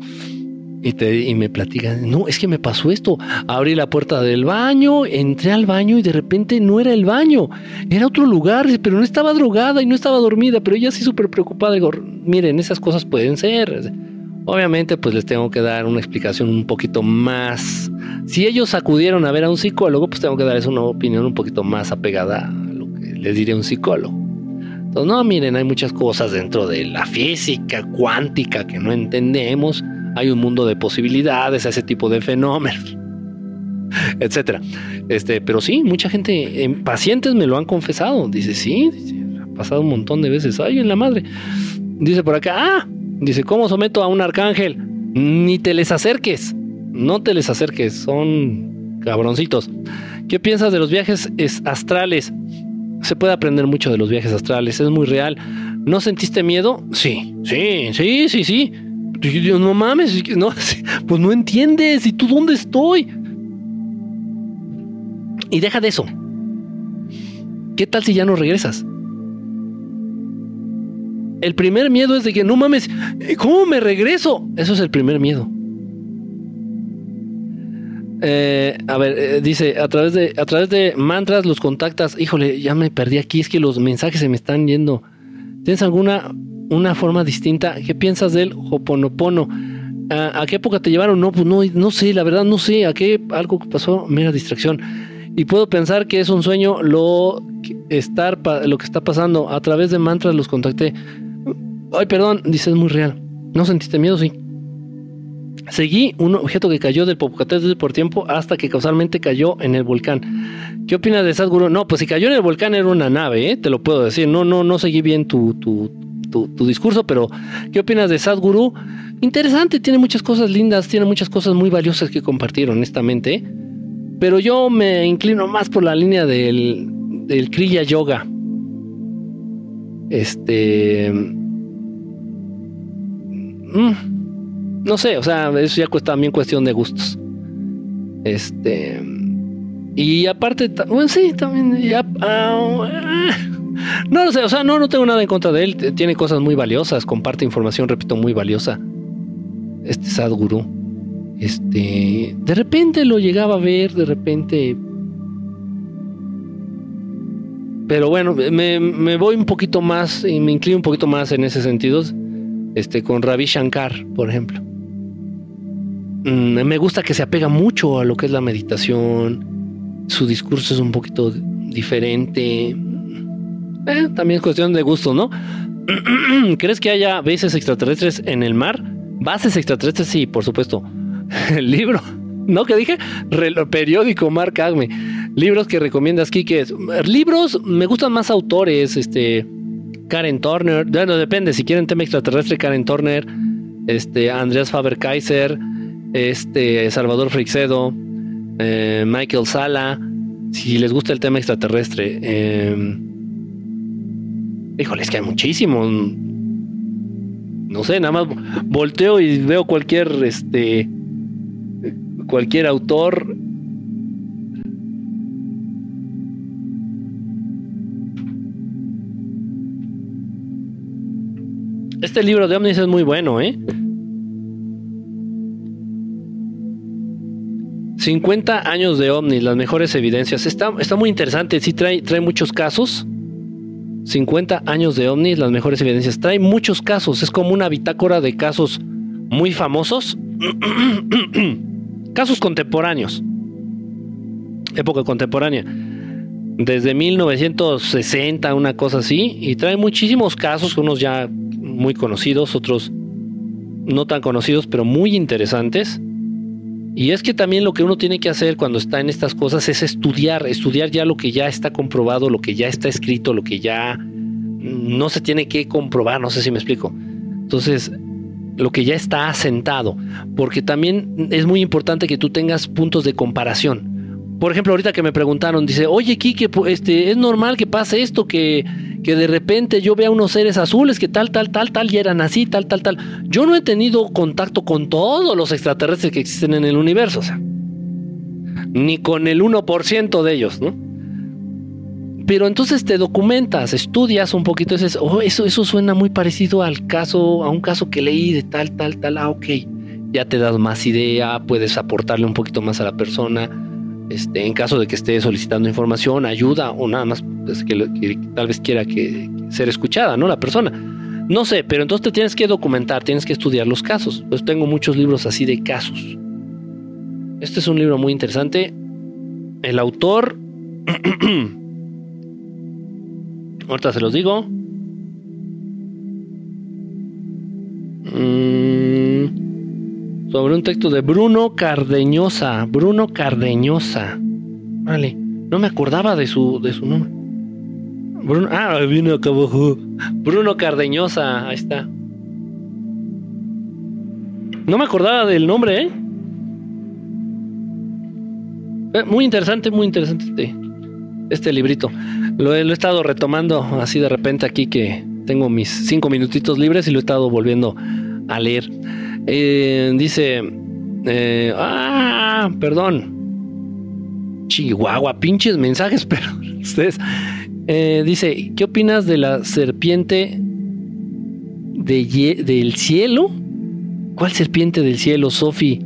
Y, te, y me platican, no, es que me pasó esto. Abrí la puerta del baño, entré al baño y de repente no era el baño, era otro lugar, pero no estaba drogada y no estaba dormida, pero ella sí súper preocupada. Digo, miren, esas cosas pueden ser. Obviamente, pues les tengo que dar una explicación un poquito más. Si ellos acudieron a ver a un psicólogo, pues tengo que darles una opinión un poquito más apegada a lo que les diré a un psicólogo. No, miren, hay muchas cosas dentro de la física cuántica que no entendemos hay un mundo de posibilidades a ese tipo de fenómenos, [LAUGHS] etcétera. Este, pero sí, mucha gente, en pacientes me lo han confesado. Dice, sí, ha pasado un montón de veces. Ay, en la madre. Dice por acá, ah, dice, ¿cómo someto a un arcángel? Ni te les acerques, no te les acerques, son cabroncitos. ¿Qué piensas de los viajes astrales? Se puede aprender mucho de los viajes astrales, es muy real. ¿No sentiste miedo? Sí, sí, sí, sí, sí. Yo, no mames, no, [LAUGHS] pues no entiendes, ¿y tú dónde estoy? Y deja de eso. ¿Qué tal si ya no regresas? El primer miedo es de que no mames, ¿cómo me regreso? Eso es el primer miedo. Eh, a ver, eh, dice, a través, de, a través de mantras los contactas. Híjole, ya me perdí aquí, es que los mensajes se me están yendo. ¿Tienes alguna una forma distinta. ¿Qué piensas del Hoponopono? ¿A, ¿A, qué época te llevaron? No, pues no, no sé, la verdad no sé. ¿A qué algo pasó? Mera distracción. Y puedo pensar que es un sueño lo, estar, lo que está pasando. A través de mantras los contacté. Ay, perdón, dice, es muy real. ¿No sentiste miedo? Sí. Seguí un objeto que cayó del Popocatépetl por tiempo hasta que causalmente cayó en el volcán. ¿Qué opinas de Sadhguru? No, pues si cayó en el volcán era una nave, ¿eh? te lo puedo decir. No, no, no seguí bien tu, tu, tu, discurso, pero ¿qué opinas de Sadhguru? Interesante, tiene muchas cosas lindas, tiene muchas cosas muy valiosas que compartir, honestamente. Pero yo me inclino más por la línea del, del Kriya Yoga. Este. Mm, no sé, o sea, eso ya cuesta también cuestión de gustos. Este. Y aparte, bueno, sí, también. Ya, ah, no lo sé, o sea, no, no tengo nada en contra de él. Tiene cosas muy valiosas, comparte información, repito, muy valiosa. Este Sadhguru. Este. De repente lo llegaba a ver, de repente. Pero bueno, me, voy un poquito más y me inclino un poquito más en ese sentido. Este, con Ravi Shankar, por ejemplo. Mm, me gusta que se apega mucho a lo que es la meditación. Su discurso es un poquito diferente eh, también es cuestión de gusto, ¿no? [CLEARS THROAT] ¿Crees que haya bases extraterrestres en el mar? Bases extraterrestres, sí, por supuesto. [LAUGHS] El libro, ¿no? ¿Qué dije? periódico Mark Agme. Libros que recomiendas, Kike. Libros, me gustan más autores, este. Karen Turner, bueno, depende, si quieren tema extraterrestre, Karen Turner, este, Andreas Faber-Kaiser, este, Salvador Frixedo, eh, Michael Sala, si les gusta el tema extraterrestre. Eh, Híjole, es que hay muchísimo. No sé, nada más volteo y veo cualquier, este, cualquier autor. Este libro de Omnis es muy bueno, ¿eh? 50 años de OVNI, las mejores evidencias. Está, está muy interesante, sí trae, trae muchos casos. 50 años de ovnis, las mejores evidencias. Trae muchos casos, es como una bitácora de casos muy famosos, [CLEARS THROAT] casos contemporáneos, época contemporánea, desde 1960, una cosa así, y trae muchísimos casos, unos ya muy conocidos, otros no tan conocidos, pero muy interesantes. Y es que también lo que uno tiene que hacer cuando está en estas cosas es estudiar, estudiar ya lo que ya está comprobado, lo que ya está escrito, lo que ya no se tiene que comprobar, no sé si me explico. Entonces, lo que ya está asentado, porque también es muy importante que tú tengas puntos de comparación. Por ejemplo, ahorita que me preguntaron, dice, oye, Kike, este, es normal que pase esto, que, que de repente yo vea unos seres azules que tal, tal, tal, tal, y eran así, tal, tal, tal. Yo no he tenido contacto con todos los extraterrestres que existen en el universo, o sea, ni con el 1% de ellos, ¿no? Pero entonces te documentas, estudias un poquito, dices, oh, eso, eso suena muy parecido al caso, a un caso que leí de tal, tal, tal, ah, ok. ya te das más idea, puedes aportarle un poquito más a la persona. Este, en caso de que esté solicitando información, ayuda o nada más pues, que, tal vez quiera que, ser escuchada, ¿no? La persona. No sé, pero entonces te tienes que documentar, tienes que estudiar los casos. Pues tengo muchos libros así de casos. Este es un libro muy interesante. El autor. [CLEARS THROAT] Ahorita se los digo. Mm, sobre un texto de Bruno Cardeñosa. Bruno Cardeñosa. Vale. No me acordaba de su, de su nombre. Bruno, ah, viene acá abajo. Bruno Cardeñosa. Ahí está. No me acordaba del nombre, ¿eh? eh muy interesante, muy interesante este, este librito. Lo he, lo he estado retomando así de repente aquí que tengo mis cinco minutitos libres y lo he estado volviendo a leer. Eh, dice, eh, ah, perdón. Chihuahua, pinches mensajes, [LAUGHS] pero ustedes. Eh, dice, ¿qué opinas de la serpiente de del cielo? ¿Cuál serpiente del cielo, Sofi?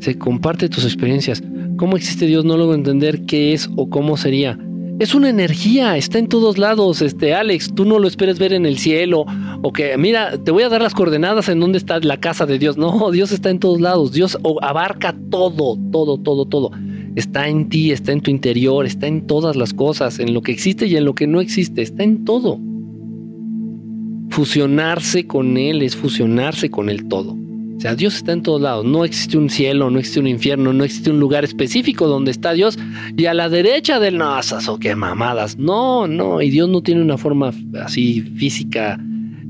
Se comparte tus experiencias. ¿Cómo existe Dios? No logro entender qué es o cómo sería es una energía, está en todos lados, este Alex, tú no lo esperes ver en el cielo o que mira, te voy a dar las coordenadas en dónde está la casa de Dios. No, Dios está en todos lados, Dios abarca todo, todo, todo, todo. Está en ti, está en tu interior, está en todas las cosas, en lo que existe y en lo que no existe, está en todo. Fusionarse con él es fusionarse con el todo. O sea, Dios está en todos lados. No existe un cielo, no existe un infierno, no existe un lugar específico donde está Dios. Y a la derecha del no, o qué mamadas. No, no. Y Dios no tiene una forma así física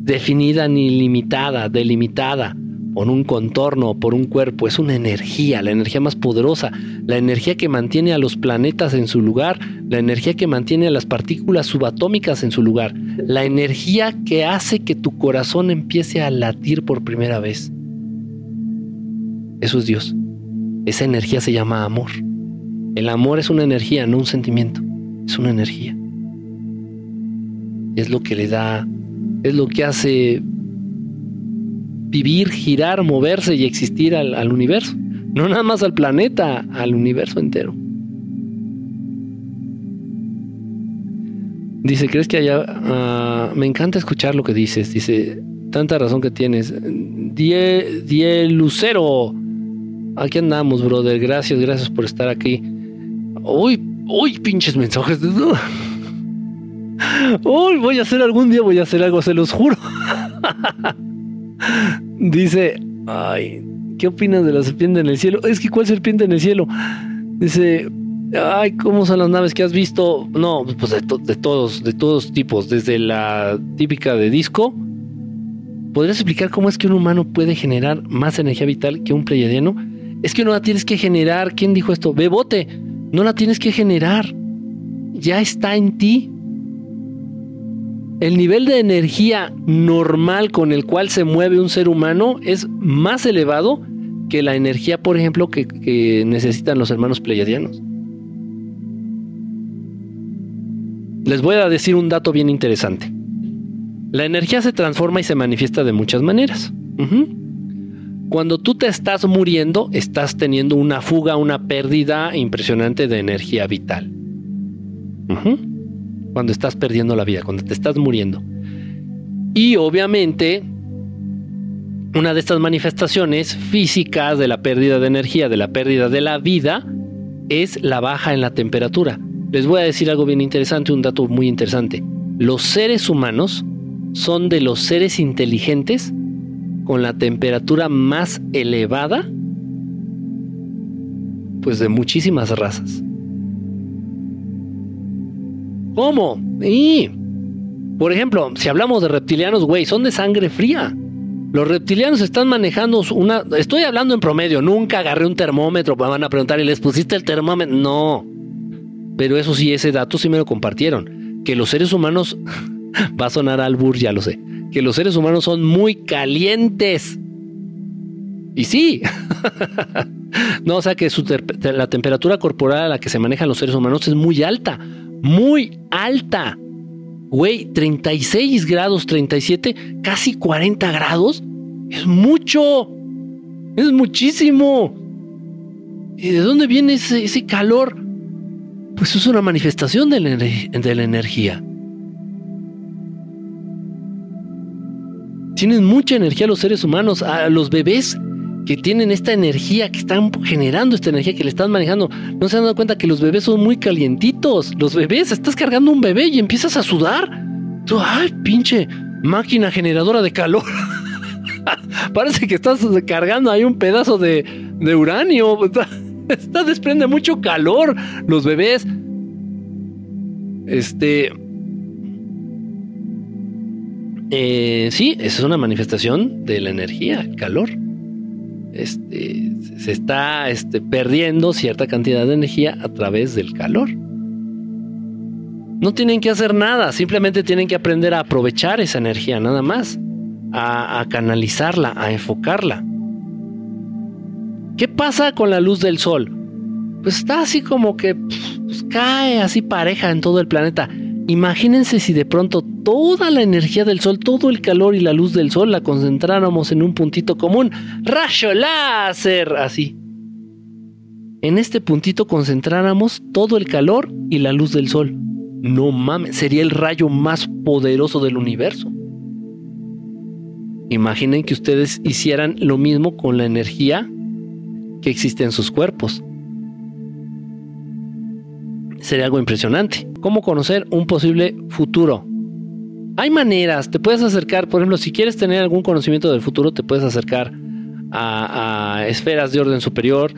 definida ni limitada, delimitada por un contorno, por un cuerpo. Es una energía, la energía más poderosa, la energía que mantiene a los planetas en su lugar, la energía que mantiene a las partículas subatómicas en su lugar, la energía que hace que tu corazón empiece a latir por primera vez. Eso es Dios. Esa energía se llama amor. El amor es una energía, no un sentimiento. Es una energía. Es lo que le da, es lo que hace vivir, girar, moverse y existir al, universo. No nada más al planeta, al universo entero. Dice, ¿crees que haya... Ah, me encanta escuchar lo que dices. Dice, tanta razón que tienes. Die, die Lucero Aquí andamos, brother. Gracias, gracias por estar aquí. Uy, uy, pinches mensajes. [LAUGHS] Uy, voy a hacer algún día, voy a hacer algo, se los juro. Dice, ay, ¿qué opinas de la serpiente en el cielo? Es que, ¿cuál serpiente en el cielo? Dice, ay, ¿cómo son las naves que has visto? No, pues de, de todos, de todos tipos, desde la típica de disco. ¿Podrías explicar cómo es que un humano puede generar más energía vital que un pleiadiano? Es que no la tienes que generar. ¿Quién dijo esto? Bebote. No la tienes que generar. Ya está en ti. El nivel de energía normal con el cual se mueve un ser humano es más elevado que la energía, por ejemplo, que, necesitan los hermanos pleiadianos. Les voy a decir un dato bien interesante. La energía se transforma y se manifiesta de muchas maneras. Cuando tú te estás muriendo, estás teniendo una fuga, una pérdida impresionante de energía vital. Cuando estás perdiendo la vida, cuando te estás muriendo. Y obviamente, una de estas manifestaciones físicas de la pérdida de energía, de la pérdida de la vida, es la baja en la temperatura. Les voy a decir algo bien interesante, un dato muy interesante. Los seres humanos son de los seres inteligentes con la temperatura más elevada, pues de muchísimas razas. ¿Cómo? Y, por ejemplo, si hablamos de reptilianos, güey, son de sangre fría. Los reptilianos están manejando una... Estoy hablando en promedio, nunca agarré un termómetro, me van a preguntar, ¿y les pusiste el termómetro? No. Pero eso sí, ese dato sí me lo compartieron. Que los seres humanos... [LAUGHS] va a sonar albur, ya lo sé que los seres humanos son muy calientes. Y sí. [LAUGHS] no, o sea que la temperatura corporal a la que se manejan los seres humanos es muy alta. Muy alta. Güey, 36 grados, 37, casi 40 grados Es mucho. Es muchísimo. ¿Y de dónde viene ese, calor? Pues es una manifestación de la, de la energía. Tienen mucha energía los seres humanos, a los bebés que tienen esta energía, que están generando esta energía, que le están manejando. No se han dado cuenta que los bebés son muy calientitos. Los bebés, estás cargando un bebé y empiezas a sudar. Tú, ay, pinche máquina generadora de calor. [LAUGHS] Parece que estás cargando ahí un pedazo de, de uranio. [LAUGHS] Está, desprende mucho calor. Los bebés. Este. Eh, sí, es una manifestación de la energía, calor este, se está este, perdiendo cierta cantidad de energía a través del calor. No tienen que hacer nada, simplemente tienen que aprender a aprovechar esa energía, nada más, a, canalizarla, a enfocarla. ¿Qué pasa con la luz del sol? Pues está así como que pues, cae así pareja en todo el planeta. Imagínense si de pronto toda la energía del sol, todo el calor y la luz del sol la concentráramos en un puntito común. Rayo láser, así. En este puntito concentráramos todo el calor y la luz del sol. No mames, sería el rayo más poderoso del universo. Imaginen que ustedes hicieran lo mismo con la energía que existe en sus cuerpos sería algo impresionante. ¿Cómo conocer un posible futuro? Hay maneras, te puedes acercar, por ejemplo, si quieres tener algún conocimiento del futuro, te puedes acercar a, esferas de orden superior,